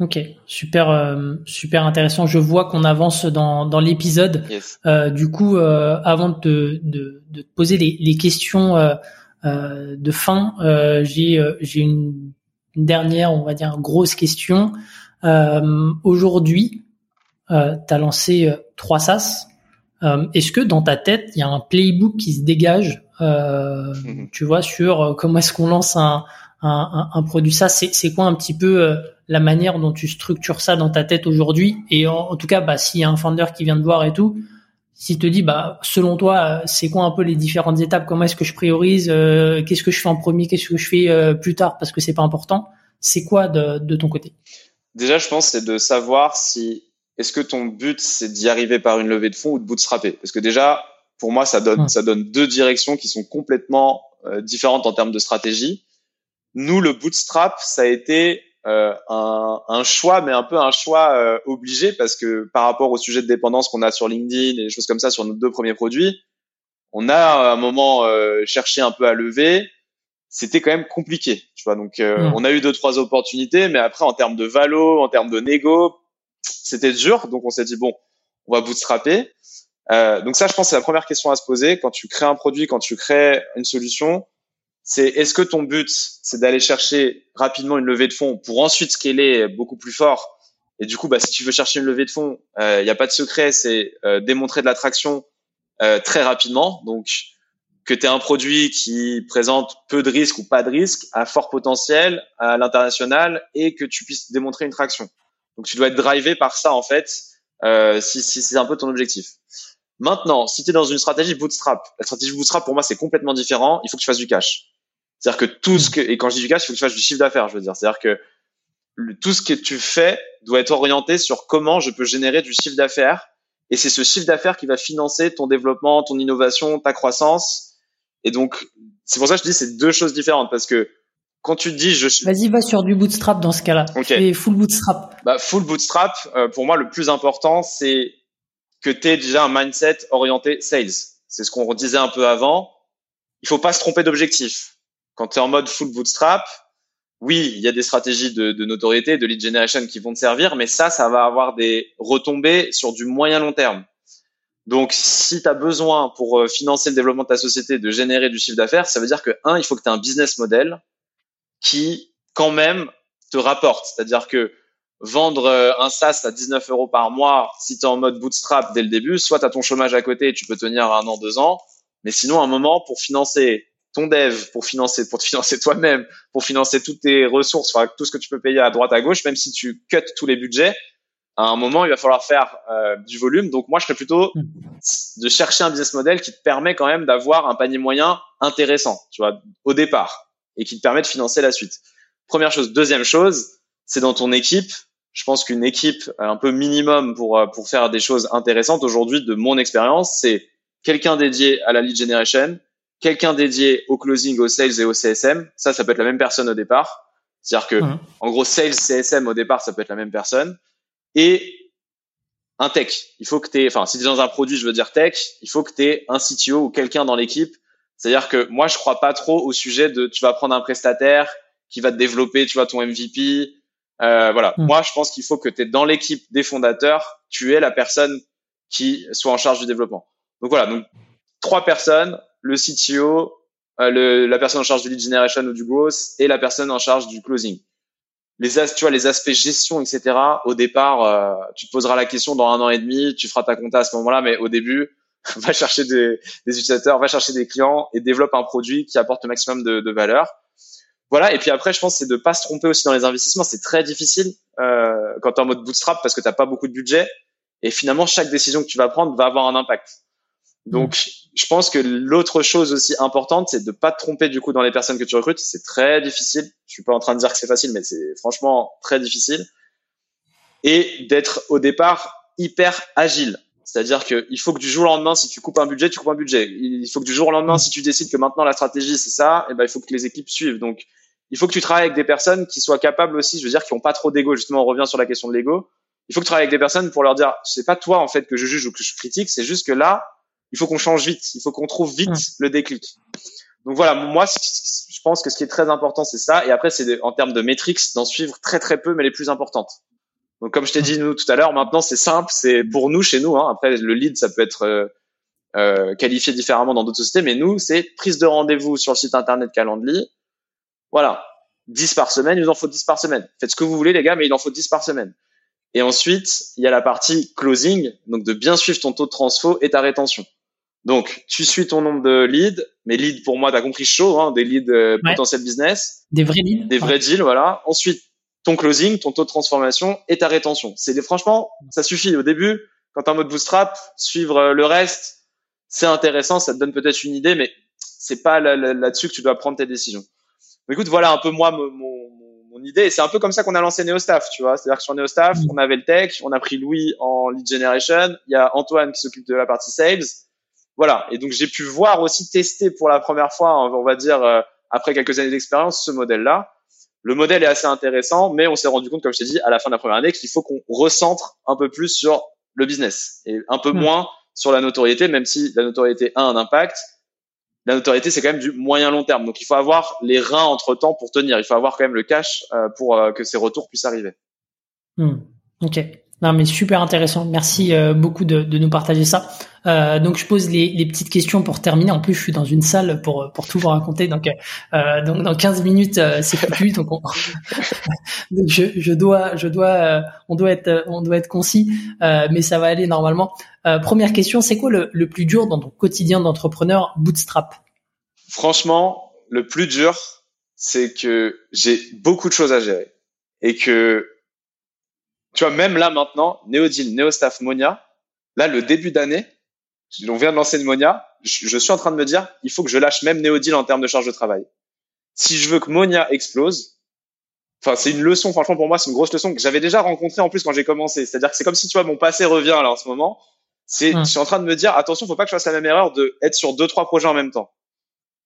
Ok, super, euh, super intéressant. Je vois qu'on avance dans, dans l'épisode. Euh, du coup, euh, avant de, de, de, te poser les, les questions euh, euh, de fin, j'ai j'ai une, dernière, on va dire, grosse question. Aujourd'hui, tu as lancé trois SaaS. Est-ce que dans ta tête, il y a un playbook qui se dégage, tu vois, sur comment est-ce qu'on lance un, un, un, produit SaaS? C'est quoi un petit peu la manière dont tu structures ça dans ta tête aujourd'hui. Et en, tout cas, bah, s'il y a un founder qui vient te voir et tout, s'il te dit, bah, selon toi, c'est quoi un peu les différentes étapes? Comment est-ce que je priorise? Euh, Qu'est-ce que je fais en premier? Qu'est-ce que je fais euh, plus tard? Parce que c'est pas important. C'est quoi de, de, ton côté? Déjà, je pense c'est de savoir si est-ce que ton but c'est d'y arriver par une levée de fonds ou de bootstrapper? Parce que déjà, pour moi, ça donne ça donne deux directions qui sont complètement euh, différentes en termes de stratégie. Nous, le bootstrap, ça a été euh, un, un, choix, mais un peu un choix euh, obligé parce que par rapport au sujet de dépendance qu'on a sur LinkedIn et des choses comme ça sur nos deux premiers produits, on a à un moment euh, cherché un peu à lever. C'était quand même compliqué, tu vois. Donc, mm. on a eu deux trois opportunités, mais après en termes de valo, en termes de négo, c'était dur. Donc, on s'est dit bon, on va bootstrapper. donc ça, je pense, c'est la première question à se poser quand tu crées un produit, quand tu crées une solution c'est est-ce que ton but, c'est d'aller chercher rapidement une levée de fonds pour ensuite scaler beaucoup plus fort? Et du coup, bah, si tu veux chercher une levée de fonds, il euh, n'y a pas de secret, c'est euh, démontrer de l'attraction euh, très rapidement. Donc, que tu un produit qui présente peu de risques ou pas de risques, à fort potentiel à l'international et que tu puisses démontrer une traction. Donc, tu dois être drivé par ça, en fait, si, si c'est un peu ton objectif. Maintenant, si tu es dans une stratégie bootstrap, la stratégie bootstrap pour moi c'est complètement différent. Il faut que tu fasses du cash. C'est-à-dire que tout ce que, et quand je dis du cash, il faut que tu fasses du chiffre d'affaires, je veux dire. C'est-à-dire que tout ce que tu fais doit être orienté sur comment je peux générer du chiffre d'affaires. Et c'est ce chiffre d'affaires qui va financer ton développement, ton innovation, ta croissance. Et donc, c'est pour ça que je dis c'est deux choses différentes parce que quand tu dis je Vas-y, va sur du bootstrap dans ce cas-là. Okay. full bootstrap. Bah, full bootstrap, euh, pour moi, le plus important, c'est que tu aies déjà un mindset orienté sales. C'est ce qu'on disait un peu avant. Il faut pas se tromper d'objectif quand tu es en mode full bootstrap, oui, il y a des stratégies de, de, notoriété, de lead generation qui vont te servir, mais ça, ça va avoir des retombées sur du moyen long terme. Donc, si tu as besoin pour euh, financer le développement de ta société de générer du chiffre d'affaires, ça veut dire que, un, il faut que tu un business model qui, quand même, te rapporte. C'est-à-dire que vendre euh, un SaaS à 19 euros par mois, si tu es en mode bootstrap dès le début, soit tu as ton chômage à côté et tu peux tenir un an, deux ans, mais sinon, un moment, pour financer ton dev pour financer, pour te financer toi-même, pour financer toutes tes ressources, enfin, tout ce que tu peux payer à droite à gauche, même si tu cut tous les budgets, à un moment, il va falloir faire euh, du volume. Donc moi, je serais plutôt de chercher un business model qui te permet quand même d'avoir un panier moyen intéressant, tu vois, au départ, et qui te permet de financer la suite. Première chose. Deuxième chose, c'est dans ton équipe. Je pense qu'une équipe un peu minimum pour euh, pour faire des choses intéressantes aujourd'hui, de mon expérience, c'est quelqu'un dédié à la lead generation, quelqu'un dédié au closing, au sales et au CSM. Ça, ça peut être la même personne au départ. C'est-à-dire que, en gros, sales, CSM au départ, ça peut être la même personne. Et un tech. Il faut que tu enfin, si tu es dans un produit, je veux dire tech, il faut que tu aies un CTO ou quelqu'un dans l'équipe. C'est-à-dire que moi, je crois pas trop au sujet de tu vas prendre un prestataire qui va te développer, tu vois, ton MVP. Euh, voilà. Moi, je pense qu'il faut que tu es dans l'équipe des fondateurs, tu es la personne qui soit en charge du développement. Donc voilà. Donc, trois personnes, le CTO, euh, le, la personne en charge du lead generation ou du growth et la personne en charge du closing. Les tu vois, les aspects gestion, etc. Au départ, euh, tu te poseras la question dans un an et demi, tu feras ta compta à ce moment-là, mais au début, va chercher des, des, utilisateurs, va chercher des clients et développe un produit qui apporte le maximum de, de valeur. Voilà. Et puis après, je pense c'est de pas se tromper aussi dans les investissements. C'est très difficile euh, quand tu es en mode bootstrap parce que t'as pas beaucoup de budget. Et finalement, chaque décision que tu vas prendre va avoir un impact. Donc. Je pense que l'autre chose aussi importante, c'est de pas te tromper du coup dans les personnes que tu recrutes. C'est très difficile. Je suis pas en train de dire que c'est facile, mais c'est franchement très difficile. Et d'être au départ hyper agile. C'est-à-dire qu'il faut que du jour au lendemain, si tu coupes un budget, tu coupes un budget. Il faut que du jour au lendemain, si tu décides que maintenant la stratégie c'est ça, et eh ben il faut que les équipes suivent. Donc, il faut que tu travailles avec des personnes qui soient capables aussi, je veux dire, qui ont pas trop d'ego. Justement, on revient sur la question de l'ego. Il faut que tu travailles avec des personnes pour leur dire, c'est pas toi en fait que je juge ou que je critique, c'est juste que là, il faut qu'on change vite, il faut qu'on trouve vite le déclic. Donc voilà, moi, je pense que ce qui est très important, c'est ça. Et après, c'est en termes de métriques, d'en suivre très très peu, mais les plus importantes. Donc comme je t'ai dit nous tout à l'heure, maintenant c'est simple, c'est pour nous chez nous. Hein, après le lead, ça peut être euh, euh, qualifié différemment dans d'autres sociétés, mais nous c'est prise de rendez-vous sur le site internet Calendly. Voilà, 10 par semaine, il nous en faut 10 par semaine. Faites ce que vous voulez les gars, mais il en faut 10 par semaine. Et ensuite, il y a la partie closing, donc de bien suivre ton taux de transfo et ta rétention. Donc, tu suis ton nombre de leads, mais leads pour moi, tu as compris chaud, hein, des leads euh, potentiels business. Des vrais leads. Des vrais deals, voilà. Ensuite, ton closing, ton taux de transformation et ta rétention. C'est franchement, ça suffit au début. Quand tu en mode bootstrap, suivre euh, le reste, c'est intéressant, ça te donne peut-être une idée, mais c'est pas là-dessus que tu dois prendre tes décisions. écoute, voilà un peu moi mon, mon, idée. Et c'est un peu comme ça qu'on a lancé NeoStaff, tu vois. C'est-à-dire que sur NeoStaff, on avait le tech, on a pris Louis en lead generation, il y a Antoine qui s'occupe de la partie sales. Voilà. Et donc j'ai pu voir aussi tester pour la première fois, on va dire euh, après quelques années d'expérience, ce modèle-là. Le modèle est assez intéressant, mais on s'est rendu compte, comme je t'ai dit, à la fin de la première année, qu'il faut qu'on recentre un peu plus sur le business et un peu hmm. moins sur la notoriété, même si la notoriété a un impact. La notoriété, c'est quand même du moyen long terme. Donc, il faut avoir les reins entre temps pour tenir. Il faut avoir quand même le cash euh, pour euh, que ces retours puissent arriver. Hmm. Ok. Non, mais super intéressant. Merci euh, beaucoup de, de, nous partager ça. Euh, donc, je pose les, les, petites questions pour terminer. En plus, je suis dans une salle pour pour tout vous raconter. Donc, euh, donc dans 15 minutes, euh, c'est foutu. donc, on... donc je, je, dois, je dois, on doit être, on doit être concis, mais ça va aller normalement. première question, c'est quoi le, le plus dur dans ton quotidien d'entrepreneur bootstrap? Franchement, le plus dur, c'est que j'ai beaucoup de choses à gérer et que tu vois, même là maintenant, Neodil, Neostaff, Monia, là, le début d'année, on vient de lancer une Monia, je, suis en train de me dire, il faut que je lâche même Neodil en termes de charge de travail. Si je veux que Monia explose, enfin, c'est une leçon, franchement, pour moi, c'est une grosse leçon que j'avais déjà rencontrée en plus quand j'ai commencé. C'est-à-dire que c'est comme si, tu vois, mon passé revient là en ce moment. C'est, je suis en train de me dire, attention, faut pas que je fasse la même erreur de être sur deux, trois projets en même temps.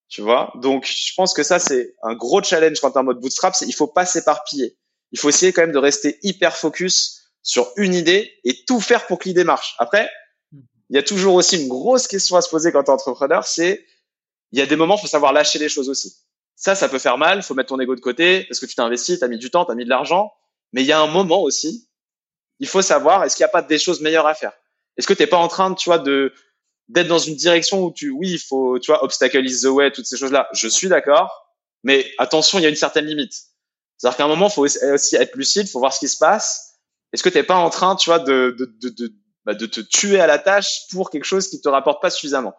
Tu vois? Donc, je pense que ça, c'est un gros challenge quand t'es en mode bootstrap, c'est il faut pas s'éparpiller il faut essayer quand même de rester hyper focus sur une idée et tout faire pour que l'idée marche. Après, il y a toujours aussi une grosse question à se poser quand tu es entrepreneur, c'est il y a des moments, il faut savoir lâcher les choses aussi. Ça, ça peut faire mal, faut mettre ton ego de côté parce que tu t'es investi, tu as mis du temps, tu as mis de l'argent, mais il y a un moment aussi, il faut savoir est-ce qu'il n'y a pas des choses meilleures à faire? Est-ce que tu pas en train, tu vois, d'être dans une direction où tu oui, il faut, tu vois, obstacle is the way, toutes ces choses-là? Je suis d'accord, mais attention, il y a une certaine limite. C'est-à-dire qu'à un moment, il faut aussi être lucide, il faut voir ce qui se passe. Est-ce que tu n'es pas en train, tu vois, de, de, de, de, bah, de te tuer à la tâche pour quelque chose qui te rapporte pas suffisamment?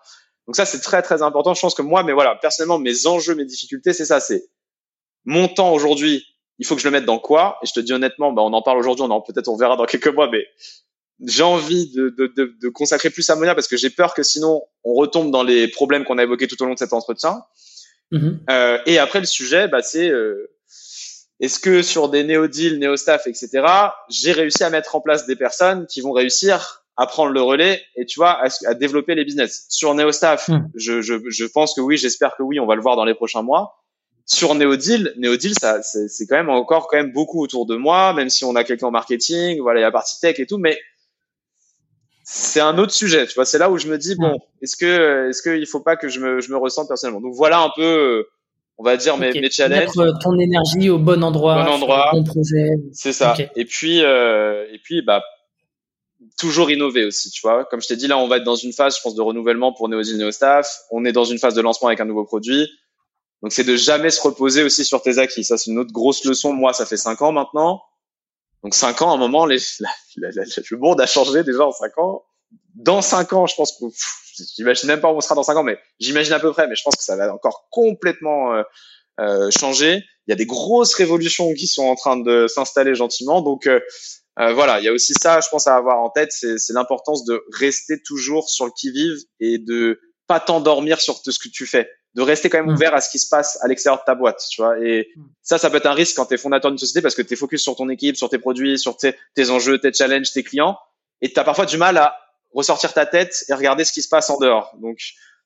Donc ça, c'est très très important. Je pense que moi, mais voilà, personnellement, mes enjeux, mes difficultés, c'est ça. C'est mon temps aujourd'hui. Il faut que je le mette dans quoi? Et je te dis honnêtement, bah, on en parle aujourd'hui, on en peut-être on verra dans quelques mois, mais j'ai envie de, de, de, de, consacrer plus à Monia parce que j'ai peur que sinon on retombe dans les problèmes qu'on a évoqués tout au long de cet entretien. Mm-hmm. euh, et après le sujet, bah, c'est euh, est-ce que sur des néo-deals, néo-staff, etc., j'ai réussi à mettre en place des personnes qui vont réussir à prendre le relais et tu vois à, développer les business? Sur néo-staff, hmm. je, je, je pense que oui, j'espère que oui, on va le voir dans les prochains mois. Sur néo-deal, néo-deal, ça c'est quand même encore quand même beaucoup autour de moi, même si on a quelqu'un en marketing, voilà, il y a la partie tech et tout, mais c'est un autre sujet, tu vois. C'est là où je me dis bon, hmm. est-ce que est-ce qu'il faut pas que je me je me ressente personnellement? Donc voilà un peu on va dire mes, mes challenges. Mettre euh, ton énergie au bon endroit, bon endroit, bon projet. C'est ça. Et puis euh, et puis bah toujours innover aussi, tu vois. Comme je t'ai dit là, on va être dans une phase, je pense, de renouvellement pour Neozil Neostaff. On est dans une phase de lancement avec un nouveau produit. Donc c'est de jamais se reposer aussi sur tes acquis. Ça c'est une autre grosse leçon. Moi, ça fait cinq ans maintenant. Donc cinq ans, à un moment, les, le monde a changé déjà en cinq ans. Dans cinq ans, je pense que j'imagine même pas où on sera dans cinq ans, mais j'imagine à peu près. Mais je pense que ça va encore complètement euh, euh, changer. Il y a des grosses révolutions qui sont en train de s'installer gentiment. Donc euh, voilà, il y a aussi ça, je pense à avoir en tête, c'est l'importance de rester toujours sur le qui vive et de pas t'endormir sur tout ce que tu fais, de rester quand même mmh. ouvert à ce qui se passe à l'extérieur de ta boîte, tu vois. Et mmh. ça, ça peut être un risque quand tu es fondateur d'une société parce que tu es focus sur ton équipe, sur tes produits, sur tes, tes enjeux, tes challenges, tes clients, et tu as parfois du mal à ressortir ta tête et regarder ce qui se passe en dehors. Donc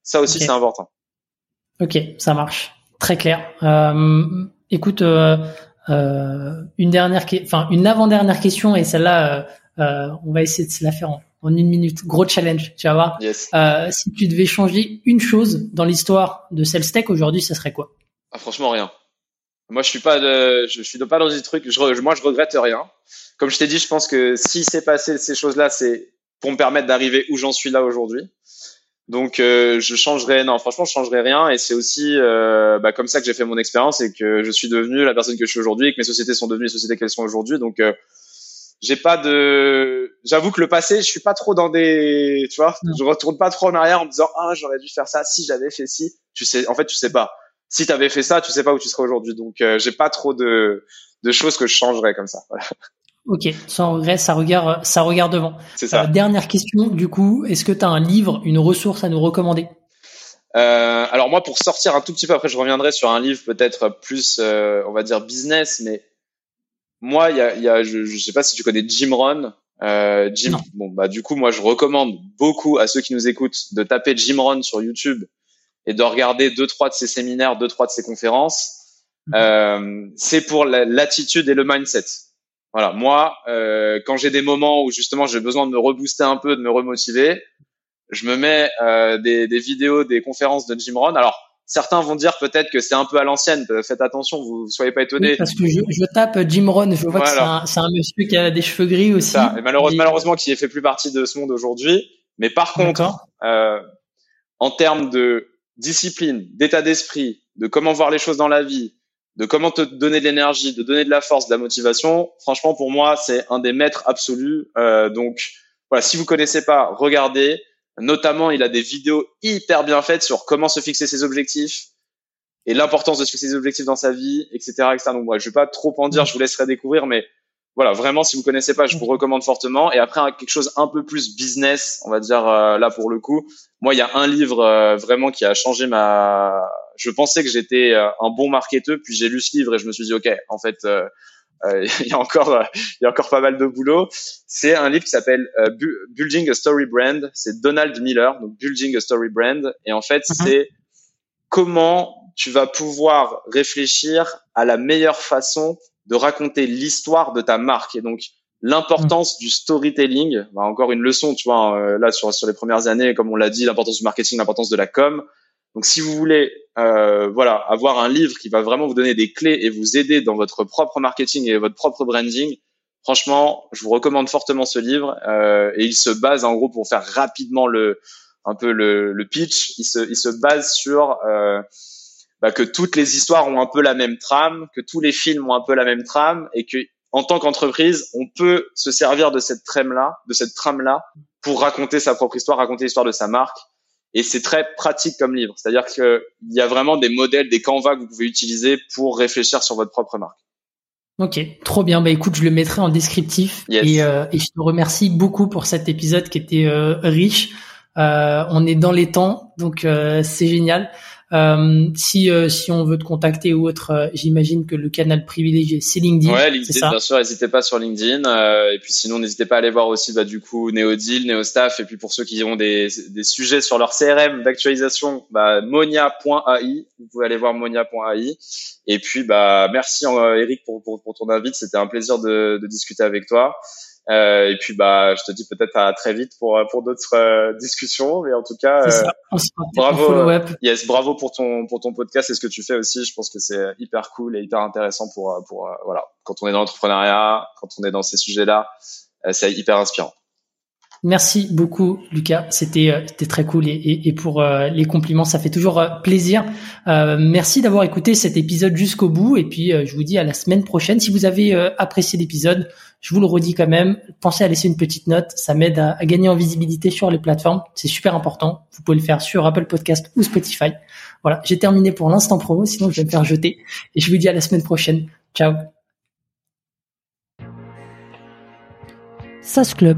ça aussi c'est important. Ok, ça marche, très clair. Euh, écoute, euh, euh, une dernière, enfin une avant-dernière question et celle-là, euh, on va essayer de se la faire en, une minute. Gros challenge, tu vas voir. Yes. si tu devais changer une chose dans l'histoire de Tech aujourd'hui, ça serait quoi? Ah, Franchement, rien. Moi, je suis pas, de, je, suis pas dans des trucs. Je, moi, je regrette rien. Comme je t'ai dit, je pense que si c'est passé ces choses-là, c'est pour me permettre d'arriver où j'en suis là aujourd'hui. Donc euh, je changerai, non franchement je changerai rien et c'est aussi euh, bah, comme ça que j'ai fait mon expérience et que je suis devenu la personne que je suis aujourd'hui et que mes sociétés sont devenues les sociétés qu'elles sont aujourd'hui. Donc euh, j'ai pas de, j'avoue que le passé je suis pas trop dans des, tu vois, je retourne pas trop en arrière en me disant ah j'aurais dû faire ça si j'avais fait ci. Tu sais, en fait tu sais pas. si tu avais fait ça, tu sais pas où tu serais aujourd'hui. Donc, euh, j'ai pas trop de, de choses que je changerais comme ça. Voilà. Ok, sans regret, ça regarde, ça regarde devant. C'est ça. Euh, dernière question, du coup, est-ce que tu as un livre, une ressource à nous recommander? Euh, alors moi, pour sortir un tout petit peu, après je reviendrai sur un livre peut-être plus, euh, on va dire business, mais moi, il y a, y a je, je sais pas si tu connais Jim Rohn. Euh, Jim, Non. bon bah du coup, moi je recommande beaucoup à ceux qui nous écoutent de taper Jim Rohn sur YouTube et de regarder deux trois de ses séminaires, deux trois de ses conférences. Mhm. Euh, c'est pour la- l'attitude et le mindset. Voilà, moi, euh, quand j'ai des moments où justement j'ai besoin de me rebooster un peu, de me remotiver, je me mets euh, des, des vidéos, des conférences de Jim Rohn. Alors, certains vont dire peut-être que c'est un peu à l'ancienne. Faites attention, vous ne soyez pas étonnés. Oui, Parce que je, je tape Jim Rohn, je vois que c'est un, un monsieur qui a des cheveux gris aussi. Ça, et malheureusement, Et- malheureusement, qui fait plus partie de ce monde aujourd'hui. Mais par contre, euh, en termes de discipline, d'état d'esprit, de comment voir les choses dans la vie, de comment te donner de l'énergie, de donner de la force, de la motivation, franchement, pour moi, c'est un des maîtres absolus. Euh, donc, voilà, si vous connaissez pas, regardez. Notamment, il a des vidéos hyper bien faites sur comment se fixer ses objectifs et l'importance de se fixer ses objectifs dans sa vie, etc., etc. Donc, moi, je vais pas trop en dire, je vous laisserai découvrir, mais voilà, vraiment, si vous connaissez pas, je vous recommande fortement. Et après, quelque chose un peu plus business, on va dire euh, là pour le coup. Moi, il y a un livre euh, vraiment qui a changé ma. Je pensais que j'étais euh, un bon marketeur, puis j'ai lu ce livre et je me suis dit, ok, en fait, euh, euh, il y a encore, euh, il y a encore pas mal de boulot. C'est un livre qui s'appelle euh, Bu- Building a Story Brand. C'est Donald Miller, donc Building a Story Brand. Et en fait, Mhm. c'est comment tu vas pouvoir réfléchir à la meilleure façon de raconter l'histoire de ta marque et donc l'importance du storytelling. Bah, encore une leçon, tu vois, euh, là sur sur les premières années, comme on l'a dit, l'importance du marketing, l'importance de la com. Donc, si vous voulez, euh, voilà, avoir un livre qui va vraiment vous donner des clés et vous aider dans votre propre marketing et votre propre branding, franchement, je vous recommande fortement ce livre. Euh, et il se base, en gros, pour faire rapidement le un peu le, le pitch, il se il se base sur euh, bah, que toutes les histoires ont un peu la même trame, que tous les films ont un peu la même trame, et que en tant qu'entreprise, on peut se servir de cette trame là, de cette trame là, pour raconter sa propre histoire, raconter l'histoire de sa marque. Et c'est très pratique comme livre, c'est-à-dire que il y a vraiment des modèles, des canvas que vous pouvez utiliser pour réfléchir sur votre propre marque. Ok, trop bien. Bah écoute, je le mettrai en descriptif Yes. et, euh, et je te remercie beaucoup pour cet épisode qui était euh, riche. Euh, on est dans les temps, donc euh, c'est génial. Euh, si euh, si on veut te contacter ou autre, euh, j'imagine que le canal privilégié c'est LinkedIn. Ouais, LinkedIn, ça? bien sûr, n'hésitez pas sur LinkedIn. euh, et puis sinon, n'hésitez pas à aller voir aussi, bah, du coup, NeoDeal, NeoStaff. Et puis pour ceux qui ont des, des sujets sur leur CRM d'actualisation, bah, monia.ai. Vous pouvez aller voir monia.ai. Et puis, bah, merci euh, Eric pour, pour, pour ton invite. C'était un plaisir de, de discuter avec toi. Euh, et puis, bah, je te dis peut-être à très vite pour, pour d'autres euh, discussions. Mais en tout cas, euh, bravo, follow-up. Yes, bravo pour ton pour ton podcast et ce que tu fais aussi. Je pense que c'est hyper cool et hyper intéressant pour euh, pour euh, voilà quand on est dans l'entrepreneuriat, quand on est dans ces sujets-là, euh, c'est hyper inspirant. Merci beaucoup, Lucas. C'était euh, c'était très cool et, et, et pour euh, les compliments, ça fait toujours euh, plaisir. Euh, merci d'avoir écouté cet épisode jusqu'au bout et puis euh, je vous dis à la semaine prochaine. Si vous avez apprécié l'épisode, je vous le redis quand même, pensez à laisser une petite note. Ça m'aide à, à gagner en visibilité sur les plateformes. C'est super important. Vous pouvez le faire sur Apple Podcast ou Spotify. Voilà, j'ai terminé pour l'instant promo. Sinon, je vais me faire jeter. Et je vous dis à la semaine prochaine. Ciao. SAS Club,